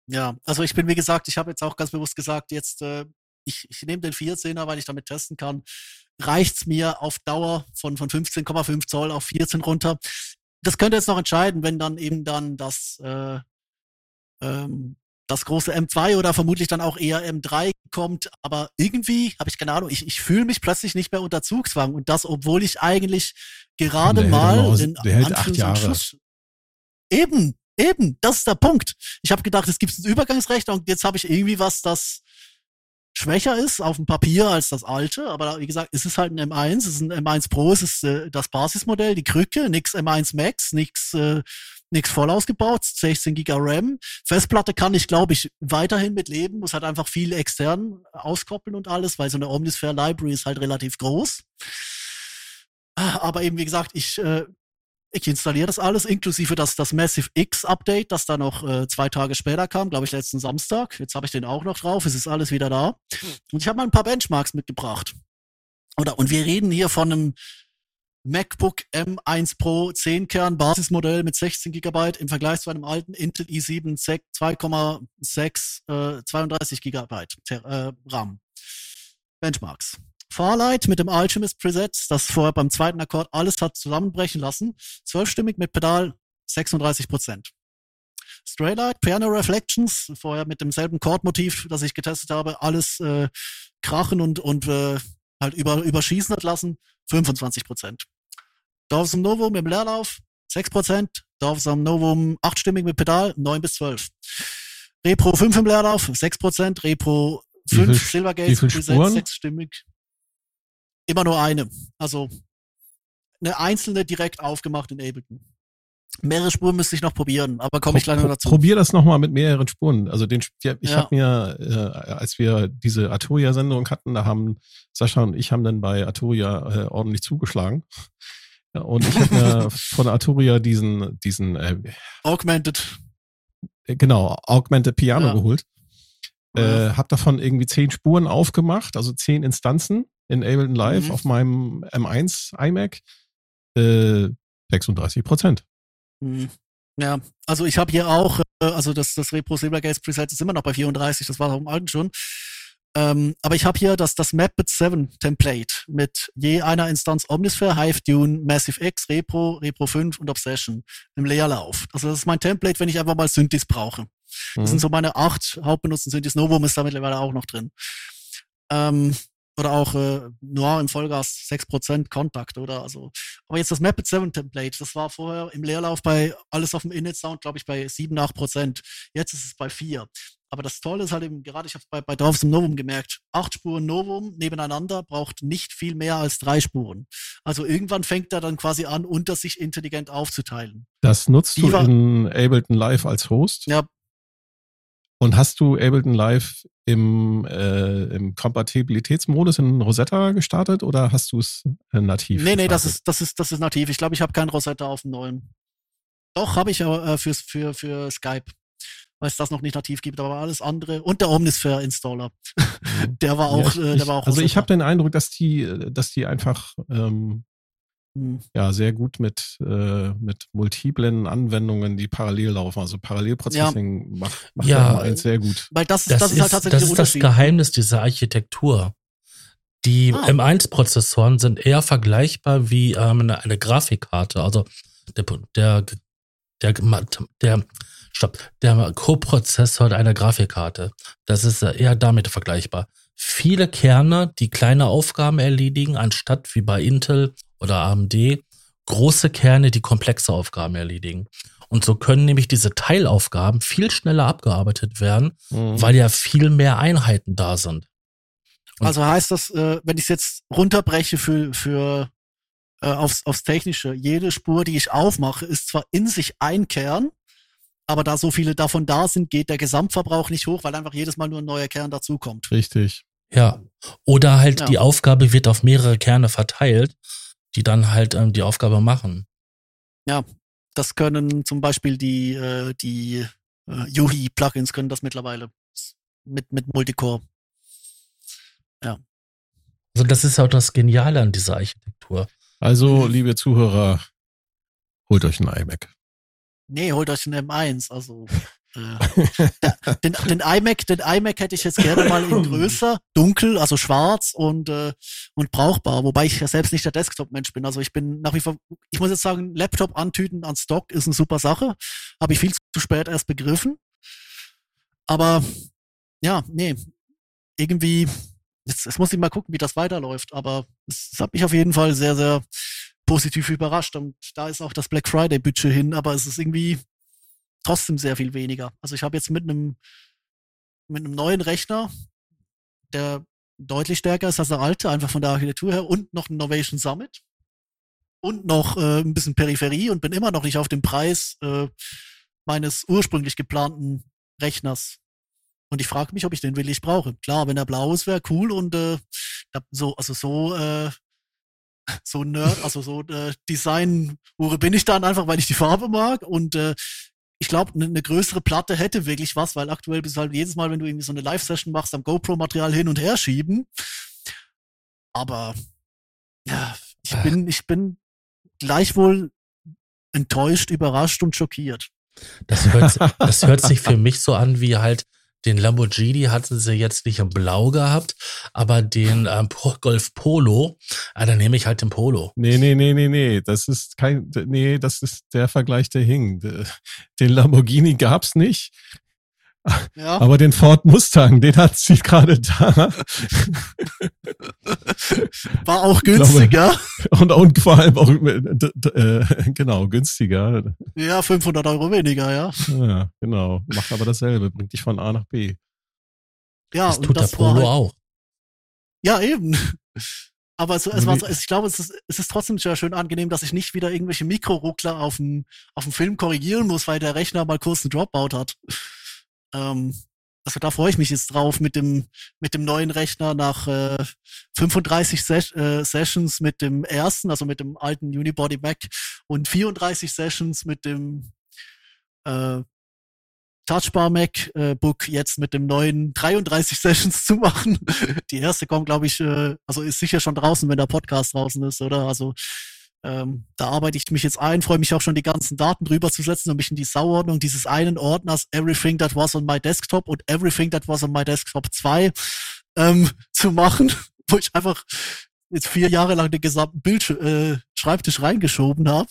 Ja, also ich bin, wie gesagt, ich habe jetzt auch ganz bewusst gesagt, jetzt, äh, ich, ich nehme den 14er, weil ich damit testen kann. Reicht's mir auf Dauer von, von 15,5 Zoll auf 14 runter. Das könnte jetzt noch entscheiden, wenn dann eben dann das, äh, ähm, das große M2 oder vermutlich dann auch eher M3 kommt. Aber irgendwie habe ich keine Ahnung, ich, ich fühle mich plötzlich nicht mehr unter Zugzwang. Und das, obwohl ich eigentlich gerade Der mal auch- in der hält acht Jahre. Eben, eben, das ist der Punkt. Ich habe gedacht, es gibt einen Übergangsrechner und jetzt habe ich irgendwie was, das schwächer ist auf dem Papier als das alte, aber wie gesagt, es ist halt ein M1, es ist ein M1 Pro, es ist äh, das Basismodell, die Krücke, nix M1 Max, nix äh, nix voll ausgebaut, 16 Giga RAM. Festplatte kann ich, glaube ich, weiterhin mit leben, muss halt einfach viel extern auskoppeln und alles, weil so eine Omnisphere Library ist halt relativ groß. Aber eben, wie gesagt, ich, äh, ich installiere das alles, inklusive das, das Massive X Update, das dann noch äh, zwei Tage später kam, glaube ich, letzten Samstag. Jetzt habe ich den auch noch drauf, es ist alles wieder da. Und ich habe mal ein paar Benchmarks mitgebracht. Oder, und wir reden hier von einem MacBook M1 Pro 10 Kern Basismodell mit 16 Gigabyte im Vergleich zu einem alten Intel i7 2,6 äh, 32 Gigabyte äh, RAM. Benchmarks. Farlight mit dem Alchemist Preset, das vorher beim zweiten Akkord alles hat zusammenbrechen lassen. Zwölfstimmig mit Pedal 36 Prozent. Straylight, Piano Reflections, vorher mit demselben Chordmotiv, das ich getestet habe, alles äh, krachen und, und äh, halt über, überschießen hat lassen, 25 Prozent. Dorfsum Novum im Leerlauf, 6 Prozent. Dorfsum Novum achtstimmig mit Pedal, 9 bis 12. Repro 5 im Leerlauf, 6 Prozent. Repro 5 Silvergate, Preset, sechsstimmig. Immer nur eine. Also eine einzelne direkt aufgemacht in Ableton. Mehrere Spuren müsste ich noch probieren, aber komme ich gleich noch dazu. Probier das nochmal mit mehreren Spuren. Also den, ich ja. habe mir, äh, als wir diese Arturia-Sendung hatten, da haben Sascha und ich haben dann bei Arturia äh, ordentlich zugeschlagen. Ja, und ich habe mir von Arturia diesen, diesen äh, Augmented. Äh, genau, Augmented Piano ja. geholt. Äh, hab davon irgendwie zehn Spuren aufgemacht, also zehn Instanzen in Ableton Live mhm. auf meinem M1 iMac. Äh, 36 Prozent. Mhm. Ja, also ich habe hier auch, äh, also das, das Repro Silvergate Preset ist immer noch bei 34, das war auch im alten schon. Ähm, aber ich habe hier das, das Mapbit 7 Template mit je einer Instanz Omnisphere, Hive, Dune, Massive X, Repro, Repro 5 und Obsession im Leerlauf. Also das ist mein Template, wenn ich einfach mal Synthes brauche. Das mhm. sind so meine acht hauptbenutzten Synthes. Novum ist da mittlerweile auch noch drin. Ähm, oder auch äh, Noir im Vollgas 6% Kontakt, oder? Also, aber jetzt das Mapit 7 Template, das war vorher im Leerlauf bei alles auf dem Init Sound, glaube ich, bei 7, 8%. Jetzt ist es bei 4. Aber das Tolle ist halt eben, gerade ich habe bei, bei Dorfs im Novum gemerkt, acht Spuren Novum nebeneinander braucht nicht viel mehr als drei Spuren. Also irgendwann fängt er dann quasi an, unter sich intelligent aufzuteilen. Das nutzt Die du in Ableton Live als Host? Ja, und hast du Ableton Live im, äh, im Kompatibilitätsmodus in Rosetta gestartet oder hast du es äh, nativ? Nee, nee, das ist, das ist, das ist nativ. Ich glaube, ich habe kein Rosetta auf dem neuen. Doch, habe ich aber äh, für, für, für Skype, weil es das noch nicht nativ gibt, aber alles andere. Und der Omnisphere Installer. Mhm. der war auch, ja, ich, äh, der war auch Also ich habe den Eindruck, dass die, dass die einfach ähm, hm. Ja sehr gut mit, äh, mit multiplen Anwendungen, die parallel laufen. Also Parallelprocessing ja. macht, macht ja, eins sehr gut. Weil das, das, das ist, halt tatsächlich das, ist das Geheimnis dieser Architektur. Die ah. M1-Prozessoren sind eher vergleichbar wie ähm, eine, eine Grafikkarte. Also der, der, der, der, stopp, der Co-Prozessor einer Grafikkarte. Das ist eher damit vergleichbar. Viele Kerne, die kleine Aufgaben erledigen, anstatt wie bei Intel oder AMD große Kerne, die komplexe Aufgaben erledigen. Und so können nämlich diese Teilaufgaben viel schneller abgearbeitet werden, mhm. weil ja viel mehr Einheiten da sind. Und also heißt das, äh, wenn ich es jetzt runterbreche für, für äh, aufs, aufs Technische, jede Spur, die ich aufmache, ist zwar in sich ein Kern, aber da so viele davon da sind, geht der Gesamtverbrauch nicht hoch, weil einfach jedes Mal nur ein neuer Kern dazukommt. Richtig. Ja. Oder halt ja. die Aufgabe wird auf mehrere Kerne verteilt die dann halt ähm, die Aufgabe machen. Ja, das können zum Beispiel die, äh, die äh, Yuhi-Plugins können das mittlerweile mit, mit Multicore. Ja. Also das ist auch das Geniale an dieser Architektur. Also, liebe Zuhörer, holt euch ein iMac. Nee, holt euch ein M1. Also äh, den, den, iMac, den iMac hätte ich jetzt gerne mal in größer, dunkel, also schwarz und, äh, und brauchbar, wobei ich ja selbst nicht der Desktop-Mensch bin. Also ich bin nach wie vor, ich muss jetzt sagen, Laptop antüten an Stock ist eine super Sache. Habe ich viel zu spät erst begriffen. Aber ja, nee, irgendwie, jetzt, jetzt muss ich mal gucken, wie das weiterläuft. Aber es, es hat mich auf jeden Fall sehr, sehr positiv überrascht. Und da ist auch das Black Friday-Budget hin, aber es ist irgendwie trotzdem sehr viel weniger. Also ich habe jetzt mit einem mit einem neuen Rechner, der deutlich stärker ist als der alte, einfach von der Architektur her, und noch ein Novation Summit und noch äh, ein bisschen Peripherie und bin immer noch nicht auf dem Preis äh, meines ursprünglich geplanten Rechners. Und ich frage mich, ob ich den wirklich brauche. Klar, wenn er blau ist, wäre cool und äh, so, also so, äh, so Nerd, also so äh, Design-Hure bin ich dann einfach, weil ich die Farbe mag und äh, ich glaube, eine ne größere Platte hätte wirklich was, weil aktuell bist du halt jedes Mal, wenn du irgendwie so eine Live-Session machst, am GoPro-Material hin und her schieben. Aber ja, ich bin, ich bin gleichwohl enttäuscht, überrascht und schockiert. Das hört, das hört sich für mich so an, wie halt den Lamborghini hatten sie jetzt nicht in Blau gehabt, aber den ähm, Golf Polo, ah, dann nehme ich halt den Polo. Nee, nee, nee, nee, nee. Das ist kein, nee, das ist der Vergleich, der hing. Den Lamborghini gab's nicht. Ja. Aber den Ford Mustang, den hat sie gerade da. War auch günstiger. und, und vor allem auch, äh, genau, günstiger. Ja, 500 Euro weniger, ja. Ja, genau. Macht aber dasselbe, bringt dich von A nach B. Ja, das tut das der Polo halt, auch. Ja, eben. Aber es, es war so, ich glaube, es ist, es ist trotzdem sehr schön angenehm, dass ich nicht wieder irgendwelche Mikroruckler auf dem, auf dem Film korrigieren muss, weil der Rechner mal kurz einen Dropout hat. Ähm, also da freue ich mich jetzt drauf mit dem mit dem neuen Rechner nach äh, 35 Ses äh, Sessions mit dem ersten, also mit dem alten Unibody Mac und 34 Sessions mit dem äh, Touchbar MacBook äh, jetzt mit dem neuen 33 Sessions zu machen. Die erste kommt, glaube ich, äh, also ist sicher schon draußen, wenn der Podcast draußen ist, oder? Also ähm, da arbeite ich mich jetzt ein, freue mich auch schon, die ganzen Daten drüber zu setzen und mich in die Sauordnung dieses einen Ordners Everything That Was on My Desktop und Everything That Was on My Desktop 2 ähm, zu machen, wo ich einfach jetzt vier Jahre lang den gesamten Bildsch äh, Schreibtisch reingeschoben habe.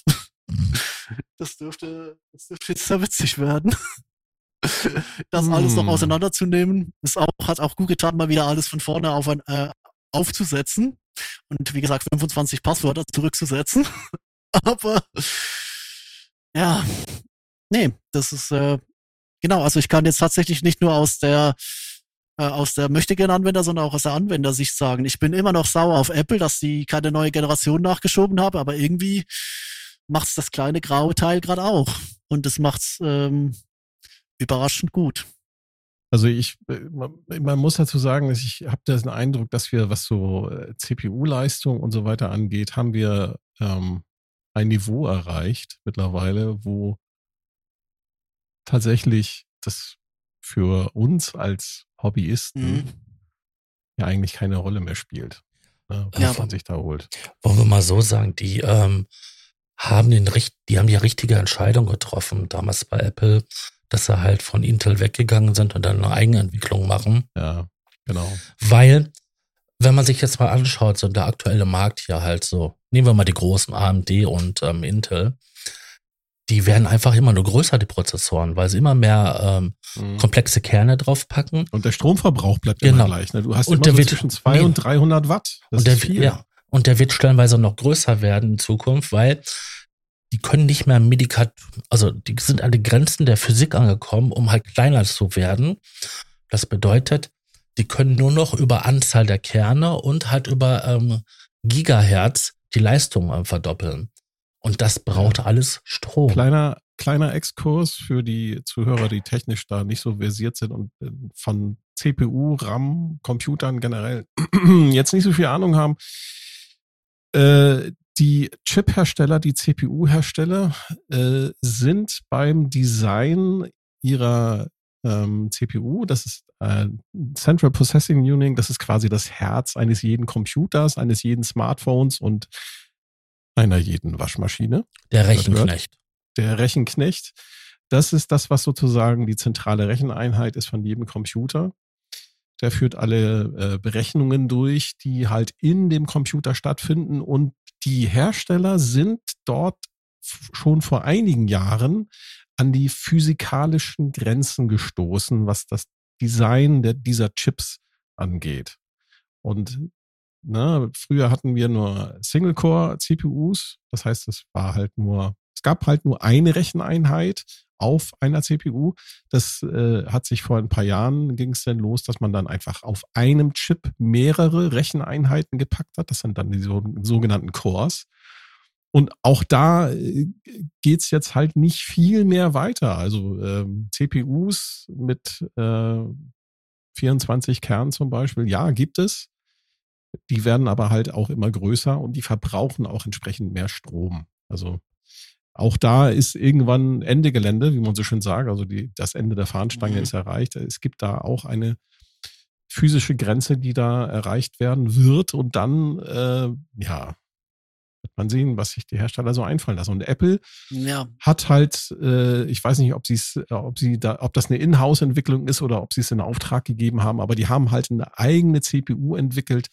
Das dürfte, das dürfte jetzt sehr witzig werden. Das alles noch hm. auseinanderzunehmen, ist auch, hat auch gut getan, mal wieder alles von vorne auf ein, äh, aufzusetzen und wie gesagt 25 Passwörter zurückzusetzen. Aber ja, nee, das ist äh, genau. Also ich kann jetzt tatsächlich nicht nur aus der äh, aus der möchtegern Anwender, sondern auch aus der Anwendersicht sagen. Ich bin immer noch sauer auf Apple, dass sie keine neue Generation nachgeschoben haben, aber irgendwie macht's das kleine graue Teil gerade auch und das macht's ähm, überraschend gut. Also ich, äh, man muss dazu sagen, dass ich habe den Eindruck, dass wir, was so äh, CPU-Leistung und so weiter angeht, haben wir ähm, ein Niveau erreicht mittlerweile, wo tatsächlich das für uns als Hobbyisten mhm. ja eigentlich keine Rolle mehr spielt, ne, was ja, man sich da holt. Wollen wir mal so sagen, die ähm, haben den, die haben die richtige Entscheidung getroffen damals bei Apple dass sie halt von Intel weggegangen sind und dann eine Eigenentwicklung machen. Ja, genau. Weil, wenn man sich jetzt mal anschaut, so der aktuelle Markt hier halt so, nehmen wir mal die großen AMD und ähm, Intel, die werden einfach immer nur größer, die Prozessoren, weil sie immer mehr ähm, mhm. komplexe Kerne draufpacken. Und der Stromverbrauch bleibt genau. immer gleich. Ne? Du hast und immer der so wird, zwischen 200 nee. und 300 Watt. Das und der, ist viel. Ja, und der wird stellenweise noch größer werden in Zukunft, weil die können nicht mehr Medikat, also die sind an die Grenzen der Physik angekommen, um halt kleiner zu werden. Das bedeutet, die können nur noch über Anzahl der Kerne und halt über ähm, Gigahertz die Leistung äh, verdoppeln. Und das braucht alles Strom. Kleiner, kleiner Exkurs für die Zuhörer, die technisch da nicht so versiert sind und äh, von CPU, RAM, Computern generell jetzt nicht so viel Ahnung haben. Äh, die Chip-Hersteller, die CPU-Hersteller äh, sind beim Design ihrer ähm, CPU, das ist äh, Central Processing Unit, das ist quasi das Herz eines jeden Computers, eines jeden Smartphones und einer jeden Waschmaschine. Der Rechenknecht. Der Rechenknecht. Das ist das, was sozusagen die zentrale Recheneinheit ist von jedem Computer. Der führt alle äh, Berechnungen durch, die halt in dem Computer stattfinden und die Hersteller sind dort schon vor einigen Jahren an die physikalischen Grenzen gestoßen, was das Design der, dieser Chips angeht. Und ne, früher hatten wir nur Single-Core-CPUs, das heißt, es war halt nur, es gab halt nur eine Recheneinheit auf einer CPU. Das äh, hat sich vor ein paar Jahren ging es dann los, dass man dann einfach auf einem Chip mehrere Recheneinheiten gepackt hat. Das sind dann die so, sogenannten Cores. Und auch da äh, geht's jetzt halt nicht viel mehr weiter. Also ähm, CPUs mit äh, 24 Kernen zum Beispiel, ja, gibt es. Die werden aber halt auch immer größer und die verbrauchen auch entsprechend mehr Strom. Also auch da ist irgendwann Ende Gelände, wie man so schön sagt. Also die, das Ende der Fahnenstange mhm. ist erreicht. Es gibt da auch eine physische Grenze, die da erreicht werden wird. Und dann, äh, ja, Wird man sehen, was sich die Hersteller so einfallen lassen. Und Apple Ja, hat halt, äh, ich weiß nicht, ob sie es, ob sie da, ob das eine Inhouse-Entwicklung ist oder ob sie es in Auftrag gegeben haben, aber die haben halt eine eigene CPU entwickelt,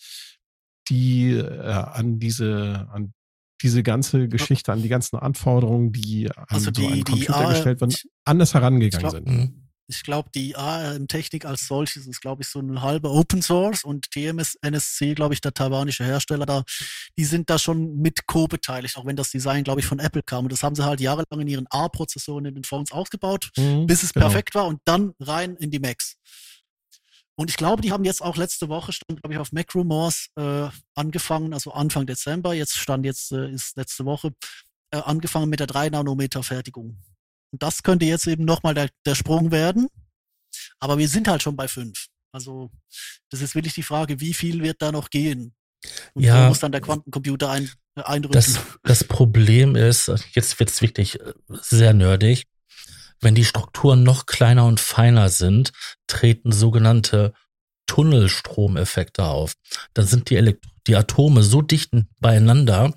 die äh, an diese, an diese ganze Geschichte, an die ganzen Anforderungen, die an Also so die- einen die Computer A- gestellt werden, anders herangegangen glaub- sind. Mhm. ich glaube, die ARM-Technik als solches ist, glaube ich, so ein halber Open Source und TMS NSC, glaube ich, der taiwanische Hersteller da, die sind da schon mit co-beteiligt, auch wenn das Design, glaube ich, von Apple kam. Und das haben sie halt jahrelang in ihren A-Prozessoren in den Phones ausgebaut, Mhm, bis es genau. perfekt war und dann rein in die Macs. Und ich glaube, die haben jetzt auch letzte Woche, stand, glaube ich, auf Mac Rumors äh, angefangen, also Anfang Dezember, jetzt stand jetzt, äh, ist letzte Woche, äh, angefangen mit der 3-Nanometer-Fertigung. Und das könnte jetzt eben nochmal der, der Sprung werden. Aber wir sind halt schon bei 5. Also das ist wirklich die Frage, wie viel wird da noch gehen? Und Ja. wo muss dann der Quantencomputer ein, äh, einrücken? Das, das Problem ist, jetzt wird's wirklich äh, sehr nerdig, wenn die Strukturen noch kleiner und feiner sind, treten sogenannte Tunnelstromeffekte auf. Dann sind die, Elekt die Atome so dicht beieinander,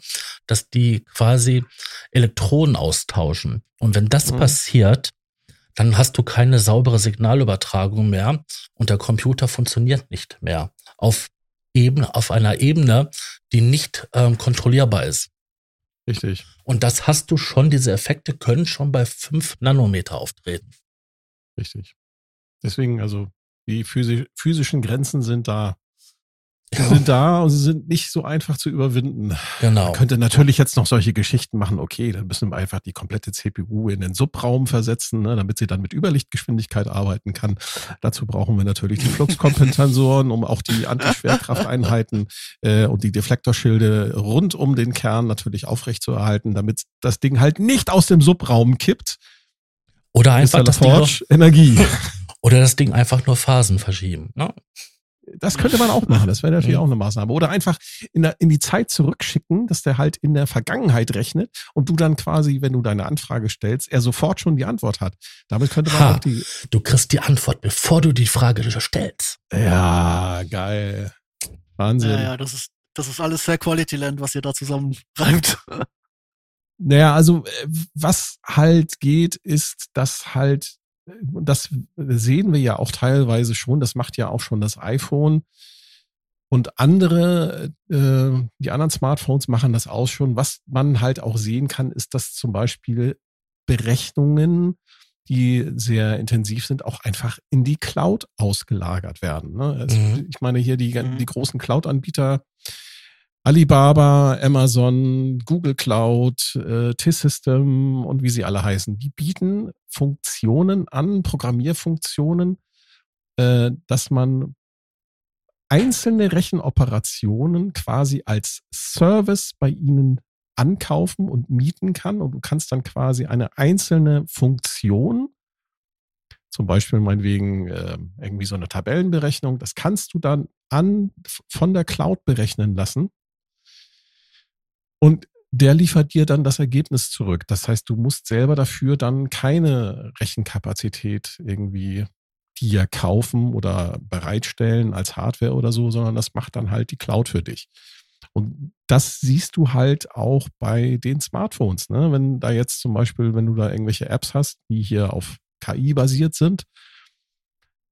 dass die quasi Elektronen austauschen. Und wenn das Mhm. passiert, dann hast du keine saubere Signalübertragung mehr und der Computer funktioniert nicht mehr auf Ebene, auf einer Ebene, die nicht ähm, kontrollierbar ist. Richtig. Und das hast du schon, diese Effekte können schon bei 5 Nanometer auftreten. Richtig. Deswegen, also, die physi physischen Grenzen sind da. Sie sind da und sie sind nicht so einfach zu überwinden. Genau. Man könnte natürlich jetzt noch solche Geschichten machen, okay, dann müssen wir einfach die komplette CPU in den Subraum versetzen, ne, damit sie dann mit Überlichtgeschwindigkeit arbeiten kann. Dazu brauchen wir natürlich die Fluxkompensensoren, um auch die Antischwerkrafteinheiten äh, und die Deflektorschilde rund um den Kern natürlich aufrechtzuerhalten, damit das Ding halt nicht aus dem Subraum kippt. Oder einfach das LaForge, Energie. oder das Ding einfach nur Phasen verschieben. Ne? Das könnte man auch machen. Das wäre natürlich Mhm. auch eine Maßnahme. Oder einfach in, der, in die Zeit zurückschicken, dass der halt in der Vergangenheit rechnet und du dann quasi, wenn du deine Anfrage stellst, er sofort schon die Antwort hat. Damit könnte man Ha. auch die. Du kriegst die Antwort, bevor du die Frage stellst. Ja, geil. Wahnsinn. ja, ja, das ist, das ist alles sehr Quality Land, was ihr da zusammenreibt. Naja, also äh, was halt geht, ist, dass halt, das sehen wir ja auch teilweise schon, das macht ja auch schon das iPhone. Und andere, äh, die anderen Smartphones machen das auch schon. Was man halt auch sehen kann, ist, dass zum Beispiel Berechnungen, die sehr intensiv sind, auch einfach in die Cloud ausgelagert werden. Ne? Es, Mhm. Ich meine hier die, Mhm. die großen Cloud-Anbieter, Alibaba, Amazon, Google Cloud, äh, T-System und wie sie alle heißen, die bieten Funktionen an, Programmierfunktionen, äh, dass man einzelne Rechenoperationen quasi als Service bei ihnen ankaufen und mieten kann. Und du kannst dann quasi eine einzelne Funktion, zum Beispiel meinetwegen äh, irgendwie so eine Tabellenberechnung, das kannst du dann an, von der Cloud berechnen lassen. Und der liefert dir dann das Ergebnis zurück. Das heißt, du musst selber dafür dann keine Rechenkapazität irgendwie dir kaufen oder bereitstellen als Hardware oder so, sondern das macht dann halt die Cloud für dich. Und das siehst du halt auch bei den Smartphones. Ne? Wenn da jetzt zum Beispiel, wenn du da irgendwelche Apps hast, die hier auf KI basiert sind,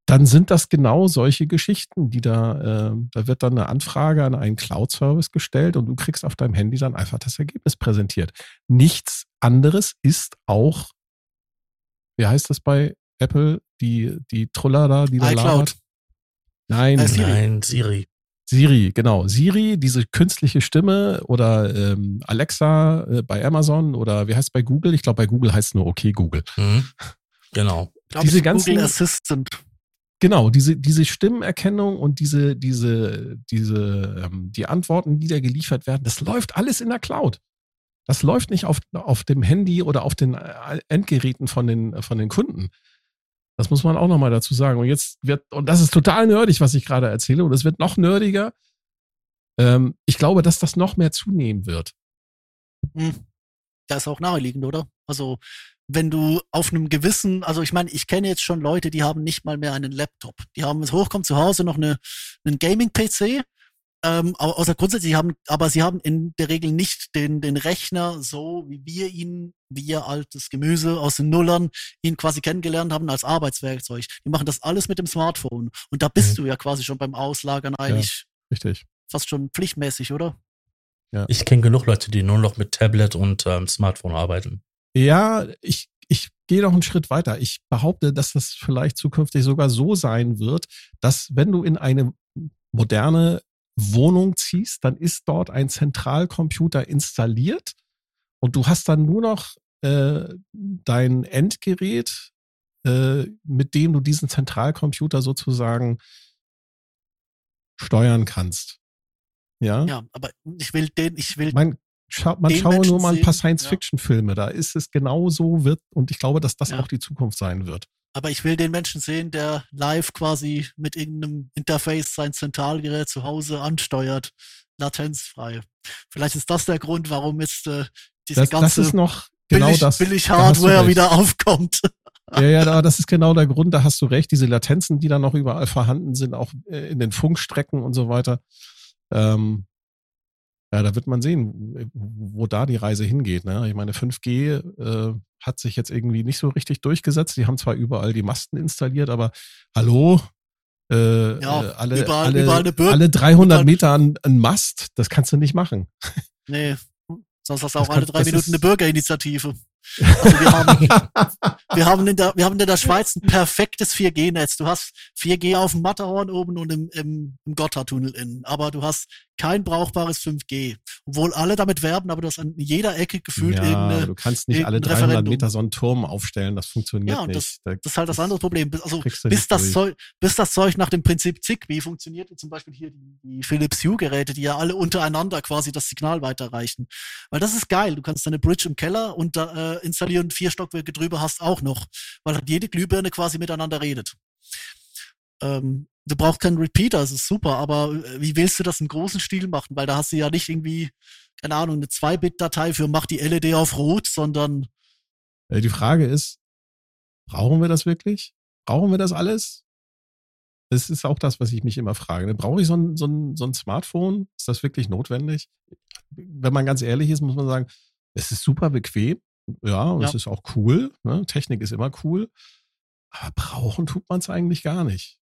dann sind das genau solche Geschichten, die da, äh, da wird dann eine Anfrage an einen Cloud-Service gestellt und du kriegst auf deinem Handy dann einfach das Ergebnis präsentiert. Nichts anderes ist auch, wie heißt das bei Apple, die, die Truller da, die da iCloud. Nein, Äh, Siri. Nein, Siri. Siri, genau. Siri, diese künstliche Stimme oder ähm, Alexa äh, bei Amazon oder wie heißt es bei Google? Ich glaube, bei Google heißt es nur okay Google. Mhm. Genau. Diese ich, ganzen- Google Assistant. Genau, diese, diese Stimmenerkennung und diese, diese, diese, ähm, die Antworten, die da geliefert werden, das läuft alles in der Cloud. Das läuft nicht auf, auf dem Handy oder auf den äh, Endgeräten von den, von den Kunden. Das muss man auch nochmal dazu sagen. Und jetzt wird, und das ist total nerdig, was ich gerade erzähle, und es wird noch nerdiger. Ähm, ich glaube, dass das noch mehr zunehmen wird. Hm. Das ist auch naheliegend, oder? Also, wenn du auf einem gewissen, also ich meine, ich kenne jetzt schon Leute, die haben nicht mal mehr einen Laptop. Die haben es hochkommt zu Hause noch eine, einen Gaming-PC Ähm, au- außer grundsätzlich sie haben, aber sie haben in der Regel nicht den, den Rechner so, wie wir ihn, wir altes Gemüse aus den Nullern, ihn quasi kennengelernt haben als Arbeitswerkzeug. Die machen das alles mit dem Smartphone. Und da bist Mhm. du ja quasi schon beim Auslagern eigentlich Richtig. fast schon pflichtmäßig, oder? Ich kenne genug Leute, die nur noch mit Tablet und ähm, Smartphone arbeiten. Ja, ich, ich gehe noch einen Schritt weiter. Ich behaupte, dass das vielleicht zukünftig sogar so sein wird, dass wenn du in eine moderne Wohnung ziehst, dann ist dort ein Zentralcomputer installiert und du hast dann nur noch äh, dein Endgerät, äh, mit dem du diesen Zentralcomputer sozusagen steuern kannst. Ja. Ja, aber ich will den, ich will, Man, scha man schaue Menschen nur mal ein paar Science-Fiction-Filme. Da ist es genau so wird und ich glaube, dass das Ja. auch die Zukunft sein wird. aber ich will den Menschen sehen, der live quasi mit irgendeinem Interface sein Zentralgerät zu Hause ansteuert, latenzfrei. Vielleicht ist das der Grund, warum jetzt äh, diese Das, das ganze ist noch genau billig, das. billig da Hardware recht. wieder aufkommt. Ja, ja, da- das ist genau der Grund. Da hast du recht. Diese Latenzen, die da noch überall vorhanden sind, auch äh, in den Funkstrecken und so weiter. Ähm, ja, da wird man sehen, wo da die Reise hingeht. Ne? Ich meine, 5G äh, hat sich jetzt irgendwie nicht so richtig durchgesetzt. Die haben zwar überall die Masten installiert, aber hallo, äh, Ja, äh, alle, überall- alle, überall eine alle 300 überall- Meter an, an Mast, das kannst du nicht machen. Nee, sonst hast du auch alle kann- drei das Minuten eine Bürgerinitiative. Also wir haben, wir haben in der, wir haben in der Schweiz ein perfektes 4G-Netz. Du hast 4G auf dem Matterhorn oben und im, im, im Gotthardtunnel innen. Aber du hast kein brauchbares 5G. Obwohl alle damit werben, aber du hast an jeder Ecke gefühlt ja, irgendeine, du kannst nicht alle irgendein 300 Referendum. Meter so einen Turm aufstellen, das funktioniert Ja, und nicht. Da- das ist halt das andere Problem. Bis- Also, bis das. Zeug, bis das Zeug nach dem Prinzip Zigbee funktioniert, wie zum Beispiel hier die, die Philips Hue-Geräte, die ja alle untereinander quasi das Signal weiterreichen. Weil das ist geil. Du kannst deine Bridge im Keller und da, äh, installieren, vier Stockwerke drüber hast auch noch. Weil halt jede Glühbirne quasi miteinander redet. Ähm, du brauchst keinen Repeater, das ist super, aber äh, wie willst du das im großen Stil machen? Weil da hast du ja nicht irgendwie, keine Ahnung, eine 2-Bit-Datei für mach die LED auf rot, sondern Äh, Die Frage ist, brauchen wir das wirklich? Brauchen wir das alles? Das ist auch das, was ich mich immer frage. ne? Brauche ich so ein, so, ein, so ein Smartphone? Ist das wirklich notwendig? Wenn man ganz ehrlich ist, muss man sagen, es ist super bequem. Ja, und Ja. es ist auch cool. Ne? Technik ist immer cool. Aber brauchen tut man es eigentlich gar nicht.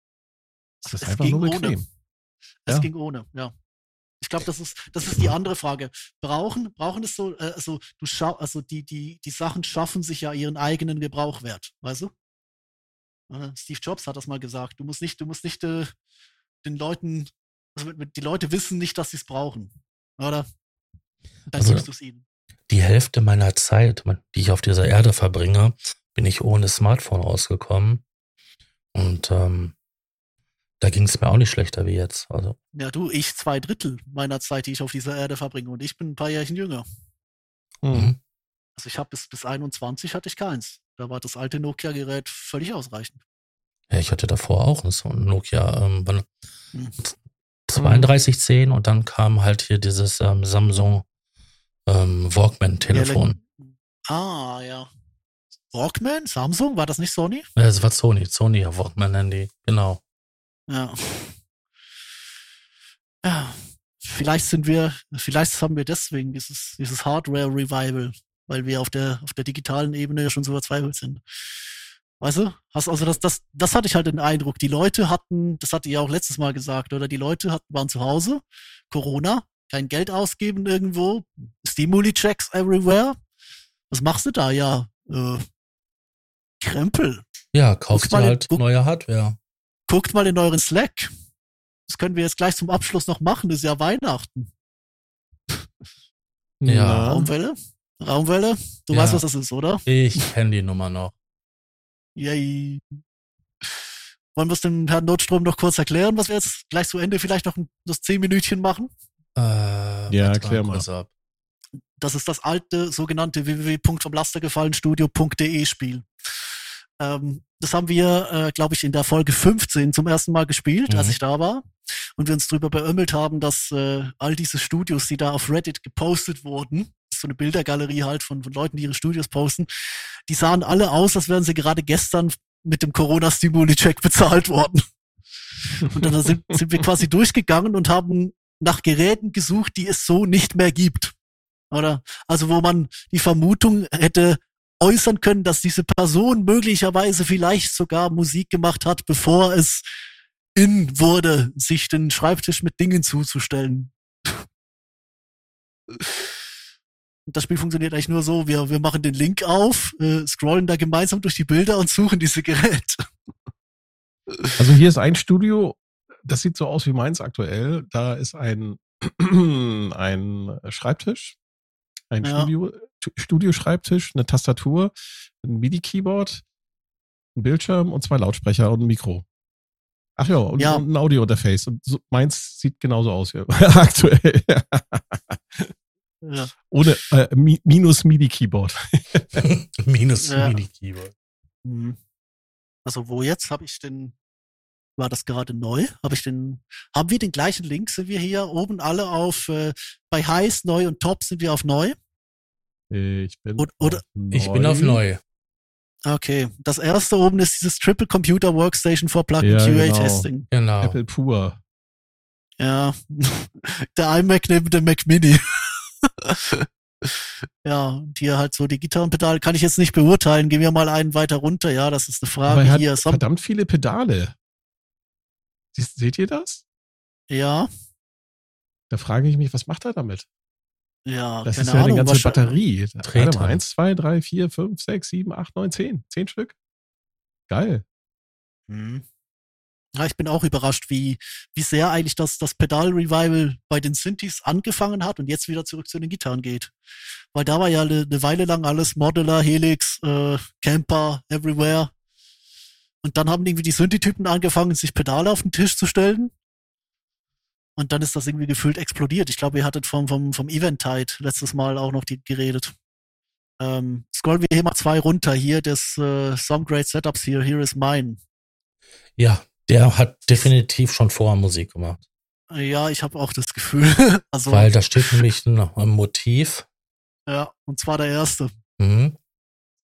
Es ist Es einfach ging nur ohne. Es Ja. ging ohne, ja. Ich glaube, das ist, das ist die andere Frage. Brauchen, brauchen es so, äh, also du schau, also die, die, die Sachen schaffen sich ja ihren eigenen Gebrauchwert, weißt du? Äh, Steve Jobs hat das mal gesagt. Du musst nicht, du musst nicht äh, den Leuten, also die Leute wissen nicht, dass sie es brauchen, oder? Dann Also- gibst du es ihnen. Die Hälfte meiner Zeit, die ich auf dieser Erde verbringe, bin ich ohne Smartphone ausgekommen. Und ähm, da ging es mir auch nicht schlechter wie jetzt. Also, Ja, du, ich zwei Drittel meiner Zeit, die ich auf dieser Erde verbringe, und ich bin ein paar Jährchen jünger. Mhm. mhm. Also ich habe bis, bis 21 hatte ich keins. Da war das alte Nokia-Gerät völlig ausreichend. ja, ich hatte davor auch so ein Nokia ähm, wann- Hm. 3210 und dann kam halt hier dieses ähm, Samsung ähm, Walkman-Telefon. Ah, ja. Walkman? Samsung? War das nicht Sony? Ja, das war Sony, Sony Walkman-Handy, genau. Ja. Ja. Vielleicht sind wir, vielleicht haben wir deswegen dieses, dieses Hardware-Revival, weil wir auf der, auf der digitalen Ebene ja schon so verzweifelt sind. Weißt du? Hast also das, das, das hatte ich halt den Eindruck. Die Leute hatten, das hatte ich ja auch letztes Mal gesagt, oder die Leute hatten, waren zu Hause, Corona, kein Geld ausgeben irgendwo, Stimuli-Checks everywhere. Was machst du da? Ja, äh, Krempel. Ja, dir mal, halt guck- neue Hardware. Guckt mal in euren Slack. Das können wir jetzt gleich zum Abschluss noch machen. Das ist ja Weihnachten. Ja. Raumwelle? Raumwelle? Du Ja. weißt, was das ist, oder? Ich kenne die Nummer noch. Yay. Wollen wir es dem Herrn Notstrom noch kurz erklären, was wir jetzt gleich zu Ende vielleicht noch ein, das zehn Minütchen machen? Äh, Ja, erklär mal. ab. Das ist das alte sogenannte www.vomlastergefallenstudio.de Spiel. Ähm, das haben wir, äh, glaube ich, in der Folge 15 zum ersten Mal gespielt, als Mhm. ich da war. Und wir uns drüber beömmelt haben, dass äh, all diese Studios, die da auf Reddit gepostet wurden, so eine Bildergalerie halt von, von Leuten, die ihre Studios posten, die sahen alle aus, als wären sie gerade gestern mit dem Corona-Stimuli-Check bezahlt worden. Und dann sind, sind wir quasi durchgegangen und haben nach Geräten gesucht, die es so nicht mehr gibt. Oder? Also wo man die Vermutung hätte äußern können, dass diese Person möglicherweise vielleicht sogar Musik gemacht hat, bevor es in wurde, sich den Schreibtisch mit Dingen zuzustellen. Das Spiel funktioniert eigentlich nur so, wir, wir machen den Link auf, äh, scrollen da gemeinsam durch die Bilder und suchen diese Geräte. Also hier ist ein Studio, das sieht so aus wie meins aktuell. Da ist ein, ein Schreibtisch, ein Ja. Studio, Studioschreibtisch, eine Tastatur, ein MIDI-Keyboard, ein Bildschirm und zwei Lautsprecher und ein Mikro. Ach ja, und, Ja. und ein Audio-Interface. Und so, meins sieht genauso aus wie aktuell. Ja. Ohne äh, Mi minus MIDI-Keyboard. Minus Ja. Mini-Keyboard. Mhm. Also wo jetzt habe ich den, war das gerade neu? Habe ich den, haben wir den gleichen Link? Sind wir hier oben alle auf, äh, bei Heiß, Neu und Top sind wir auf Neu? Ich bin Oder- oder- auf Ich bin auf neu. Okay. Das erste oben ist dieses Triple Computer Workstation for Plug and Ja, QA genau. Testing. Genau. Apple pur. Ja. Der iMac neben dem Mac Mini. ja, und hier halt so die Gitarrenpedale kann ich jetzt nicht beurteilen. Gehen wir mal einen weiter runter. Ja, das ist eine Aber Frage er hat hier. Som verdammt viele Pedale. Seht ihr das? ja, Da frage ich mich, was macht er damit? Ja, Das keine ist ja Ahnung. eine ganze Batterie. Warte mal, eins, zwei, drei, vier, fünf, sechs, sieben, acht, neun, zehn. Zehn Stück. Geil. Hm. Ja, ich bin auch überrascht, wie, wie sehr eigentlich das, das Pedal-Revival bei den Synthes angefangen hat und jetzt wieder zurück zu den Gitarren geht. Weil da war ja eine, eine Weile lang alles Modeler, Helix, äh, Camper, Everywhere. Und dann haben irgendwie die Synthi-Typen angefangen, sich Pedale auf den Tisch zu stellen. Und dann ist das irgendwie gefühlt explodiert. Ich glaube, ihr hattet vom, vom, vom Eventide letztes Mal auch noch die, geredet. Ähm, scrollen wir hier mal zwei runter. Hier das äh, Some Great Setups hier. Here is mine. Ja, der hat definitiv schon vorher Musik gemacht. Ja, ich habe auch das Gefühl. also, Weil da steht nämlich ein, ein Motiv. ja, und zwar der erste. Mhm.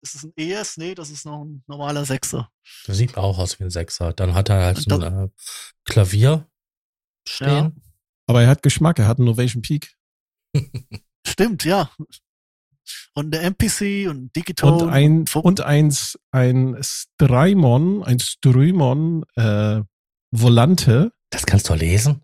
Ist es ein ES? Nee, das ist noch ein normaler Sechser. Das sieht auch aus wie ein Sechser. Dann hat er halt so ein äh, Klavier stehen. Aber er hat Geschmack, er hat einen Novation Peak. Stimmt, ja. Und der MPC und Digitone. Und ein, und eins, ein Strymon, ein Strymon, äh, Volante. Das kannst du lesen.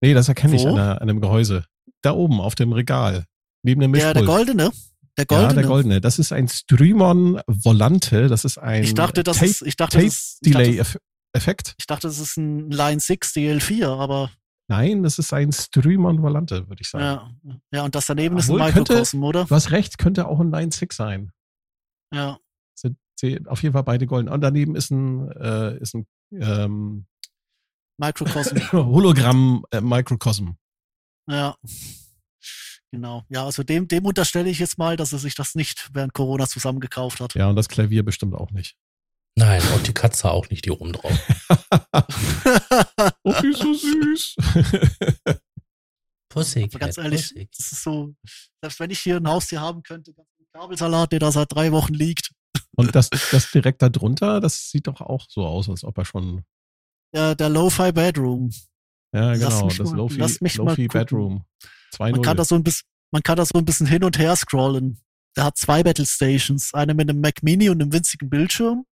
Nee, das erkenne ich an, an einem Gehäuse. Da oben auf dem Regal. Neben dem der, Mischpult. der goldene. Der Ja, goldene. der goldene. Das ist ein Strymon Volante. Das ist ein Ich dachte, das Tape, ist, ich dachte, Tape das ist, ich dachte, Delay Eff- Effekt. ich dachte, das ist ein Line 6 DL4, aber Nein, das ist ein Strymon Volante, würde ich sagen. ja. Ja, und das daneben ist ein Obwohl, Microcosm, oder? Du hast recht, könnte auch ein Line 6 sein. Ja. Sind sie- auf jeden Fall beide golden. Und daneben ist ein, äh, ist ein ähm, Microcosm. Hologramm äh, Microcosm. Ja. Genau. Ja, also dem, dem unterstelle ich jetzt mal, dass er sich das nicht während Corona zusammengekauft hat. Ja, und das Klavier bestimmt auch nicht. Nein, und die Katze auch nicht, die oben drauf. oh, die ist so süß. Pussy, Aber ganz ehrlich, das ist so, selbst wenn ich hier ein Haustier haben könnte, Kabelsalat, der da seit drei Wochen liegt. und das, das direkt da drunter, das sieht doch auch so aus, als ob er schon. Der, der Lo-Fi Bedroom. Ja, genau, das Lofi, gucken. Bedroom. Man kann 2.0. da so ein bisschen, man kann da so ein bisschen hin und her scrollen. Der hat zwei Battle Stations, eine mit einem Mac Mini und einem winzigen Bildschirm.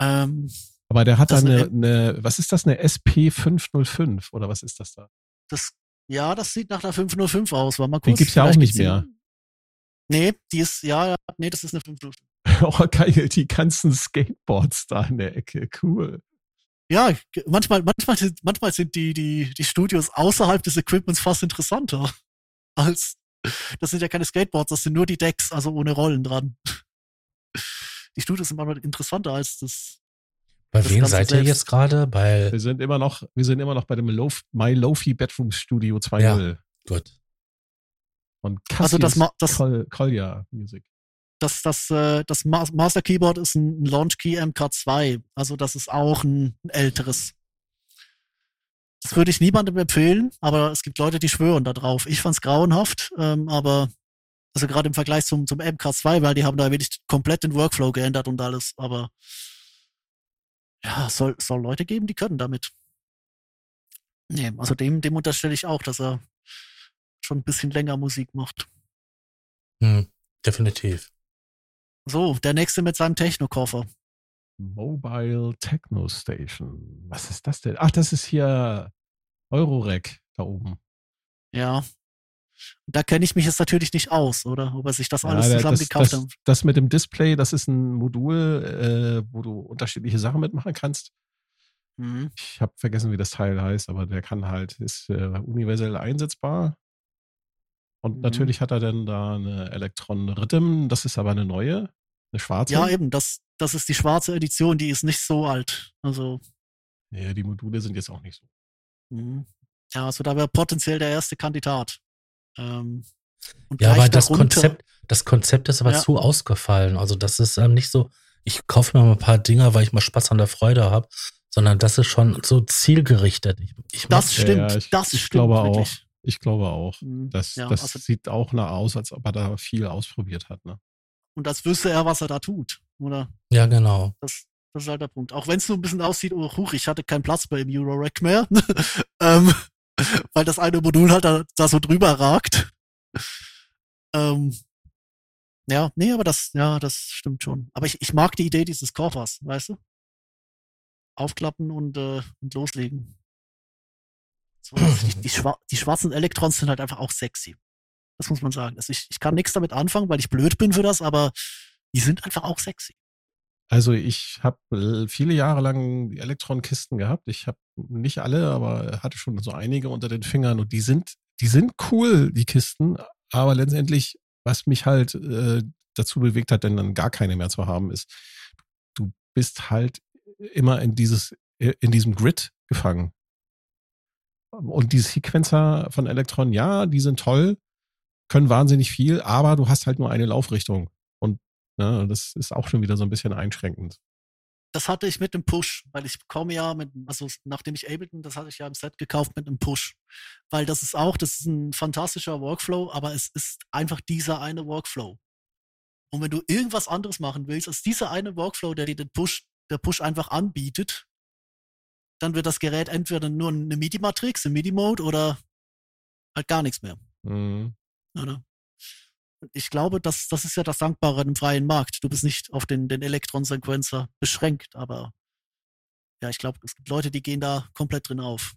Ähm, Aber der hat da eine, eine, was ist das, eine SP505 oder was ist das da? das, ja, das sieht nach einer 505 aus. War mal Die kurz. gibt's ja auch nicht die- mehr. Nee, die ist, ja, nee, das ist eine 505. Oh, geil, die ganzen Skateboards da in der Ecke. Cool. Ja, manchmal, manchmal sind, manchmal sind die, die, die Studios außerhalb des Equipments fast interessanter. Als, das sind ja keine Skateboards, das sind nur die Decks, also ohne Rollen dran. Die Studios sind manchmal interessanter als das. Bei das wem Ganze seid ihr selbst. jetzt gerade? Bei, Wir sind immer noch, wir sind immer noch bei dem Lof, My Lofi Bedroom Studio 2.0 gut. von Also das Cassius Ma- das- Col Collier Music. Das, das, äh, das Ma- Master Keyboard ist ein Launch Key MK2. Also das ist auch ein, ein älteres. Das würde ich niemandem empfehlen, aber es gibt Leute, die schwören da drauf. Ich fand's grauenhaft, ähm, aber also gerade im Vergleich zum, zum MK2, weil die haben da wirklich komplett den Workflow geändert und alles. Aber ja, es soll, soll Leute geben, die können damit. Nee, also dem, dem unterstelle ich auch, dass er schon ein bisschen länger Musik macht. Hm, definitiv. So, der nächste mit seinem Techno-Koffer. Mobile Techno Station. Was ist das denn? Ach, das ist hier Eurorec da oben. Ja. Da kenne ich mich jetzt natürlich nicht aus, oder? Ob er sich das alles Ja, zusammen das, gekauft das, hat. das mit dem Display, das ist ein Modul, äh, wo du unterschiedliche Sachen mitmachen kannst. Mhm. Ich habe vergessen, wie das Teil heißt, aber der kann halt, ist äh, universell einsetzbar. Und Mhm. natürlich hat er dann da eine Electron Rhythm, das ist aber eine neue, eine schwarze. Ja, eben, das, das ist die schwarze Edition, die ist nicht so alt. Also, Ja, die Module sind jetzt auch nicht so. mhm. ja, also da wäre potenziell der erste Kandidat. Ähm, und Ja, aber das darunter- Konzept, das Konzept ist aber Ja. zu ausgefallen. Also das ist ähm, nicht so, ich kaufe mir mal ein paar Dinger, weil ich mal Spaß an der Freude habe, sondern das ist schon so zielgerichtet. Ich, ich Das Ja, stimmt, ja, ich- das ich stimmt glaube auch. wirklich. Ich glaube auch. Mhm. Das, ja, das also, sieht auch nach aus, als ob er da viel ausprobiert hat. Ne? und als wüsste er, was er da tut, oder? ja, genau. Das, das ist halt der Punkt. Auch wenn es so ein bisschen aussieht, oh, huch, ich hatte keinen Platz bei dem Eurorack mehr, ähm, weil das eine Modul halt da, da so drüber ragt. Ähm, ja, nee, aber das, ja, das stimmt schon. Aber ich, ich mag die Idee dieses Koffers, weißt du? Aufklappen und, äh, und loslegen. So, die, die, schwa die schwarzen Elektrons sind halt einfach auch sexy. Das muss man sagen. Also ich, ich kann nichts damit anfangen, weil ich blöd bin für das, aber die sind einfach auch sexy. Also ich habe viele Jahre lang Elektronkisten gehabt. Ich habe nicht alle, aber hatte schon so einige unter den Fingern und die sind, die sind cool, die Kisten. Aber letztendlich, was mich halt äh, dazu bewegt hat, denn dann gar keine mehr zu haben, ist, du bist halt immer in dieses, in diesem Grid gefangen. Und die Sequencer von Elektron, ja, die sind toll, können wahnsinnig viel, aber du hast halt nur eine Laufrichtung. Und ne, das ist auch schon wieder so ein bisschen einschränkend. Das hatte ich mit dem Push, weil ich bekomme ja mit, also nachdem ich Ableton, das hatte ich ja im Set gekauft mit einem Push. Weil das ist auch, das ist ein fantastischer Workflow, aber es ist einfach dieser eine Workflow. Und wenn du irgendwas anderes machen willst, als dieser eine Workflow, der dir den Push, der Push einfach anbietet, dann wird das Gerät entweder nur eine MIDI-Matrix, ein MIDI-Mode oder halt gar nichts mehr. Mhm. Oder? Und Ich glaube, das, das ist ja das Dankbare im freien Markt. Du bist nicht auf den, den Elektron-Sequencer beschränkt, aber ja, ich glaube, es gibt Leute, die gehen da komplett drin auf.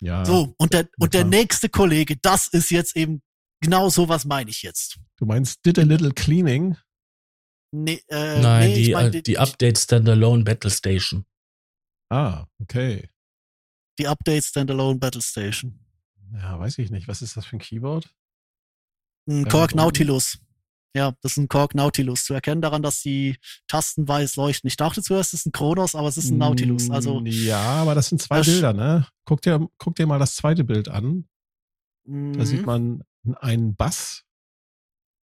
Ja. So, und der, und der nächste Kollege, das ist jetzt eben genau so, was meine ich jetzt. Du meinst did a little cleaning? Nee, äh, Nein, nee, die, ich mein, äh, die Update Standalone Battle Station. Ah, okay. die Update Standalone Battle Station. Ja, weiß ich nicht. Was ist das für ein Keyboard? Ein Korg und- Nautilus. Ja, das ist ein Korg Nautilus. Zu erkennen daran, dass die Tasten weiß leuchten. Ich dachte zuerst, es ist ein Kronos, aber es ist ein Nautilus. Also, Mm, Ja, aber das sind zwei Das- Bilder, ne? Guck dir, guck dir mal das zweite Bild an. Da mhm. sieht man einen Bass.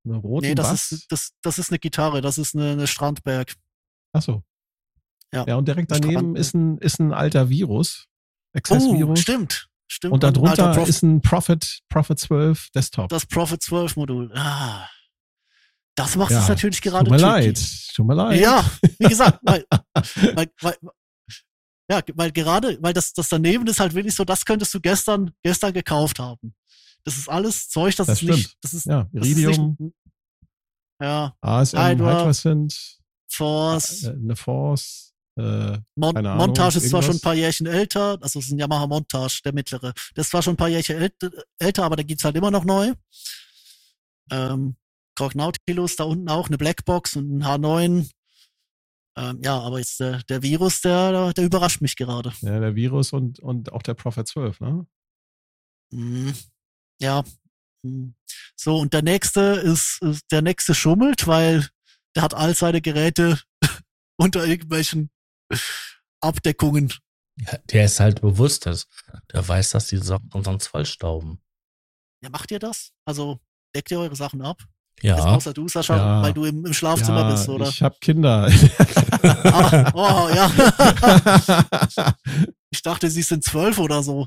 Einen roten Nee, das Bass. ist, das, das ist eine Gitarre, das ist eine, eine Strandberg. Ach so. Ja. Ja, und direkt daneben ist ein, ist ein alter Virus. Oh, Access-Virus. stimmt. Stimmt. und alter darunter Prof- ist ein Prophet, Prophet 12 Desktop. das Prophet 12 Modul. Ah. Das macht Ja, es natürlich gerade Tut mir leid. Tut mir leid. Ja, wie gesagt, weil, weil, weil, ja, weil gerade, weil das, das daneben ist halt wirklich so, das könntest du gestern, gestern gekauft haben. Das ist alles Zeug, das, Das ist nicht, stimmt. das ist, Ja, das ist Iridium, nicht, ja, ASM, Hydra, Force, eine Force, äh, Mon keine Ahnung, Montage ist zwar schon ein irgendwas. paar Jährchen älter, also es ist ein Yamaha Montage, der mittlere. Der ist zwar schon ein paar Jährchen ält älter, aber der gibt's halt immer noch neu. Ähm, Korg Nautilus, da unten auch eine Blackbox und ein H9. Ähm, ja, aber jetzt der, der Virus, der, der überrascht mich gerade. ja, der Virus und, und auch der Prophet 12, ne? Mhm. Ja. Mhm. So, und der nächste ist, ist, der nächste schummelt, weil der hat all seine Geräte unter irgendwelchen Abdeckungen. Ja, der ist halt bewusst, dass, der weiß, dass die Sachen sonst falsch stauben. Ja, macht ihr das? Also deckt ihr eure Sachen ab? Ja. außer du, Sascha, Ja. weil du im, im Schlafzimmer ja, bist, oder? ich habe Kinder. Ah, oh, ja. ich dachte, sie sind zwölf oder so.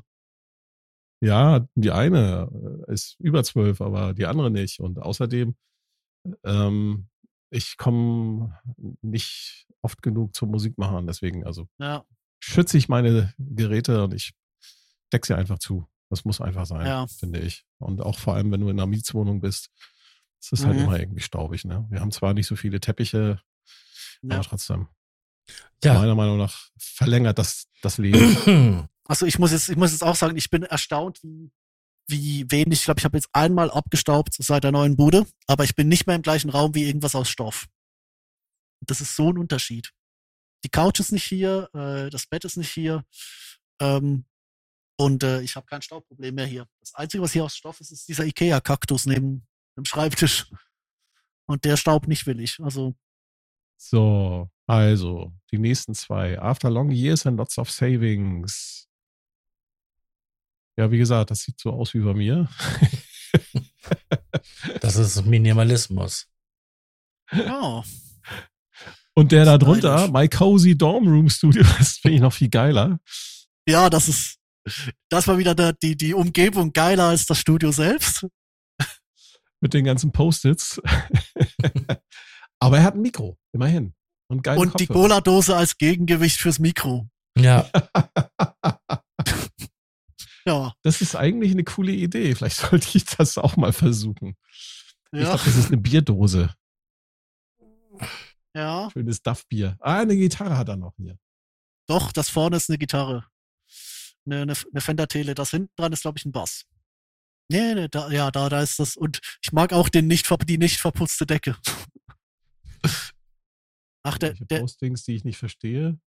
ja, die eine äh, ist über zwölf, aber die andere nicht. Und außerdem, ähm, ich komme nicht oft genug zum Musikmachen, deswegen also Ja. schütze ich meine Geräte und ich deck sie einfach zu. Das muss einfach sein, Ja. finde ich. Und auch vor allem, wenn du in einer Mietswohnung bist, es ist halt Mhm. immer irgendwie staubig. Ne? Wir haben zwar nicht so viele Teppiche, Ja. aber trotzdem. Ja. Meiner Meinung nach verlängert das das Leben. Also ich muss jetzt, ich muss jetzt auch sagen, ich bin erstaunt, wie, wie wenig. Ich glaube, ich habe jetzt einmal abgestaubt seit der neuen Bude, aber ich bin nicht mehr im gleichen Raum wie irgendwas aus Stoff. Das ist so ein Unterschied. Die Couch ist nicht hier, äh, das Bett ist nicht hier. Ähm, und äh, ich habe kein Staubproblem mehr hier. Das Einzige, was hier aus Stoff ist, ist dieser Ikea-Kaktus neben dem Schreibtisch. Und der staubt nicht willig. Also, So, also, die nächsten zwei. After long years and lots of savings. Ja, wie gesagt, das sieht so aus wie bei mir. Das ist Minimalismus. ja. Und der da drunter. My Cozy Dorm Room Studio, das finde ich noch viel geiler. Ja, das ist, das war wieder der, die, die Umgebung geiler als das Studio selbst. Mit den ganzen Post-its. Aber er hat ein Mikro, immerhin. Und Und die. Cola-Dose als Gegengewicht fürs Mikro. Ja, Ja, Das ist eigentlich eine coole Idee. Vielleicht sollte ich das auch mal versuchen. Ich ja, glaube, das ist eine Bierdose. ja. Schönes Duff-Bier. Ah, eine Gitarre hat er noch hier. Doch, das vorne ist eine Gitarre. Eine, eine, eine Fender Tele. Das hinten dran ist, glaube ich, ein Bass. Nee, nee, da, ja, da, da ist das. Und ich mag auch den nicht, die nicht verputzte Decke. Ach, der, der, Postings, die ich nicht verstehe.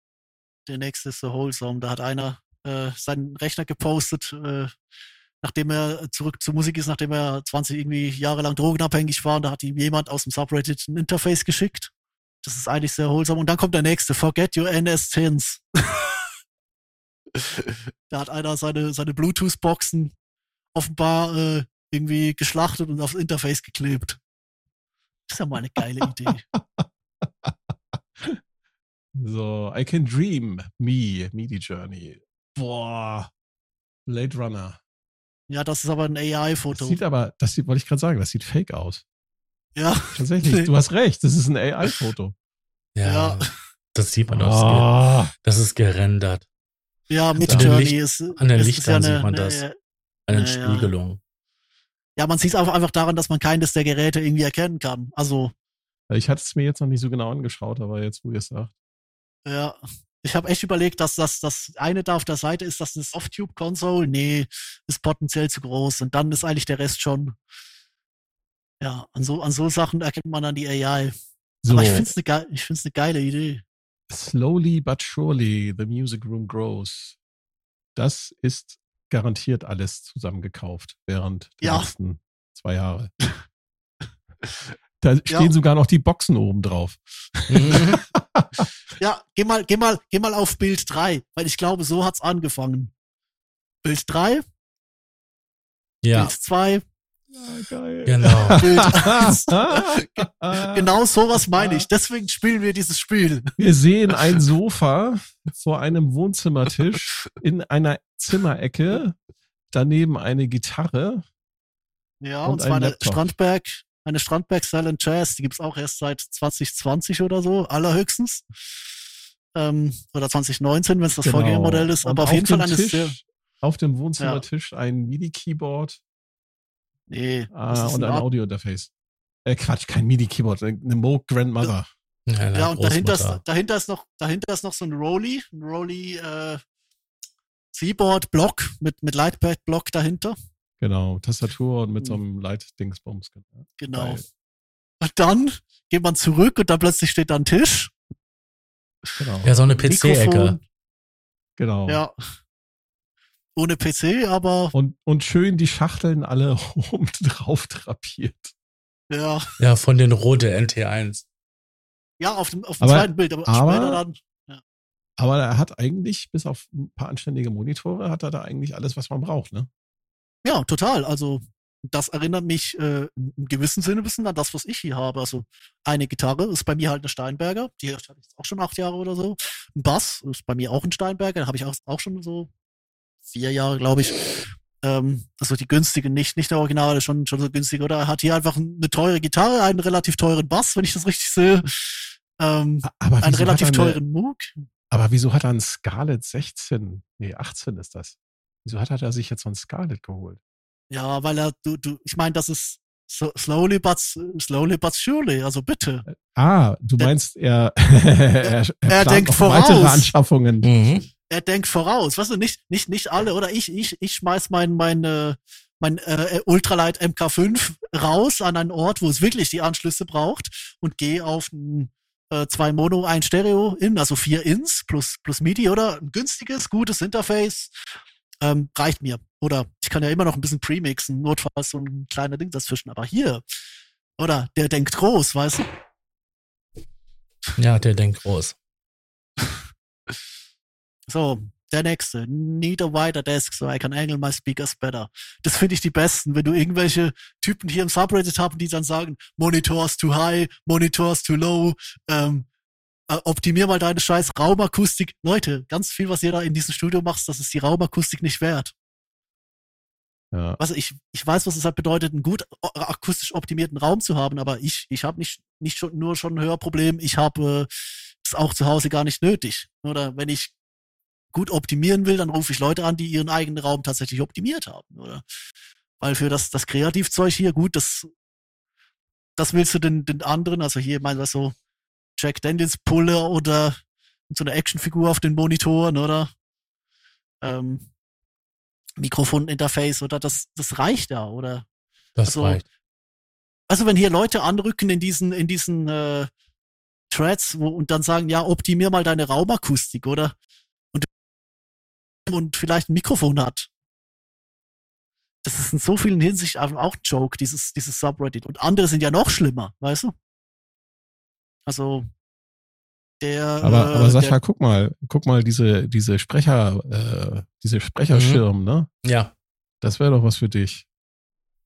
der nächste ist so wholesome. Da hat einer äh, seinen Rechner gepostet, äh, nachdem er zurück zur Musik ist, nachdem er 20 irgendwie Jahre lang drogenabhängig war. Und da hat ihm jemand aus dem Subreddit ein Interface geschickt. Das ist eigentlich sehr wholesome. Und dann kommt der nächste. Forget your NS10s. da hat einer seine, seine Bluetooth-Boxen offenbar äh, irgendwie geschlachtet und aufs Interface geklebt. Das ist ja mal eine geile Idee. So, I can dream. Me, Media Journey. Boah. Blade Runner. Ja, das ist aber ein Das AI-Foto. sieht aber, das sieht, wollte ich gerade sagen, das sieht fake aus. Ja, Tatsächlich, du hast recht, das ist ein AI-Foto. ja. Ja. Das sieht man auch. Ah, Das ist gerendert. ja, mit An den Journey Licht- ist. an den ist Lichtern ja sieht man das. Eine, Eine Ja, ja. Spiegelung. ja, man sieht es einfach, einfach daran, dass man keines der Geräte irgendwie erkennen kann. Also, ich hatte es mir jetzt noch nicht so genau angeschaut, aber jetzt, wo ihr es sagt. ja. Ich habe echt überlegt, dass das, das eine da auf der Seite ist, das eine Soft-Tube-Console. Nee, ist potenziell zu groß. Und dann ist eigentlich der Rest schon. Ja, an so, an so Sachen erkennt man dann die AI. So, Aber ich finde es eine, geil- ich find's eine geile Idee. slowly but surely, the music room grows. Das ist garantiert alles zusammengekauft während der Ja. letzten zwei Jahre. Da stehen sogar noch die Boxen oben drauf. Mhm. Ja, geh mal, geh mal, geh mal auf Bild 3, weil ich glaube, so hat's angefangen. Bild 3, ja, Bild 2, Ja, geil. genau. Bild 1. genau. Sowas meine ich. Deswegen spielen wir dieses Spiel. Wir sehen ein Sofa vor einem Wohnzimmertisch in einer Zimmerecke, daneben eine Gitarre. Ja, Und und, zwar eine. Strandberg, eine Strandberg Silent Jazz, die gibt's auch erst seit 2020 oder so, allerhöchstens. Ähm, oder 2019, wenn es das Genau. Vorgängermodell ist. Und Aber auf jeden dem Fall eine Tisch, sehr. Auf dem Wohnzimmertisch ein MIDI-Keyboard Nee, ah, und ein Audio-Interface. Äh, Quatsch, kein MIDI-Keyboard, eine Moog Grandmother. Ja, Ja, und dahinter ist, dahinter ist noch, dahinter ist noch so ein Rolly, ein Rolly, äh, Seaboard-Block mit, mit Lightpad-Block dahinter. Genau, Tastatur und mit so Hm. einem Light-Dingsbums. Genau. Geil. Und dann geht man zurück und dann plötzlich steht da ein Tisch. Genau. Ja, so eine PC-Ecke. Genau. Ja. Ohne PC, aber Und, und schön die Schachteln alle oben drauf drapiert. ja, Ja, von den Rode NT1. ja, auf dem, auf dem Aber- zweiten Bild, aber, aber- später dann. Aber er hat eigentlich, bis auf ein paar anständige Monitore, hat er da eigentlich alles, was man braucht, ne? Ja, total. Also, das erinnert mich äh, im gewissen Sinne ein bisschen an das, was ich hier habe. Also, eine Gitarre ist bei mir halt eine Steinberger, die hatte ich auch schon acht Jahre oder so. Ein Bass ist bei mir auch ein Steinberger, den habe ich auch, auch schon so vier Jahre, glaube ich. Ähm, also die günstige, nicht, nicht der Original, schon, schon so günstig, oder? Er hat hier einfach eine teure Gitarre, einen relativ teuren Bass, wenn ich das richtig sehe. Ähm, Aber einen relativ eine, teuren Moog. Aber wieso hat er einen Scarlett 16? Nee, 18 ist das. Wieso hat er sich jetzt so ein Scarlett geholt? Ja, weil er, du, du, ich meine, das ist so, slowly but slowly but surely, also bitte. Ah, du meinst, er, er, er denkt noch voraus. weitere Anschaffungen. Mhm. Er denkt voraus, weißt du, nicht, nicht, nicht alle, oder ich, ich, ich schmeiß mein, mein, äh, mein äh, Ultralight MK5 raus an einen Ort, wo es wirklich die Anschlüsse braucht und gehe auf ein äh, zwei Mono, ein Stereo in, also vier Ins plus, plus MIDI oder ein günstiges, gutes Interface. Ähm, reicht mir. Oder ich kann ja immer noch ein bisschen premixen, notfalls so ein kleiner Ding dazwischen. Aber hier, oder der denkt groß, weißt du? Ja, der denkt groß. So, der nächste. Need a wider desk so I can angle my speakers better. Das finde ich die besten, wenn du irgendwelche Typen hier im Subreddit haben, die dann sagen, Monitors too high, Monitors too low, ähm, äh, optimier mal deine scheiß Raumakustik. Leute, ganz viel, was ihr da in diesem Studio macht, das ist die Raumakustik nicht wert. Ja. Also ich, ich weiß, was es halt bedeutet, einen gut o- akustisch optimierten Raum zu haben, aber ich, ich habe nicht, nicht schon, nur schon ein Hörproblem, ich habe äh, es auch zu Hause gar nicht nötig. Oder wenn ich gut optimieren will, dann rufe ich Leute an, die ihren eigenen Raum tatsächlich optimiert haben, oder? Weil für das, das Kreativzeug hier, gut, das, das willst du den, den anderen, also hier, mein, was so, Jack Daniels Pulle oder so eine Actionfigur auf den Monitoren, oder? Ähm, Mikrofoninterface, oder? Das, das reicht ja, oder? Das Also, reicht. Also wenn hier Leute anrücken in diesen, in diesen äh, Threads wo, und dann sagen, ja, optimier mal deine Raumakustik, oder? Und, und vielleicht ein Mikrofon hat. Das ist in so vielen Hinsicht auch ein Joke, dieses, dieses Subreddit. Und andere sind ja noch schlimmer, weißt du? Also, der. Aber, äh, aber Sascha, der, guck mal, guck mal, diese, diese Sprecher, äh, diese Sprecherschirm, ne? Ja. Das wäre doch was für dich.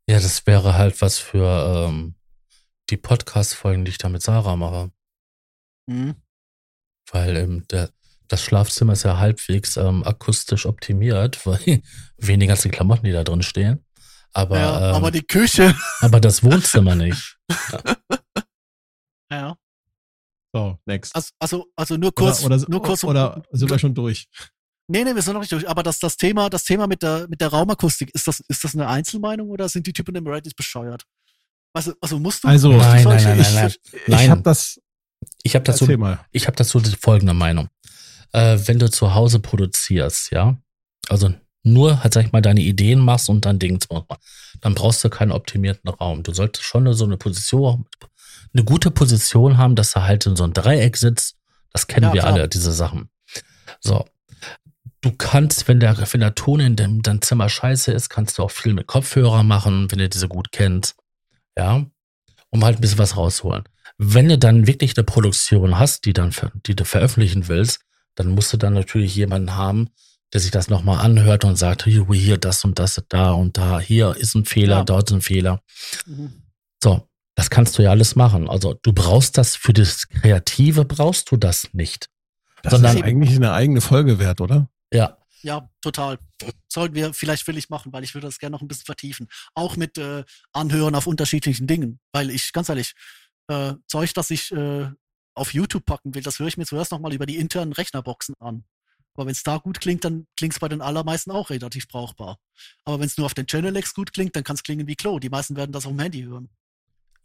Ja, das wäre halt was für ähm, die Podcast-Folgen, die ich da mit Sarah mache. Hm, Weil ähm, der, das Schlafzimmer ist ja halbwegs ähm, akustisch optimiert, weil wegen den ganzen Klamotten, die da drin stehen. Aber, ja, ähm, aber die Küche. aber das Wohnzimmer nicht. Ja. So, next. Also, also, also nur kurz, oder, oder, nur kurz um- oder sind wir schon durch? Nee, nee, wir sind noch nicht durch. Aber das, das Thema, das Thema mit der, mit der Raumakustik, ist das, ist das eine Einzelmeinung oder sind die Typen im Reddit bescheuert? Also, also musst du. Also, musst du Nein, solche- nein, nein, nein, ich, Nein. ich habe das. Ich habe dazu, ich habe dazu die folgende Meinung. Äh, wenn du zu Hause produzierst, ja, also nur, halt, sag ich mal, deine Ideen machst und dann Dings machst, dann brauchst du keinen optimierten Raum. Du solltest schon so eine Position, eine gute Position haben, dass du halt in so ein Dreieck sitzt. Das kennen Ja, wir klar. alle, diese Sachen. So. Du kannst, wenn der, wenn der Ton in dem, deinem Zimmer scheiße ist, kannst du auch viel mit Kopfhörer machen, wenn du diese gut kennst. Ja. Um halt ein bisschen was rausholen. Wenn du dann wirklich eine Produktion hast, die dann, die du veröffentlichen willst, dann musst du dann natürlich jemanden haben, der sich das nochmal anhört und sagt, hier, hier, das und das, da und da, hier ist ein Fehler, Ja. dort ist ein Fehler. Mhm. So, das kannst du ja alles machen. Also du brauchst das für das Kreative brauchst du das nicht. Das Sondern- ist eigentlich eine eigene Folge wert, oder? Ja, Ja, total. Sollten wir vielleicht will ich machen, weil ich würde das gerne noch ein bisschen vertiefen. Auch mit äh, Anhören auf unterschiedlichen Dingen. Weil ich, ganz ehrlich, äh, Zeug, das ich äh, auf YouTube packen will, das höre ich mir zuerst nochmal über die internen Rechnerboxen an. Aber wenn es da gut klingt, dann klingt es bei den allermeisten auch relativ brauchbar. Aber wenn es nur auf den Channel-X gut klingt, dann kann es klingen wie Klo. Die meisten werden das auf dem Handy hören.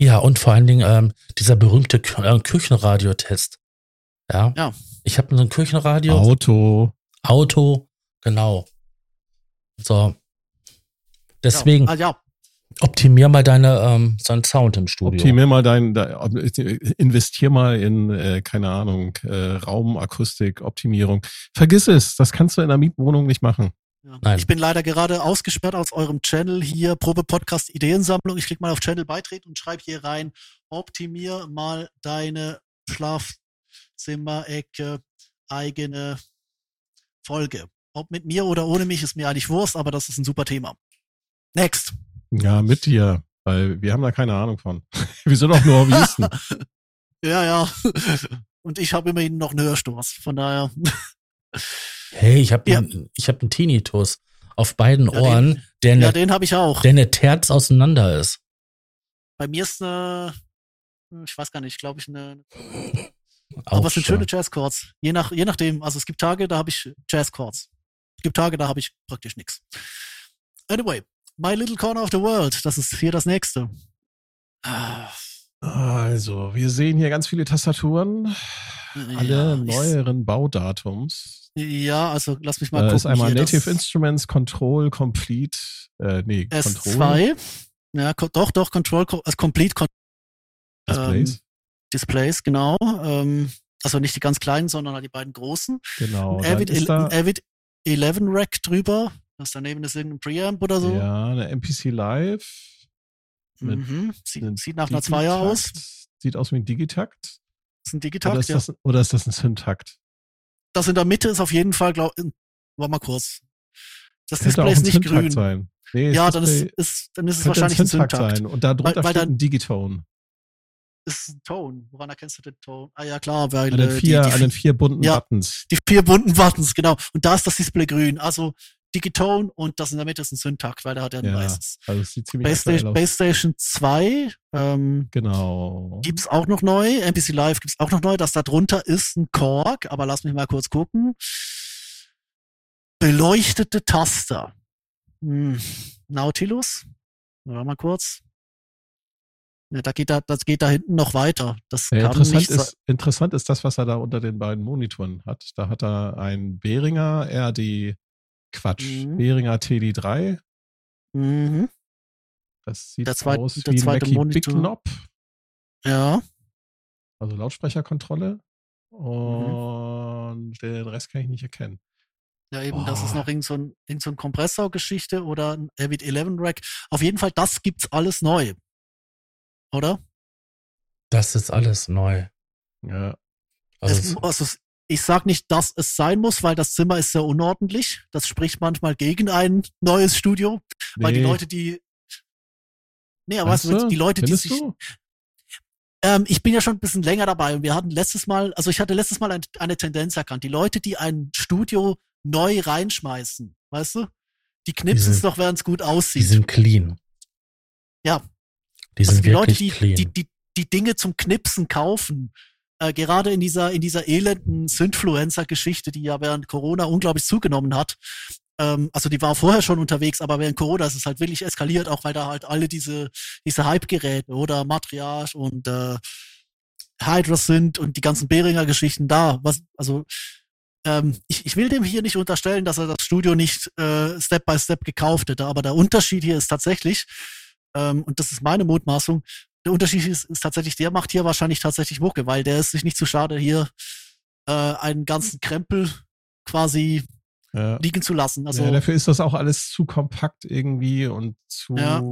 Ja und vor allen Dingen ähm, dieser berühmte Kü äh, Küchenradio-Test. Ja. Ja. Ich habe so ein Küchenradio, Auto. Auto, genau. So. Deswegen Ja, ah, ja, optimier mal deine ähm, deinen Sound im Studio. Optimier mal dein, da, investier mal in, äh, keine Ahnung, äh, Raumakustik, Optimierung. Vergiss es, das kannst du in einer Mietwohnung nicht machen. Ja. Nein. Ich bin leider gerade ausgesperrt aus eurem Channel hier, Probe Podcast Ideensammlung. Ich klicke mal auf Channel beitreten und schreibe hier rein, optimier mal deine Schlafzimmerecke eigene Folge. Ob mit mir oder ohne mich ist mir eigentlich Wurst, aber das ist ein super Thema. Next. Ja, mit dir, weil wir haben da keine Ahnung von. wir sind doch nur Hobbyisten. Ja, ja. Und ich habe immerhin noch einen Hörstoß. Von daher. Hey, ich habe Ja. ich hab einen Tinnitus auf beiden Ja, den- Ohren, der Ja, eine, den habe ich auch. der eine Terz auseinander ist. Bei mir ist eine, ich weiß gar nicht, glaube ich, eine, Auch aber es sind schon. schöne Jazzchords. Je nach, je nachdem, also es gibt Tage, da habe ich Jazzchords. gibt Tage, da habe ich praktisch nichts. Anyway, My Little Corner of the World, das ist hier das nächste. Ah, Also, wir sehen hier ganz viele Tastaturen, alle ja, neueren Baudatums. Ja, also lass mich mal gucken. ist einmal Native Instruments, Control, Complete, äh, nee, Control, S2. Ja, co- doch, doch, Control, Co- also Complete Con Displays. ähm, Displays, genau. Ähm, also nicht die ganz kleinen, sondern halt die beiden großen. genau. Ein Avid, da ein Avid 11 Rack drüber. Das daneben ist irgendein Preamp oder so. ja, eine MPC Live. Mhm. Sieht, sieht nach einer Zweier aus. Sieht aus wie ein Digitakt. Das ist ein Oder Digitakt, ist, ja. das, oder ist das ein Syntakt? Das in der Mitte ist auf jeden Fall, glaub, in- warte mal kurz. Das Hätte Display ist nicht Syntakt grün. sein. Nee, Ja, dann ist, ist, dann ist es wahrscheinlich ein Syntakt Syntakt. sein. Und da drunter Weil- weil ein Digitone. Ist ein Tone. Woran erkennst du den Tone? Ah ja, klar, weil An den äh, vier, die, die, an den vier bunten Ja. Buttons. die vier bunten Buttons, genau. Und da ist das Display grün. Also Digitone und das in der Mitte ist ein Syntakt, weil der hat ein Ja, weißes. Also es sieht ziemlich Base. Base Station 2 ähm, Genau. gibt's auch noch neu. MPC Live gibt's auch noch neu. Das da drunter ist ein Korg, aber lass mich mal kurz gucken. Beleuchtete Taster. Hm. Nautilus. Warte mal kurz. Ja, da geht da, das geht da hinten noch weiter. Das Ja, interessant, ist, interessant ist das, was er da unter den beiden Monitoren hat. Da hat er ein Behringer RD, Quatsch, Mhm. Behringer TD3. Mhm. Das sieht Der zweit- aus der wie ein zweite Mackie Monitor. Big Knob, Ja. also Lautsprecherkontrolle. Mhm. Und den Rest kann ich nicht erkennen. Ja, eben, das ist Boah. noch irgend so ein, irgend so ein Kompressorgeschichte oder ein Avid 11 Rack. Auf jeden Fall, das gibt's alles neu. Oder? Das ist alles neu. Ja, Also, es, also, es- ich sag nicht, dass es sein muss, weil das Zimmer ist sehr unordentlich. Das spricht manchmal gegen ein neues Studio, weil die Nee, Leute, die. Nee, aber weißt du, die Leute, die sich. du? Ähm, ich bin ja schon ein bisschen länger dabei und wir hatten letztes Mal, also ich hatte letztes Mal ein, eine Tendenz erkannt. Die Leute, die ein Studio neu reinschmeißen, weißt du? Die knipsen es doch, während es gut die aussieht. sind clean. Ja. Die sind Also die Leute, wirklich die, clean. die, die, die Dinge zum Knipsen kaufen, äh, gerade in dieser, in dieser elenden Synfluencer-Geschichte, die ja während Corona unglaublich zugenommen hat. Ähm, also die war vorher schon unterwegs, aber während Corona ist es halt wirklich eskaliert, auch weil da halt alle diese, diese Hype-Geräte oder Matriarch und äh, Hydra sind und die ganzen Behringer-Geschichten da. Was, also ähm, ich, ich will dem hier nicht unterstellen, dass er das Studio nicht äh, Step by Step gekauft hätte, aber der Unterschied hier ist tatsächlich, ähm, und das ist meine Mutmaßung, der Unterschied ist, ist tatsächlich, der macht hier wahrscheinlich tatsächlich Mucke, weil der ist sich nicht zu schade, hier äh, einen ganzen Krempel quasi Ja. liegen zu lassen. Also ja, dafür ist das auch alles zu kompakt irgendwie und zu. Ja.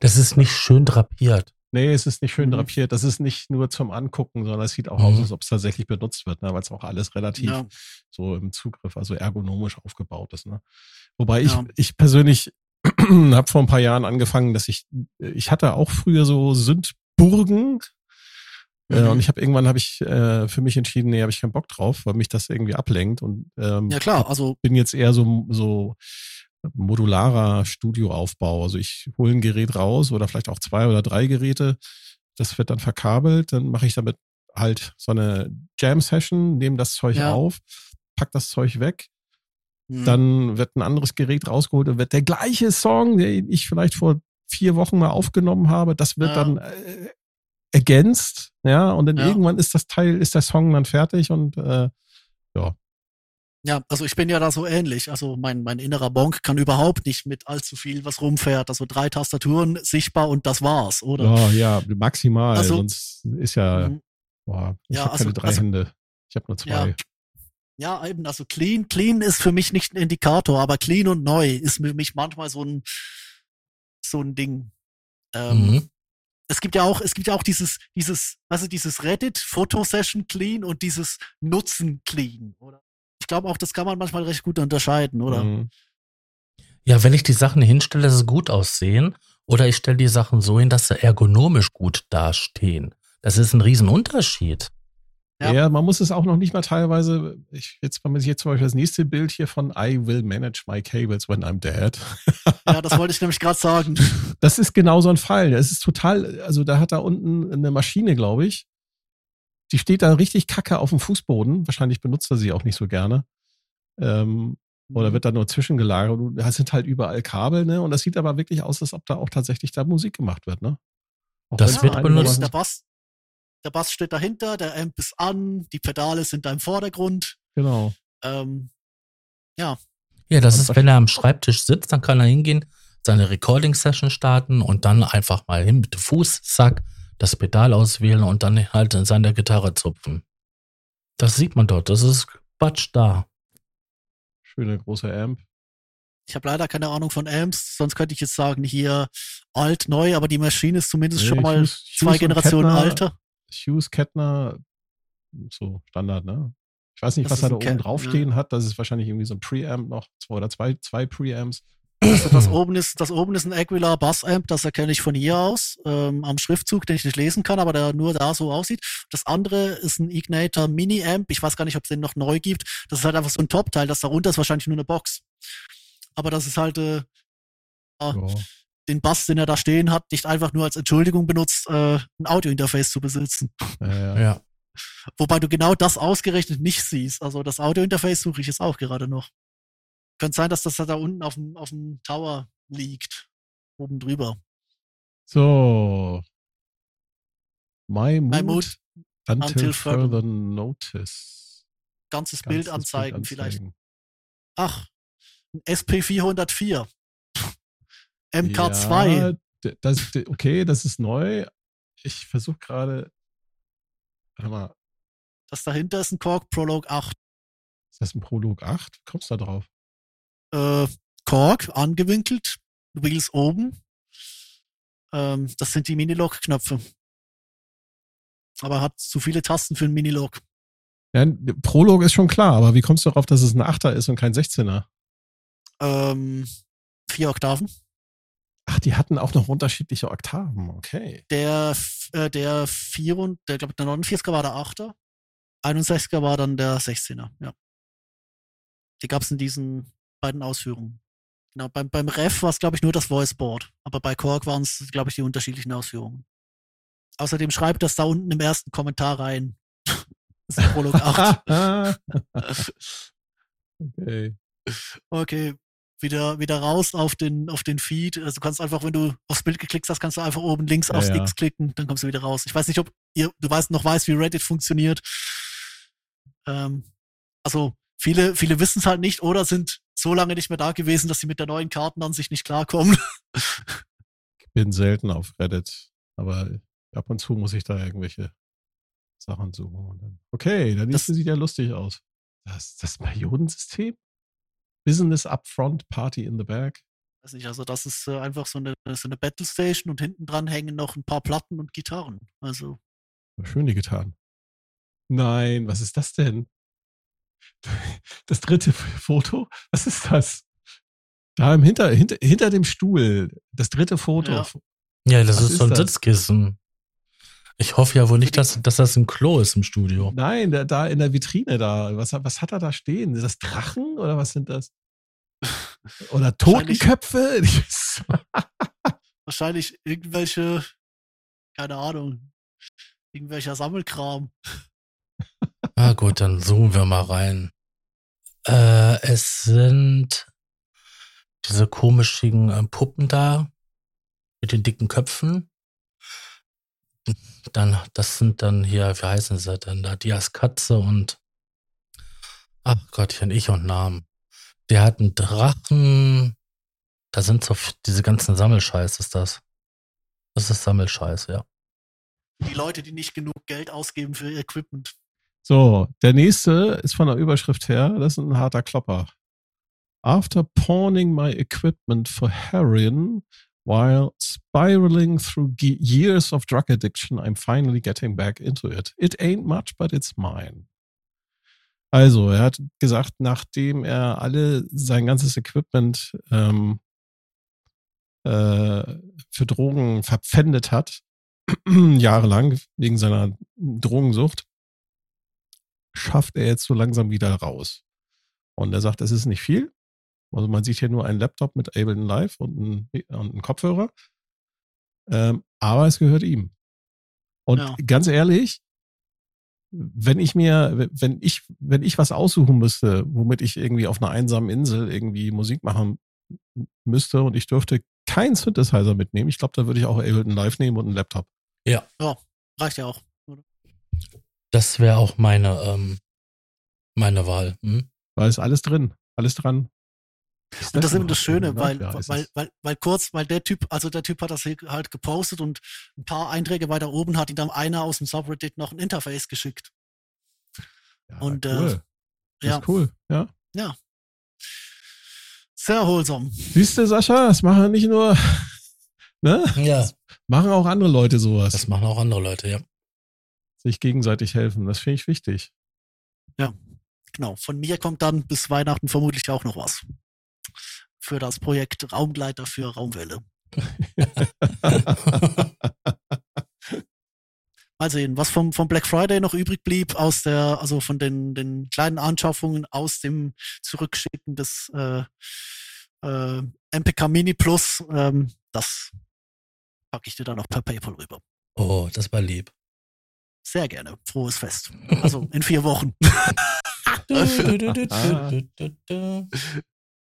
das ist nicht schön drapiert. Nee, es ist nicht schön Mhm. drapiert. Das ist nicht nur zum Angucken, sondern es sieht auch Mhm. aus, als ob es tatsächlich benutzt wird, ne? weil es auch alles relativ ja, so im Zugriff, also ergonomisch aufgebaut ist. Ne? Wobei ich, ich persönlich habe vor ein paar Jahren angefangen, dass ich, ich hatte auch früher so Sündburgen. Äh, Mhm. und ich habe irgendwann habe ich äh, für mich entschieden, nee, habe ich keinen Bock drauf, weil mich das irgendwie ablenkt und ähm, ja klar, also bin jetzt eher so, so modularer Studioaufbau. Also ich hole ein Gerät raus oder vielleicht auch zwei oder drei Geräte. Das wird dann verkabelt. Dann mache ich damit halt so eine Jam-Session, nehme das Zeug Ja. auf, pack das Zeug weg. Mh, Dann wird ein anderes Gerät rausgeholt und wird der gleiche Song, den ich vielleicht vor vier Wochen mal aufgenommen habe, das wird Ja. dann äh, ergänzt. Ja, und dann Ja. irgendwann ist das Teil, ist der Song dann fertig und äh, ja, also ich bin ja da so ähnlich. Also mein, mein innerer Bonk kann überhaupt nicht mit allzu viel, was rumfährt. Also drei Tastaturen sichtbar und das war's, oder? oh, ja, maximal. Also- sonst ist ja Mhm. Boah, ich Ja, habe also- keine drei also- Hände. Ich habe nur zwei. Ja. Ja, eben, also clean, clean ist für mich nicht ein Indikator, aber clean und neu ist für mich manchmal so ein, so ein Ding. Ähm, Mhm. Es gibt ja auch, es gibt ja auch dieses, dieses, also dieses Reddit Fotosession clean und dieses Nutzen clean, oder? Ich glaube auch, das kann man manchmal recht gut unterscheiden, oder? Mhm. Ja, wenn ich die Sachen hinstelle, dass sie gut aussehen, oder ich stelle die Sachen so hin, dass sie ergonomisch gut dastehen. Das ist ein Riesenunterschied. Ja. Ja. man muss es auch noch nicht mal teilweise, ich, jetzt, wenn man sich jetzt zum Beispiel das nächste Bild hier von I will manage my cables when I'm dead. Ja, das wollte ich nämlich gerade sagen. Das ist genau so ein Fall. Es ist total, also da hat da unten eine Maschine, glaube ich. Die steht da richtig kacke auf dem Fußboden. Wahrscheinlich benutzt er sie auch nicht so gerne. Ähm, Oder wird da nur zwischengelagert? Und Das sind halt überall Kabel, ne? Und das sieht aber wirklich aus, als ob da auch tatsächlich da Musik gemacht wird, ne? Auch Das wird benutzt. Der Bass, der Bass steht dahinter, der Amp ist an, die Pedale sind da im Vordergrund. Genau. Ähm, Ja, das Und ist, wenn er am Schreibtisch sitzt, dann kann er hingehen, seine Recording-Session starten und dann einfach mal hin mit dem Fuß, zack, das Pedal auswählen und dann halt in seiner Gitarre zupfen. Das sieht man dort, das ist Quatsch da. Schöne große Amp. ich habe leider keine Ahnung von Amps, sonst könnte ich jetzt sagen, hier alt, neu, aber die Maschine ist zumindest Nee, schon mal Hughes- zwei Hughes Generationen Kettner- alter. Hughes Kettner, so Standard, ne? Ich weiß nicht, Das was er da oben Ke- draufstehen hat. Das ist wahrscheinlich irgendwie so ein Preamp noch, zwei oder zwei, zwei Preamps. Also das oben ist, das oben ist ein Aguilar Bass Amp, das erkenne ich von hier aus, ähm, am Schriftzug, den ich nicht lesen kann, aber der nur da so aussieht. Das andere ist ein Ignator Mini Amp. Ich weiß gar nicht, ob es den noch neu gibt. Das ist halt einfach so ein Top-Teil. Das darunter ist wahrscheinlich nur eine Box. Aber das ist halt äh, Ja. Den Bass, den er da stehen hat, nicht einfach nur als Entschuldigung benutzt, äh, ein Audiointerface zu besitzen. Ja, ja. Ja. Wobei du genau das ausgerechnet nicht siehst. Also das Audiointerface suche ich jetzt auch gerade noch. Könnte sein, dass das da unten auf dem, auf dem Tower liegt. Oben drüber. So. My mood, My Mood, until, until further- notice. ganzes Bild Ganzes anzeigen vielleicht. anzeigen. Ach, ein SP404. MK2. Ja, das, okay, das ist neu. Ich versuche gerade. Warte mal, Das dahinter ist ein Korg Prologue 8. ist das ein Prolog 8? Wie kommst du da drauf? Äh, Korg, angewinkelt. Wheels oben. Ähm, das sind die Minilog-Knöpfe. Aber hat zu viele Tasten für ein Minilog. Ja, Prolog ist schon klar, aber wie kommst du darauf, dass es ein 8er ist und kein 16er? Ähm, vier Oktaven. Ach, die hatten auch noch unterschiedliche Oktaven. Okay. Der, äh, der 4 und der, glaube der 49er war der 8er. 61er war dann der 16er, ja. Die gab es in diesen beiden Ausführungen. Genau, beim, beim Ref war es, glaube ich, nur das Voiceboard. Aber bei Korg waren es, glaube ich, die unterschiedlichen Ausführungen. Außerdem schreibt das da unten im ersten Kommentar rein. das ist Prolog 8. okay. Okay, wieder, wieder raus auf den, auf den Feed. Also du kannst einfach, wenn du aufs Bild geklickt hast, kannst du einfach oben links Ja, aufs ja. X klicken, dann kommst du wieder raus. Ich weiß nicht, ob ihr, du weißt, noch weißt, wie Reddit funktioniert. Ähm, also viele, viele wissen es halt nicht oder sind so lange nicht mehr da gewesen, dass sie mit der neuen Kartenansicht nicht klarkommen. Ich bin selten auf Reddit, aber ab und zu muss ich da irgendwelche Sachen suchen. Dann, okay, der nächste sieht ja lustig aus. Das, das Periodensystem? Business Upfront, Party in the Back. Weiß nicht, also das ist äh, einfach so eine, so eine Battle Station und hinten dran hängen noch ein paar Platten und Gitarren. Also Schön die getan. Nein, was ist das denn? Das dritte Foto? Was ist das? Da im hinter, hinter, hinter dem Stuhl. Das dritte Foto. Ja. Ja, das Was ist ist so ein das? Sitzkissen. Ich hoffe ja wohl nicht, dass, dass das ein Klo ist im Studio. Nein, da, da in der Vitrine da. Was, was hat er da stehen? Ist das Drachen oder was sind das? Oder Wahrscheinlich- Totenkköpfe? wahrscheinlich irgendwelche, keine Ahnung, irgendwelcher Sammelkram. Ah gut, dann zoomen wir mal rein. Äh, es sind diese komischen äh, Puppen da mit den dicken Köpfen. Dann, das sind dann hier, wie heißen sie denn da? Dias Katze und ach Gottchen, ich und Namen. Der hat einen Drachen. Da sind so diese ganzen Sammelscheiß, ist das. Das ist Sammelscheiß, ja. Die Leute, die nicht genug Geld ausgeben für ihr Equipment. So, der nächste ist von der Überschrift her, das ist ein harter Klopper. After pawning my equipment for heroin while spiraling through years of drug addiction, I'm finally getting back into it. It ain't much, but it's mine. Also, er hat gesagt, nachdem er alle sein ganzes Equipment ähm, äh, für Drogen verpfändet hat, jahrelang wegen seiner Drogensucht, schafft er jetzt so langsam wieder raus. Und er sagt, es ist nicht viel. Also man sieht hier nur einen Laptop mit Ableton Live und einen, und einen Kopfhörer. Ähm, aber es gehört ihm. Und Ja. ganz ehrlich, wenn ich mir, wenn ich, wenn ich was aussuchen müsste, womit ich irgendwie auf einer einsamen Insel irgendwie Musik machen müsste und ich dürfte keinen Synthesizer mitnehmen, ich glaube, da würde ich auch Ableton Live nehmen und einen Laptop. Ja. Ja, reicht ja auch. Das wäre auch meine, ähm, meine Wahl. Hm? Weil es alles drin, alles dran. Und das ist eben das Schöne, weil, Ja, weil, weil, weil kurz, weil der Typ, also der Typ hat das hier halt gepostet und ein paar Einträge weiter oben hat ihm dann einer aus dem Subreddit noch ein Interface geschickt. Ja, und, äh, cool. Das Ja, ist cool, ja. sehr erholsam. Siehst du, Sascha, das machen nicht nur, ne? Ja, Machen auch andere Leute sowas. das machen auch andere Leute, ja. sich gegenseitig helfen. Das finde ich wichtig. Genau. Von mir kommt dann bis Weihnachten vermutlich auch noch was. Für das Projekt Raumgleiter für Raumwelle. Mal sehen, was vom, vom Black Friday noch übrig blieb aus der, also von den, den kleinen Anschaffungen aus dem Zurückschicken des äh, äh, MPK Mini Plus, ähm, das packe ich dir dann noch per PayPal rüber. Oh, das war lieb. Sehr gerne. Frohes Fest. Also in vier Wochen.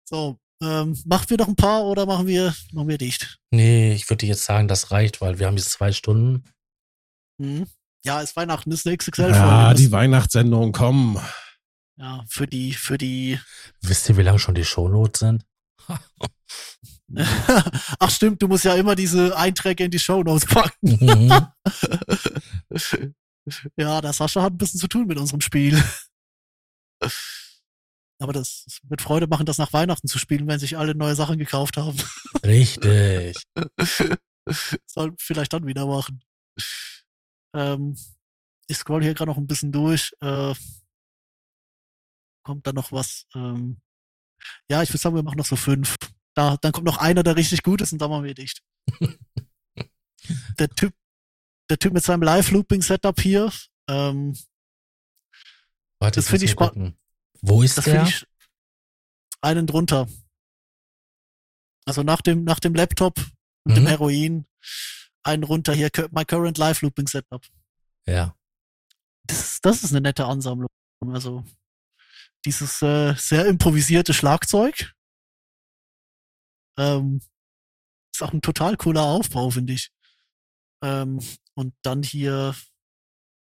So, ähm, machen wir noch ein paar oder machen wir, machen wir dicht? Nee, ich würde jetzt sagen, das reicht, weil wir haben jetzt zwei Stunden. Mhm. Ja, ist Weihnachten, ist eine XXL-Folge. Ja, die Weihnachtssendung, komm. ja, für die, für die. Wisst ihr, wie lange schon die Shownotes sind? Ach stimmt, du musst ja immer diese Einträge in die Shownotes packen. Mhm. ja, der Sascha hat ein bisschen zu tun mit unserem Spiel. Aber das wird Freude machen, das nach Weihnachten zu spielen, wenn sich alle neue Sachen gekauft haben. Richtig. Soll vielleicht dann wieder machen. Ähm, ich scroll hier gerade noch ein bisschen durch. Äh, kommt da noch was? Ähm, ja, ich würde sagen, wir machen noch so fünf. Da, dann kommt noch einer, der richtig gut ist und dann machen wir dicht. der Typ, der Typ mit seinem Live-Looping-Setup hier, ähm, Warte, Das finde ich mal spa- gucken. Wo ist das der? ich einen drunter. Also nach dem, nach dem Laptop dem Mhm. Heroin, einen runter hier, My Current Live-Looping-Setup. Ja. das, das ist eine nette Ansammlung. Also dieses äh, sehr improvisierte Schlagzeug ähm, ist auch ein total cooler Aufbau, finde ich. Ähm, und dann hier,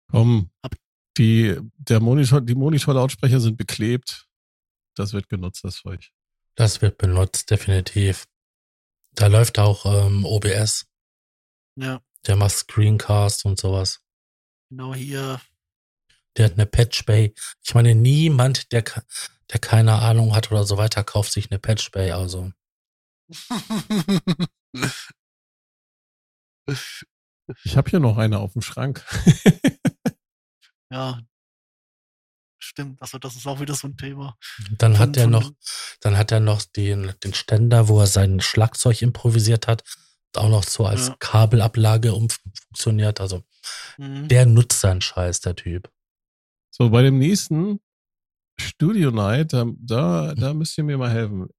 Komm. Hab- Die, der Monitor, die Monitorlautsprecher sind beklebt. Das wird genutzt, das Zeug. Das wird benutzt, definitiv. Da läuft auch ähm, OBS. ja, Der macht Screencast und sowas. genau hier, Der hat eine Patch Bay. Ich meine, niemand, der, der keine Ahnung hat oder so weiter, kauft sich eine Patch Bay. Also, Ich habe hier noch eine auf dem Schrank. ja, stimmt. Also das ist auch wieder so ein Thema. dann hat er noch, dann hat er noch den, den Ständer, wo er sein Schlagzeug improvisiert hat. Auch noch so als Ja. Kabelablage umfunktioniert. Also, Mhm. der nutzt seinen Scheiß, der Typ. So, bei dem nächsten Studio Night, da, da, da müsst ihr mir mal helfen.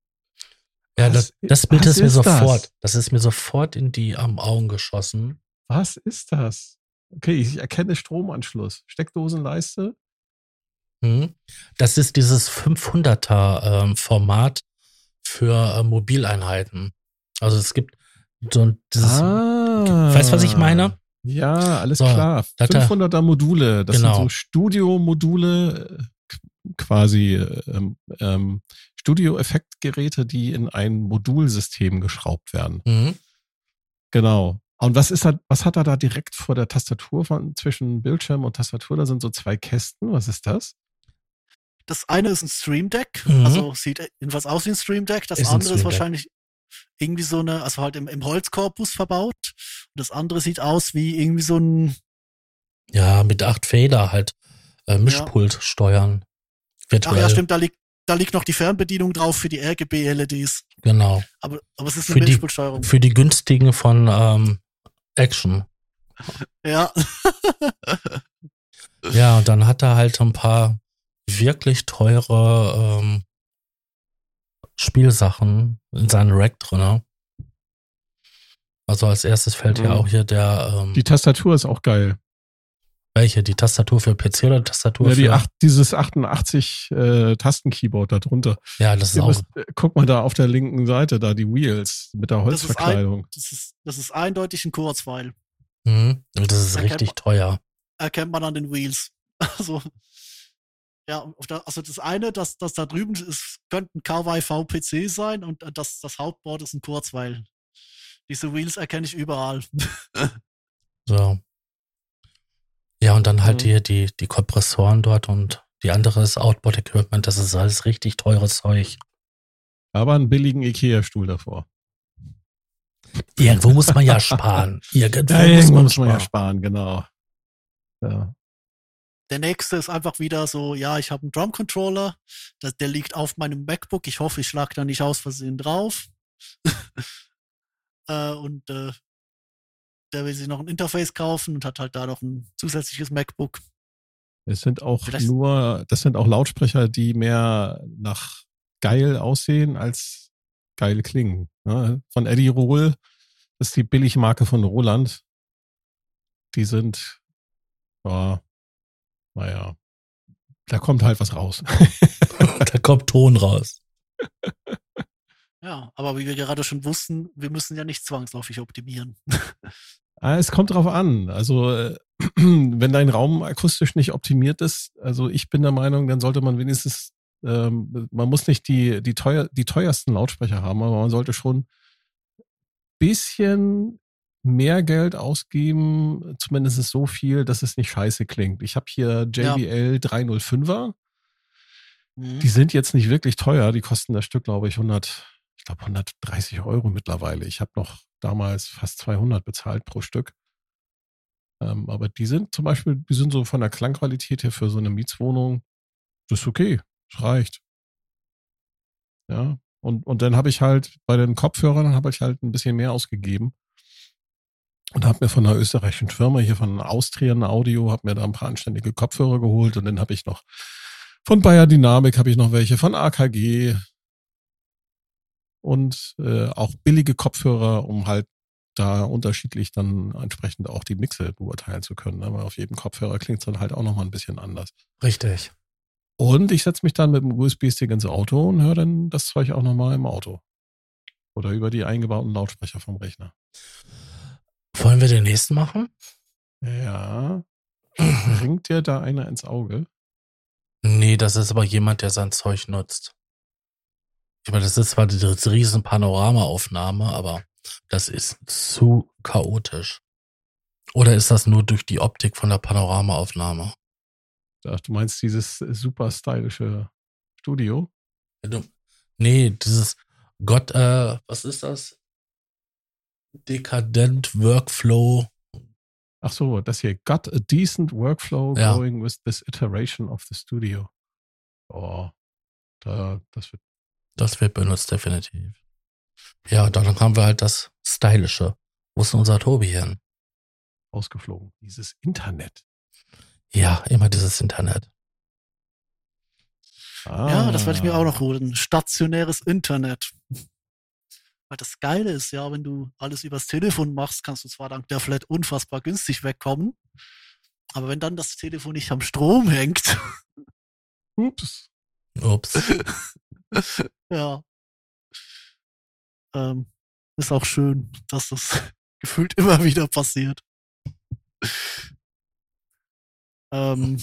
Ja, Was- das, das Bild ist mir ist das? sofort, das? ist mir sofort in die am Augen geschossen. Was ist das? Okay, ich erkenne Stromanschluss. Steckdosenleiste? Mhm. Das ist dieses 500er ähm, Format für äh, Mobileinheiten. Also es gibt so ein, dieses, ah. weißt du, was ich meine? Ja, alles So, klar. da hat er- 500er Module. Das Genau. sind so Studio-Module, äh, qu- quasi ähm, ähm, Studio-Effektgeräte, die in ein Modulsystem geschraubt werden. Mhm. Genau. Und was ist da, was hat er da direkt vor der Tastatur von zwischen Bildschirm und Tastatur? Da sind so zwei Kästen. Was ist das? Das eine ist ein Stream Deck, Mhm. also sieht jedenfalls aus wie ein Stream Deck. Das Ist andere ist Stream Deck. wahrscheinlich irgendwie so eine, also halt im, im Holzkorpus verbaut. Und das andere sieht aus wie irgendwie so ein, Ja, mit acht Feder halt äh, Mischpult steuern. ach Virtuell. ja, stimmt, da liegt, da liegt noch die Fernbedienung drauf für die RGB-LEDs. Genau. Aber, aber es ist Für eine die- Mischpultsteuerung. Für die günstigen von ähm, Action. Ja, Ja, und dann hat er halt ein paar wirklich teure ähm, Spielsachen in seinem Rack drin. Also als erstes fällt ja Mhm. auch hier der, ähm, Die Tastatur ist auch geil. Welche? Die Tastatur für PC oder Tastatur Ja, die für. acht, dieses 88 äh, Tasten-Keyboard da drunter. ja, das ist Ihr auch. müsst, äh, guck mal da auf der linken Seite, da die Wheels mit der Das ist ein- Holzverkleidung. Das ist, das ist eindeutig ein Kurzweil. Mhm. Das ist Da richtig kennt teuer. Erkennt man an den Wheels. Also, ja, auf der, also das eine, das, das da drüben ist, könnte ein KYV-PC sein und das, das Hauptboard ist ein Kurzweil. Diese Wheels erkenne ich überall. So. Ja, und dann halt Mhm. hier die, die Kompressoren dort und die andere ist Outboard-Equipment. Das ist alles richtig teures Zeug. Aber einen billigen Ikea-Stuhl davor. Irgendwo muss man ja sparen. Irgendwo Ja, muss irgendwo man muss man ja sparen. sparen, genau. Ja. Der nächste ist einfach wieder so, ja, ich habe einen Drum-Controller, das- der liegt auf meinem MacBook. Ich hoffe, ich schlag da nicht aus Versehen drauf. äh, und äh, der will sich noch ein Interface kaufen und hat halt da noch ein zusätzliches MacBook. Es sind auch Vielleicht- nur, das sind auch Lautsprecher, die mehr nach geil aussehen als geil klingen. Ne? Von Eddie Rohl, das ist die Billigmarke von Roland. Die sind, ja, naja, da kommt halt was raus. da kommt Ton raus. Ja, aber wie wir gerade schon wussten, wir müssen ja nicht zwangsläufig optimieren. Ah, Es kommt drauf an. Also, äh, wenn dein Raum akustisch nicht optimiert ist, also ich bin der Meinung, dann sollte man wenigstens, ähm, man muss nicht die, die, teuer, die teuersten Lautsprecher haben, aber man sollte schon bisschen mehr Geld ausgeben, zumindest so viel, dass es nicht scheiße klingt. Ich habe hier JBL 305er. Mhm. Die sind jetzt nicht wirklich teuer. Die kosten das Stück, glaube ich, 100, ich glaube 130 Euro mittlerweile. Ich habe noch damals fast 200 bezahlt pro Stück. Ähm, aber die sind zum Beispiel, die sind so von der Klangqualität her für so eine Mietswohnung, das ist okay. Das reicht. Ja. Und, und dann habe ich halt bei den Kopfhörern habe ich halt ein bisschen mehr ausgegeben. Und habe mir von einer österreichischen Firma hier von Austrian Audio, habe mir da ein paar anständige Kopfhörer geholt und dann habe ich noch von Bayer Dynamic habe ich noch welche, von AKG und äh, auch billige Kopfhörer, um halt da unterschiedlich dann entsprechend auch die Mixe beurteilen zu können. Aber auf jedem Kopfhörer klingt es dann halt auch nochmal ein bisschen anders. Richtig. Und ich setze mich dann mit dem USB-Stick ins Auto und höre dann das Zeug auch nochmal im Auto. Oder über die eingebauten Lautsprecher vom Rechner. Wollen wir den nächsten machen? Ja. Ringt dir da einer ins Auge? Nee, das ist aber jemand, der sein Zeug nutzt. Ich meine, das ist zwar die riesen Panoramaaufnahme, aber das ist zu chaotisch. Oder ist das nur durch die Optik von der Panoramaaufnahme? Ach, du meinst dieses super stylische Studio? Nee, dieses Gott, äh, was ist das? Dekadent Workflow. Ach so, das hier. Got a decent workflow Ja. going with this iteration of the studio. Oh, da, das wird Das wird benutzt, definitiv. Ja, dann haben wir halt das Stylische. Wo ist denn unser Tobi hin? ausgeflogen. Dieses Internet. Ja, immer dieses Internet. Ah, Ja, das werde ich mir auch noch holen. Stationäres Internet. Weil das Geile ist ja, wenn du alles übers Telefon machst, kannst du zwar dank der Flat unfassbar günstig wegkommen. Aber wenn dann das Telefon nicht am Strom hängt, Ups. Ups. ja. Ähm, ist auch schön, dass das gefühlt immer wieder passiert. Ähm,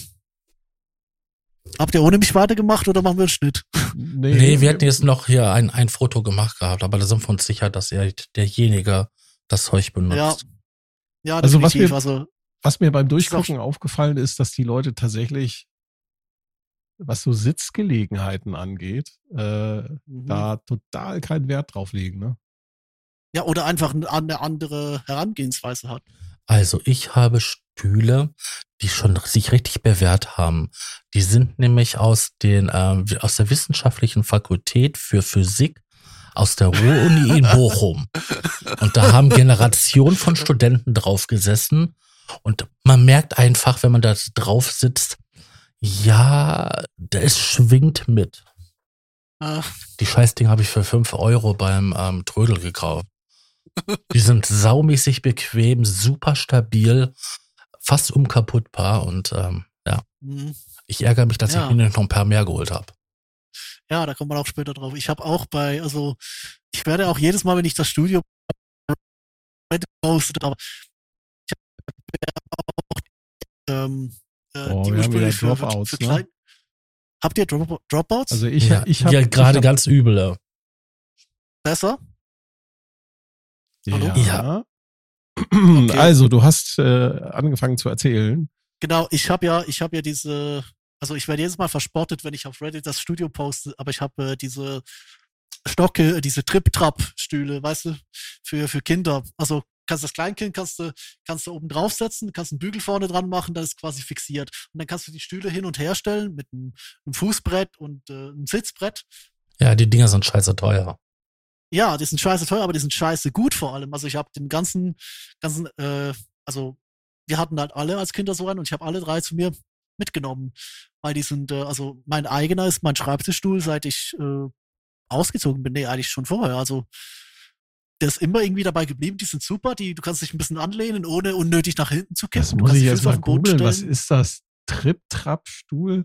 habt ihr ohne mich weitergemacht oder machen wir einen Schnitt? Nee, Nee, wir hätten jetzt noch hier ein, ein Foto gemacht gehabt, aber da sind wir uns sicher, dass er derjenige das Zeug benutzt. Ja. Ja, Also was wir- also, Was mir beim Durchgucken aufgefallen ist, dass die Leute tatsächlich, was so Sitzgelegenheiten angeht, äh, mhm. da total keinen Wert drauf legen. Ne? Ja, oder einfach eine andere Herangehensweise hat. Also ich habe Stühle, die schon sich richtig bewährt haben. Die sind nämlich aus den ähm, aus der wissenschaftlichen Fakultät für Physik aus der Ruhr-Uni in Bochum. Und da haben Generationen von Studenten drauf gesessen. Und man merkt einfach, wenn man da drauf sitzt, ja, es schwingt mit. Äh, Die Scheißding habe ich für 5 Euro beim ähm, Trödel gekauft. Die sind saumäßig bequem, super stabil, fast unkaputtbar und ähm, ja, Mhm. ich ärgere mich, dass Ja. ich mir nicht noch ein paar mehr geholt habe. Ja, da kommt man auch später drauf. Ich habe auch bei, also ich werde auch jedes Mal, wenn ich das Studio postet, aber ich habe auch ähm, äh, Oh, die ursprünglich für, Dropouts, für ne? klein. Habt ihr Drop Dropouts? Also ich, ja, ich habe ja, gerade ich ganz übel. Besser? hab, Hallo? ja. Also du hast äh, angefangen zu erzählen. Genau, ich habe ja, ich habe ja diese, also ich werde jedes Mal verspottet, wenn ich auf Reddit das Studio poste, aber ich habe äh, diese Stocke, diese Trip-Trap-Stühle, weißt du, für, für Kinder. Also kannst das Kleinkind kannst du, kannst du oben draufsetzen, kannst einen Bügel vorne dran machen, dann ist quasi fixiert. Und dann kannst du die Stühle hin und her stellen mit einem, einem Fußbrett und äh, einem Sitzbrett. Ja, die Dinger sind scheiße teuer. Ja, die sind scheiße teuer, aber die sind scheiße gut vor allem. Also ich habe den ganzen, ganzen, äh, also wir hatten halt alle als Kinder so einen und ich habe alle drei zu mir mitgenommen. Weil die sind, äh, also mein eigener ist mein Schreibtischstuhl, seit ich äh, ausgezogen bin. Nee, eigentlich schon vorher. Also der ist immer irgendwie dabei geblieben. Die sind super. Die, du kannst dich ein bisschen anlehnen, ohne unnötig nach hinten zu kippen. Das muss ich jetzt mal googeln. Was ist das? Trip-Trap-Stuhl?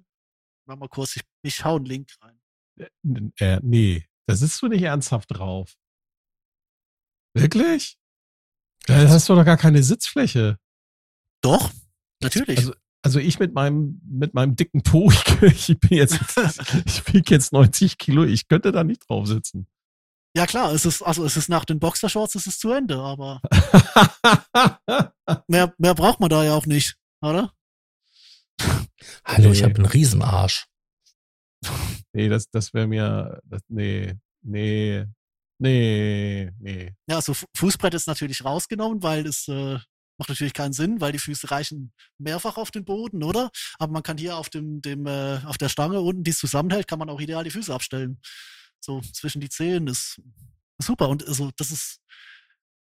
Warte mal kurz, ich, ich hau einen Link rein. Äh, nee, da sitzt du nicht ernsthaft drauf. Wirklich? Da hast du doch gar keine Sitzfläche. Doch, natürlich. Also, also ich mit meinem, mit meinem dicken Po, ich, ich bin jetzt, ich wiege jetzt 90 Kilo, ich könnte da nicht drauf sitzen. Ja klar, es ist, also es ist nach den Boxershorts, es ist zu Ende, aber mehr, mehr braucht man da ja auch nicht, oder? Hallo, ich Nee. habe einen Riesenarsch. nee, das, das wäre mir, das, nee, nee, nee, nee. Ja, also Fu- Fußbrett ist natürlich rausgenommen, weil es äh, macht natürlich keinen Sinn, weil die Füße reichen mehrfach auf den Boden, oder? Aber man kann hier auf dem, dem äh, auf der Stange unten, die es zusammenhält, kann man auch ideal die Füße abstellen. So zwischen die Zehen ist super. Und also das ist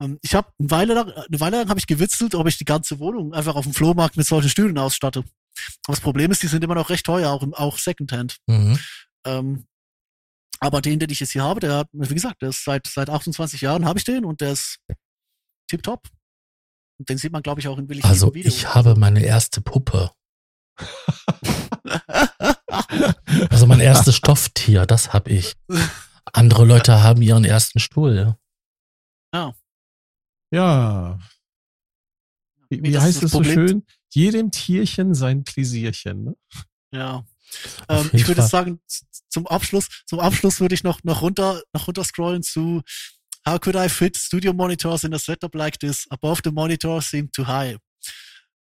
ähm, ich habe eine Weile lang, eine Weile lang habe ich gewitzelt, ob ich die ganze Wohnung einfach auf dem Flohmarkt mit solchen Stühlen ausstatte. Aber das Problem ist, die sind immer noch recht teuer, auch, im, auch Secondhand. Mhm. Ähm, aber den, den ich jetzt hier habe, der hat, wie gesagt, der ist seit, seit 28 Jahren habe ich den und der ist tipptopp. Und den sieht man, glaube ich, auch in Willi Also ich habe meine erste Puppe. Also mein erstes Stofftier, das habe ich. Andere Leute haben ihren ersten Stuhl. Ja. Ja. Wie, wie das heißt es das so schön? Jedem Tierchen sein Pläsierchen. Ne? Ja. Ähm, ich würde sagen, zum Abschluss, zum Abschluss würde ich noch, noch runter, noch runter scrollen zu How could I fit studio monitors in a setup like this? Above the monitor seemed too high.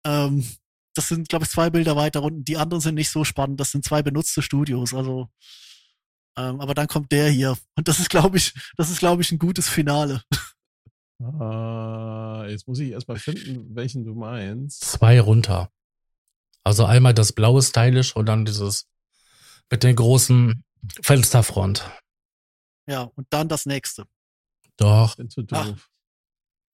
Ähm, das sind, glaube ich, zwei Bilder weiter unten. Die anderen sind nicht so spannend. Das sind zwei benutzte Studios. Also, ähm, aber dann kommt der hier. Und das ist, glaube ich, das ist, glaube ich, ein gutes Finale. Ah, jetzt muss ich erstmal finden, welchen du meinst. Zwei runter. Also einmal das blaue Stylish und dann dieses mit den großen Fensterfront. Ja, und dann das nächste. Doch, Bin zu Ach.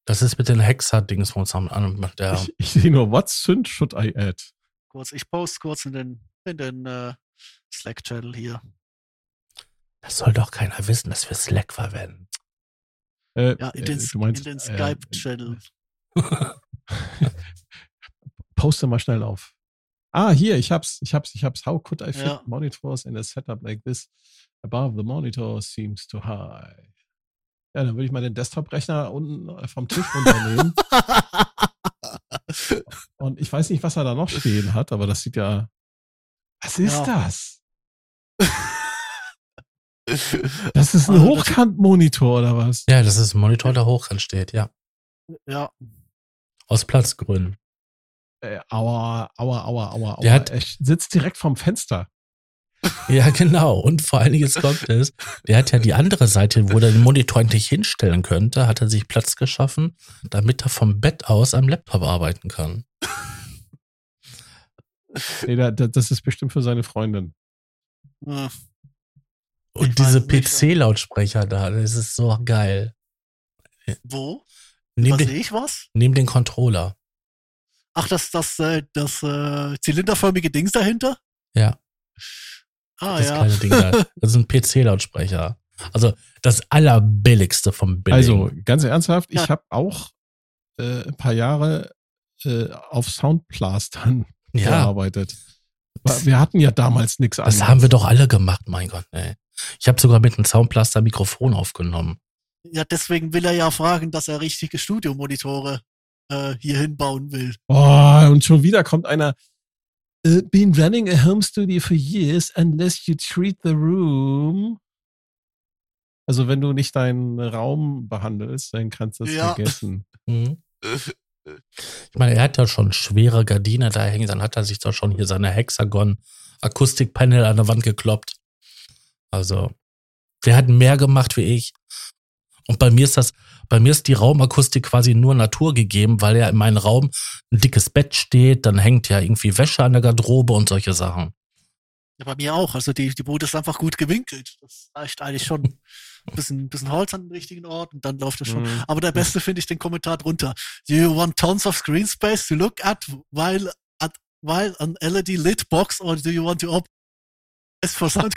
Das ist mit den Hexer-Dings von zusammen an. Der, Ich, ich sehe nur, what synth should I add? Kurz, ich poste kurz in den, in den äh, Slack-Channel hier. das soll doch keiner wissen, dass wir Slack verwenden. Äh, Ja, in den, äh, du meinst, in den äh, Skype-Channel. Poste mal schnell auf. Ah, hier, ich hab's, ich hab's, ich hab's. How could I fit Ja. monitors in a setup like this? Above the monitor seems too high. Ja, dann würde ich mal den Desktop-Rechner unten äh, vom Tisch runternehmen. Und ich weiß nicht, was er da noch stehen hat, aber das sieht ja. Was ist Ja. das? Das ist ein Also, Hochkantmonitor oder was? Ja, das ist ein Monitor, der hochkant steht, ja. ja, Aus Platzgründen. Äh, aua, aua, aua, aua, aua. Der hat- er sitzt direkt vorm Fenster. Ja, genau. Und vor allen Dingen, jetzt kommt es, der hat ja die andere Seite, wo er den Monitor eigentlich hinstellen könnte, hat er sich Platz geschaffen, damit er vom Bett aus am Laptop arbeiten kann. Nee, da, da, das ist bestimmt für seine Freundin. äh, Und Ich diese PC-Lautsprecher da, das ist so geil. wo? Was den, sehe ich was? nimm den Controller. Ach, das, das, äh, das äh, zylinderförmige Dings dahinter? Ja, Ah, das ja. kleine Ding da. Das ist ein PC-Lautsprecher. Also das allerbilligste vom Billigen. Also ganz ernsthaft, ich Ja. habe auch äh, ein paar Jahre äh, auf Soundblastern Ja, gearbeitet. Wir hatten ja damals nichts anderes. das haben wir doch alle gemacht, mein Gott. Ey. Ich habe sogar mit einem Soundblaster Mikrofon aufgenommen. Ja, deswegen will er ja fragen, dass er richtige Studiomonitore äh, hier hinbauen will. Oh, und schon wieder kommt einer. Uh, been running a home studio for years unless you treat the room. Also wenn du nicht deinen Raum behandelst, dann kannst du es Ja. vergessen. Mhm. Ich meine, er hat ja schon schwere Gardinen da hängen, dann hat er sich doch schon hier seine Hexagon-Akustikpanel an der Wand gekloppt. Also, der hat mehr gemacht wie ich. Und bei mir ist das, bei mir ist die Raumakustik quasi nur Natur gegeben, weil ja in meinem Raum ein dickes Bett steht, dann hängt ja irgendwie Wäsche an der Garderobe und solche Sachen. Ja, bei mir auch. Also die, die Bude ist einfach gut gewinkelt. Das reicht eigentlich schon. Ein bisschen, bisschen Holz an den richtigen Ort und dann läuft das schon. Mhm. Aber der beste finde ich den Kommentar drunter. Do you want tons of screen space to look at while at while an LED lit box or do you want to open es for sound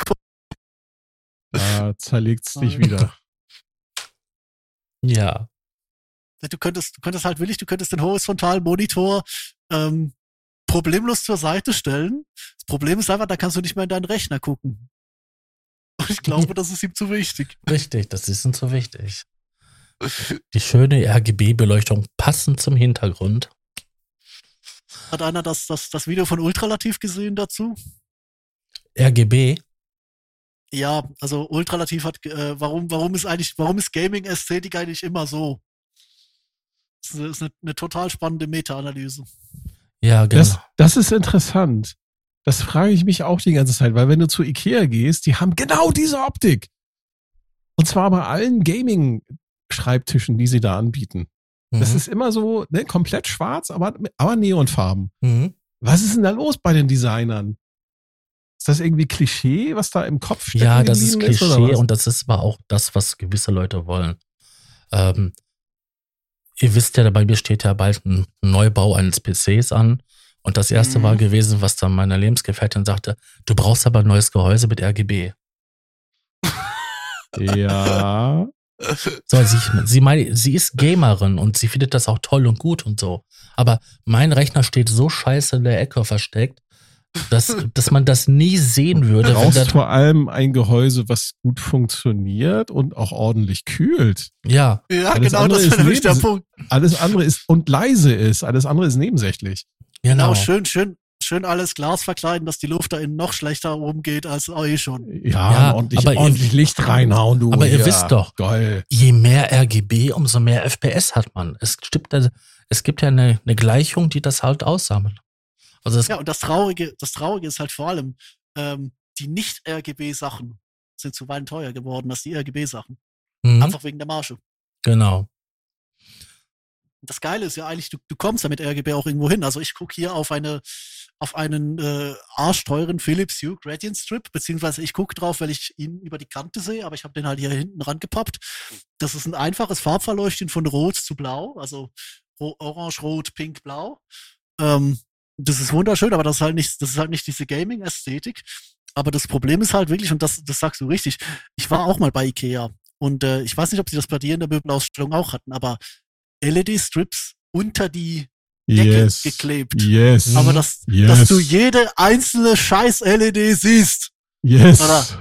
Da zerlegt's dich wieder. Ja. Du könntest, du könntest halt willig, du könntest den horizontalen Monitor ähm, problemlos zur Seite stellen. Das Problem ist einfach, da kannst du nicht mehr in deinen Rechner gucken. Und ich glaube, das ist ihm zu wichtig. Richtig, das ist uns so wichtig. Die schöne RGB-Beleuchtung passend zum Hintergrund. Hat einer das, das, das Video von Ultralativ gesehen dazu? RGB, Ja, also Ultralativ hat, äh, warum, warum ist eigentlich, warum ist Gaming-Ästhetik eigentlich immer so? Das ist eine, eine, total spannende Meta-Analyse. ja, genau. Das, das ist interessant. Das frage ich mich auch die ganze Zeit, weil wenn du zu Ikea gehst, die haben genau diese Optik. Und zwar bei allen Gaming-Schreibtischen, die sie da anbieten. Das Mhm. ist immer so ne, komplett schwarz, aber, aber Neonfarben. Mhm. Was ist denn da los bei den Designern? Ist das irgendwie Klischee, was da im Kopf stecken Ja, das ist Klischee was? und das ist aber auch das, was gewisse Leute wollen. Ähm, ihr wisst ja, bei mir steht ja bald ein Neubau eines PCs an. Und das erste Mhm. war gewesen, was dann meine Lebensgefährtin sagte, du brauchst aber ein neues Gehäuse mit RGB. Ja. So, sie, sie, meine, sie ist Gamerin und sie findet das auch toll und gut und so. Aber mein Rechner steht so scheiße in der Ecke versteckt, dass, dass man das nie sehen Du würde. Wenn brauchst vor allem ein Gehäuse, was gut funktioniert und auch ordentlich kühlt. ja, Ja, Alles genau, das ist nämlich der Punkt. Alles andere ist und leise ist. Alles andere ist nebensächlich. genau. Genau, schön, schön, schön alles Glas verkleiden, dass die Luft da innen noch schlechter rumgeht als eh schon. Ja, Ja, ordentlich, aber ihr- ordentlich Licht reinhauen, du. Aber ihr ja. wisst doch. Geil. Je mehr RGB, umso mehr FPS hat man. Es gibt, ja- es gibt ja eine, eine Gleichung, die das halt aussammelt. Also es, Ja, und das Traurige, das Traurige ist halt vor allem, ähm, die Nicht-RGB-Sachen sind zu weit teuer geworden als die RGB-Sachen. Mhm, Einfach wegen der Marge. genau. Das Geile ist ja eigentlich, du, du kommst ja mit RGB auch irgendwo hin. Also ich gucke hier auf eine auf einen äh, arschteuren Philips Hue Gradient Strip, beziehungsweise ich gucke drauf, weil ich ihn über die Kante sehe, aber ich habe den halt hier hinten rangepappt. Das ist ein einfaches Farbverleuchten von Rot zu Blau, also Orange, Rot, Pink, Blau. Ähm, das ist wunderschön, aber das ist halt nicht, das ist halt nicht diese Gaming-Ästhetik. Aber das Problem ist halt wirklich, und das, das sagst du richtig, ich war auch mal bei Ikea und äh, ich weiß nicht, ob sie das bei dir in der Möbelausstellung auch hatten, aber LED-Strips unter die Decke Yes. geklebt. Yes. Aber dass, Yes. dass du jede einzelne scheiß LED siehst. yes.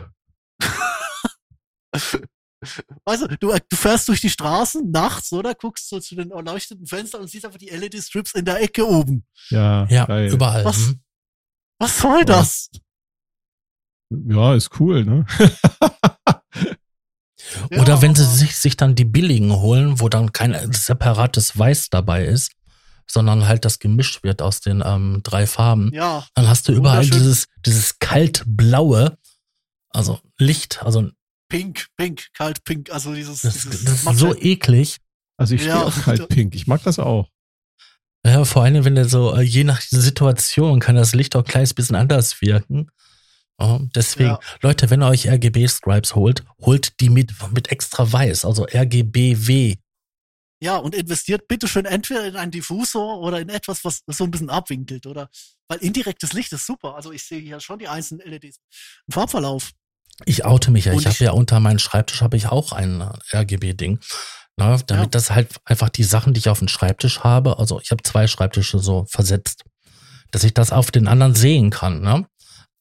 Weißt du, du, du fährst durch die Straßen nachts, oder? Guckst so zu den erleuchteten Fenstern und siehst einfach die LED-Strips in der Ecke oben. Ja, Ja, geil. überall. Was? Mhm. Was soll das? Ja, ist cool, ne? Ja, Oder wenn sie sich, sich dann die billigen holen, wo dann kein separates Weiß dabei ist, sondern halt das gemischt wird aus den ähm, drei Farben, Ja, dann hast du überall dieses, dieses kaltblaue, also Licht, also pink, pink, kalt pink. Also dieses, das, dieses das ist so eklig. Also ich stehe Ja. auf kalt pink. Ich mag das auch. Ja, vor allem, wenn der so, äh, je nach Situation kann das Licht auch ein kleines bisschen anders wirken. Ja, deswegen, Ja. Leute, wenn ihr euch RGB-Stripes holt, holt die mit, mit extra weiß, also RGBW. Ja, und investiert bitteschön entweder in einen Diffusor oder in etwas, was so ein bisschen abwinkelt, oder? Weil indirektes Licht ist super. Also ich sehe hier schon die einzelnen LEDs. Ein Farbverlauf. Ich oute mich ja. Und Ich habe ja unter meinem Schreibtisch habe ich auch ein RGB-Ding. Na, damit Ja. das halt einfach die Sachen, die ich auf dem Schreibtisch habe, also ich habe zwei Schreibtische so versetzt, dass ich das auf den anderen sehen kann. Ne?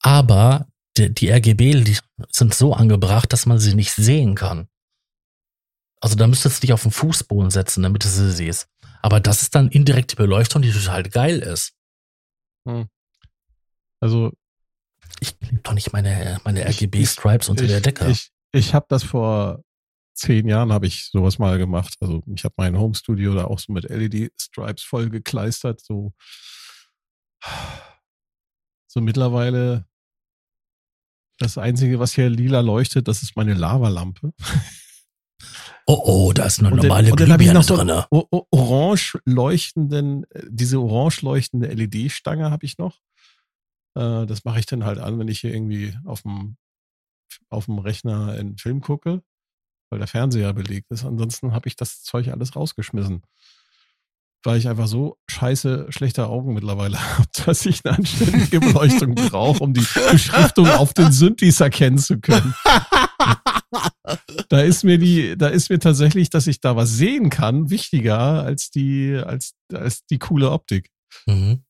Aber die, die RGB die sind so angebracht, dass man sie nicht sehen kann. Also da müsstest du dich auf den Fußboden setzen, damit du sie siehst. Aber das ist dann indirekte Beleuchtung, die total geil ist. Also Ich klebe doch nicht meine, meine RGB-Stripes unter ich, der Decke. Ich, ich habe das vor zehn Jahren habe ich sowas mal gemacht. Also ich habe mein Homestudio da auch so mit LED-Stripes voll gekleistert. So, so mittlerweile das Einzige, was hier lila leuchtet, das ist meine Lavalampe. oh, oh, da ist eine Und normale und hab ich Glühbirne so o- orange leuchtenden, äh, diese orange leuchtende LED-Stange habe ich noch. Äh, das mache ich dann halt an, wenn ich hier irgendwie auf dem, auf dem Rechner einen Film gucke, weil der Fernseher belegt ist. Ansonsten habe ich das Zeug alles rausgeschmissen. Weil ich einfach so scheiße schlechte Augen mittlerweile habe, dass ich eine anständige Beleuchtung brauche, um die Beschriftung auf den Synthes erkennen zu können. Da ist mir die, da ist mir tatsächlich, dass ich da was sehen kann, wichtiger als die, als, als die coole Optik. Mhm.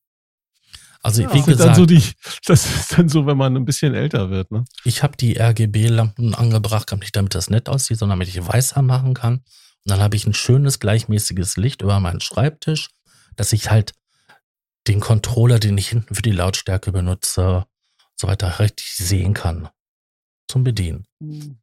Also Ja. wie gesagt, dann so die, das ist dann so, wenn man ein bisschen älter wird, ne? ich habe die RGB-Lampen angebracht, nicht damit das nett aussieht, sondern damit ich weiß anmachen kann. Und dann habe ich ein schönes, gleichmäßiges Licht über meinen Schreibtisch, dass ich halt den Controller, den ich hinten für die Lautstärke benutze, so weiter richtig sehen kann. Zum Bedienen. Hm.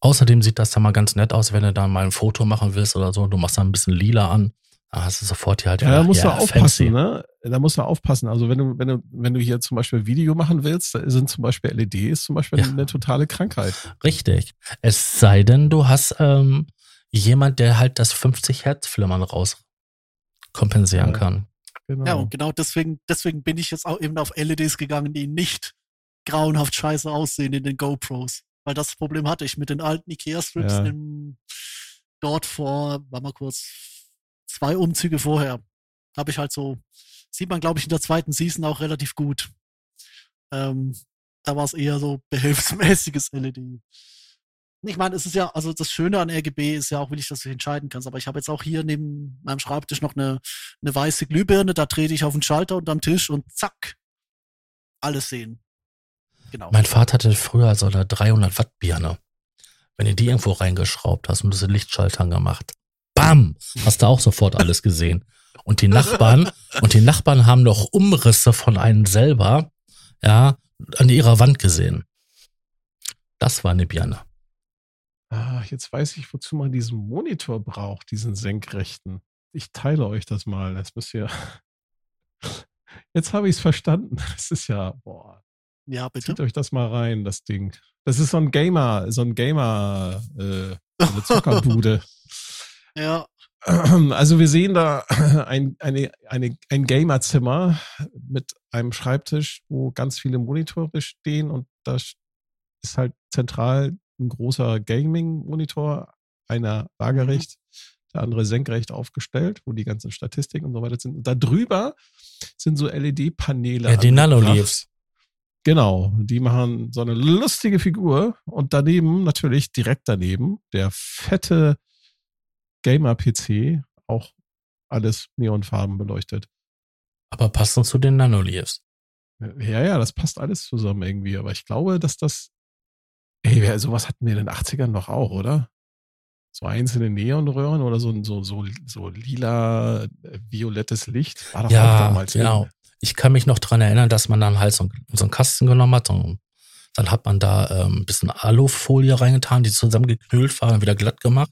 Außerdem sieht das dann mal ganz nett aus, wenn du da mal ein Foto machen willst oder so. Du machst da ein bisschen lila an. Da hast du sofort hier halt Ja, da musst du ja, aufpassen, fancy. ne? Da musst du aufpassen. Also wenn du, wenn du, wenn du hier zum Beispiel Video machen willst, da sind zum Beispiel LEDs zum Beispiel Ja. eine totale Krankheit. Richtig. Es sei denn, du hast ähm, jemand, der halt das 50 Hertz Flimmern raus kompensieren Ja. kann. Genau. Ja, und genau deswegen, deswegen bin ich jetzt auch eben auf LEDs gegangen, die nicht grauenhaft scheiße aussehen in den GoPros. Weil das Problem hatte ich mit den alten Ikea-Strips Ja. im, dort vor, war mal kurz, zwei Umzüge vorher. Habe ich halt so, sieht man glaube ich in der zweiten Season auch relativ gut. Ähm, da war es eher so behelfsmäßiges LED. Ich meine, es ist ja, also das Schöne an RGB ist ja auch, will ich, dass du entscheiden kannst. Aber ich habe jetzt auch hier neben meinem Schreibtisch noch eine, eine weiße Glühbirne, da trete ich auf den Schalter unterm Tisch und zack, alles sehen. Genau. Mein Vater hatte früher so eine 300 Watt Birne. Wenn du die irgendwo reingeschraubt hast und diese Lichtschaltern gemacht, bam, hast du auch sofort alles gesehen. Und die Nachbarn, und die Nachbarn haben noch Umrisse von einem selber, ja, an ihrer Wand gesehen. Das war eine Birne. Ah, jetzt weiß ich, wozu man diesen Monitor braucht, diesen senkrechten. Ich teile euch das mal. Das müsst ihr. Jetzt habe ich es verstanden. Das ist ja, boah, ja, bitte. zieht euch das mal rein, das Ding. Das ist so ein Gamer, so ein Gamer, äh, eine Zockerbude. Ja, Also wir sehen da ein, eine, eine, ein Gamerzimmer mit einem Schreibtisch, wo ganz viele Monitore stehen und da ist halt zentral ein großer Gaming-Monitor, einer waagerecht, der andere senkrecht aufgestellt, wo die ganzen Statistiken und so weiter sind. Und da drüber sind so LED-Paneele. Ja, die. Nanoleaves. Genau, die machen so eine lustige Figur und daneben, natürlich direkt daneben, der fette Gamer-PC, auch alles neonfarben beleuchtet. Aber passend zu den Nanoleaves. Ja, ja, das passt alles zusammen irgendwie, aber ich glaube, dass das, ey, sowas hatten wir in den 80ern noch auch, oder? So einzelne Neonröhren oder so, so, so, so lila, äh, violettes Licht. War doch auch Ja, damals. genau. Ich kann mich noch dran erinnern, dass man dann halt so, so einen Kasten genommen hat. Und dann hat man da ähm, ein bisschen Alufolie reingetan, die zusammengeknüllt war und wieder glatt gemacht.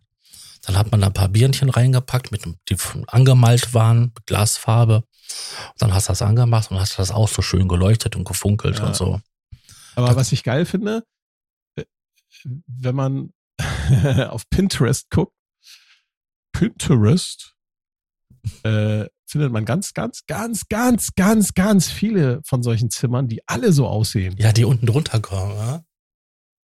Dann hat man da ein paar Birnchen reingepackt, mit, die angemalt waren, mit Glasfarbe. Und dann hast du das angemacht und hast das auch so schön geleuchtet und gefunkelt Ja. und so. Aber was ich geil finde, wenn man auf Pinterest guckt, Pinterest, äh, findet man ganz, ganz, ganz, ganz, ganz, ganz viele von solchen Zimmern, die alle so aussehen. Ja, die unten drunter kommen. Ja?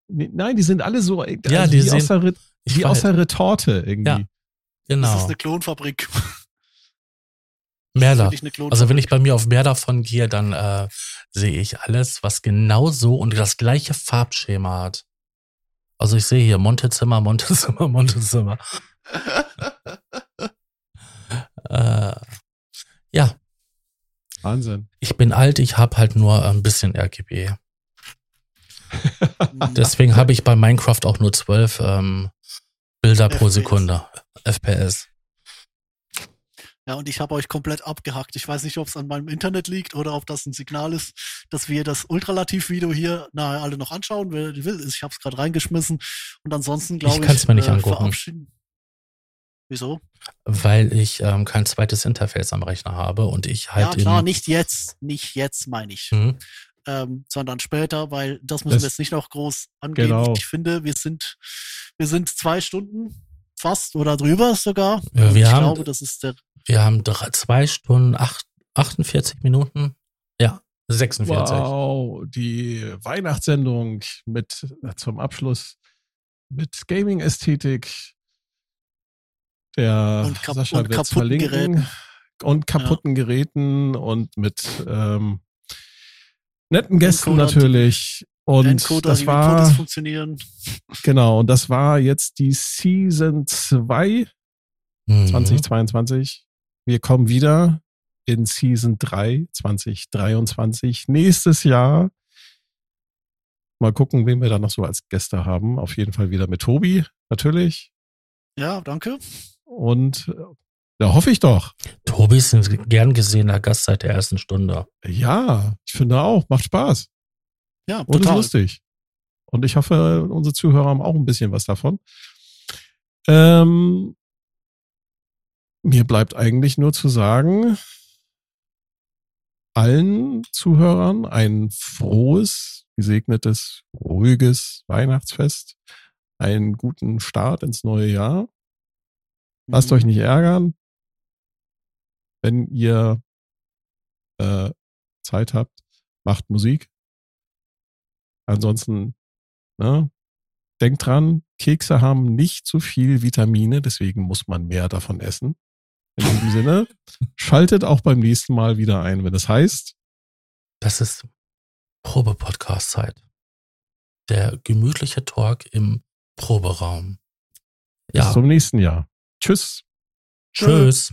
Nein, die sind alle so, äh, Ja, die aus sehen- Ich wie aus der Retorte irgendwie. Ja. das genau. ist eine Klonfabrik. Mehr Das ist da. wirklich eine Klonfabrik. Also wenn ich bei mir auf mehr davon gehe, dann äh, sehe ich alles, was genau so und das gleiche Farbschema hat. Also ich sehe hier Montezimmer, Montezimmer, Montezimmer. äh, ja, Wahnsinn. ich bin alt, ich habe halt nur ein bisschen RGB. Deswegen habe ich bei Minecraft auch nur 12 ähm, Bilder pro FPS. Sekunde. FPS. Ja, und ich habe euch komplett abgehackt. Ich weiß nicht, ob es an meinem Internet liegt oder ob das ein Signal ist, dass wir das Ultralativ-Video hier nahe alle noch anschauen. Wer will, ich habe es gerade reingeschmissen. Und ansonsten glaube ich. äh, kann's mir nicht angucken. verabschieden- Wieso? Weil ich ähm, kein zweites Interface am Rechner habe und ich halt ja, klar, nicht jetzt. Nicht jetzt, meine ich. Mhm. Ähm, sondern später, weil das müssen Das- wir jetzt nicht noch groß angehen. Genau. Ich finde, wir sind, wir sind zwei Stunden fast oder drüber sogar. Ja, Und wir ich haben- glaube, das ist der. Wir haben drei, zwei Stunden, acht, 48 Minuten. Ja, 46. Wow, die Weihnachtssendung mit äh, zum Abschluss mit Gaming-Ästhetik. Der Und kap- Sascha und verlinken. Geräten. Und kaputten Geräten und mit ähm, netten Gästen Encoder, natürlich. Und Encoder, das war, funktionieren. genau, und das war jetzt die Season 2 Mhm. 2022. Wir kommen wieder in Season 3 2023. Nächstes Jahr. Mal gucken, wen wir da noch so als Gäste haben. Auf jeden Fall wieder mit Tobi, natürlich. Ja, danke. Und da hoffe ich doch. Tobi ist ein gern gesehener Gast seit der ersten Stunde. Ja, ich finde auch. Macht Spaß. Ja, Und ist total. lustig. Und ich hoffe, unsere Zuhörer haben auch ein bisschen was davon. Ähm, mir bleibt eigentlich nur zu sagen, allen Zuhörern ein frohes, gesegnetes, ruhiges Weihnachtsfest, einen guten Start ins neue Jahr. Lasst Mhm. euch nicht ärgern. Wenn ihr äh, Zeit habt, macht Musik. Ansonsten, ne, denkt dran, Kekse haben nicht so viel Vitamine, deswegen muss man mehr davon essen. In diesem Sinne, schaltet auch beim nächsten Mal wieder ein, wenn es heißt, Das ist Probe-Podcast-Zeit. Der gemütliche Talk im Proberaum. bis Ja, zum nächsten Jahr. Tschüss. tschüss.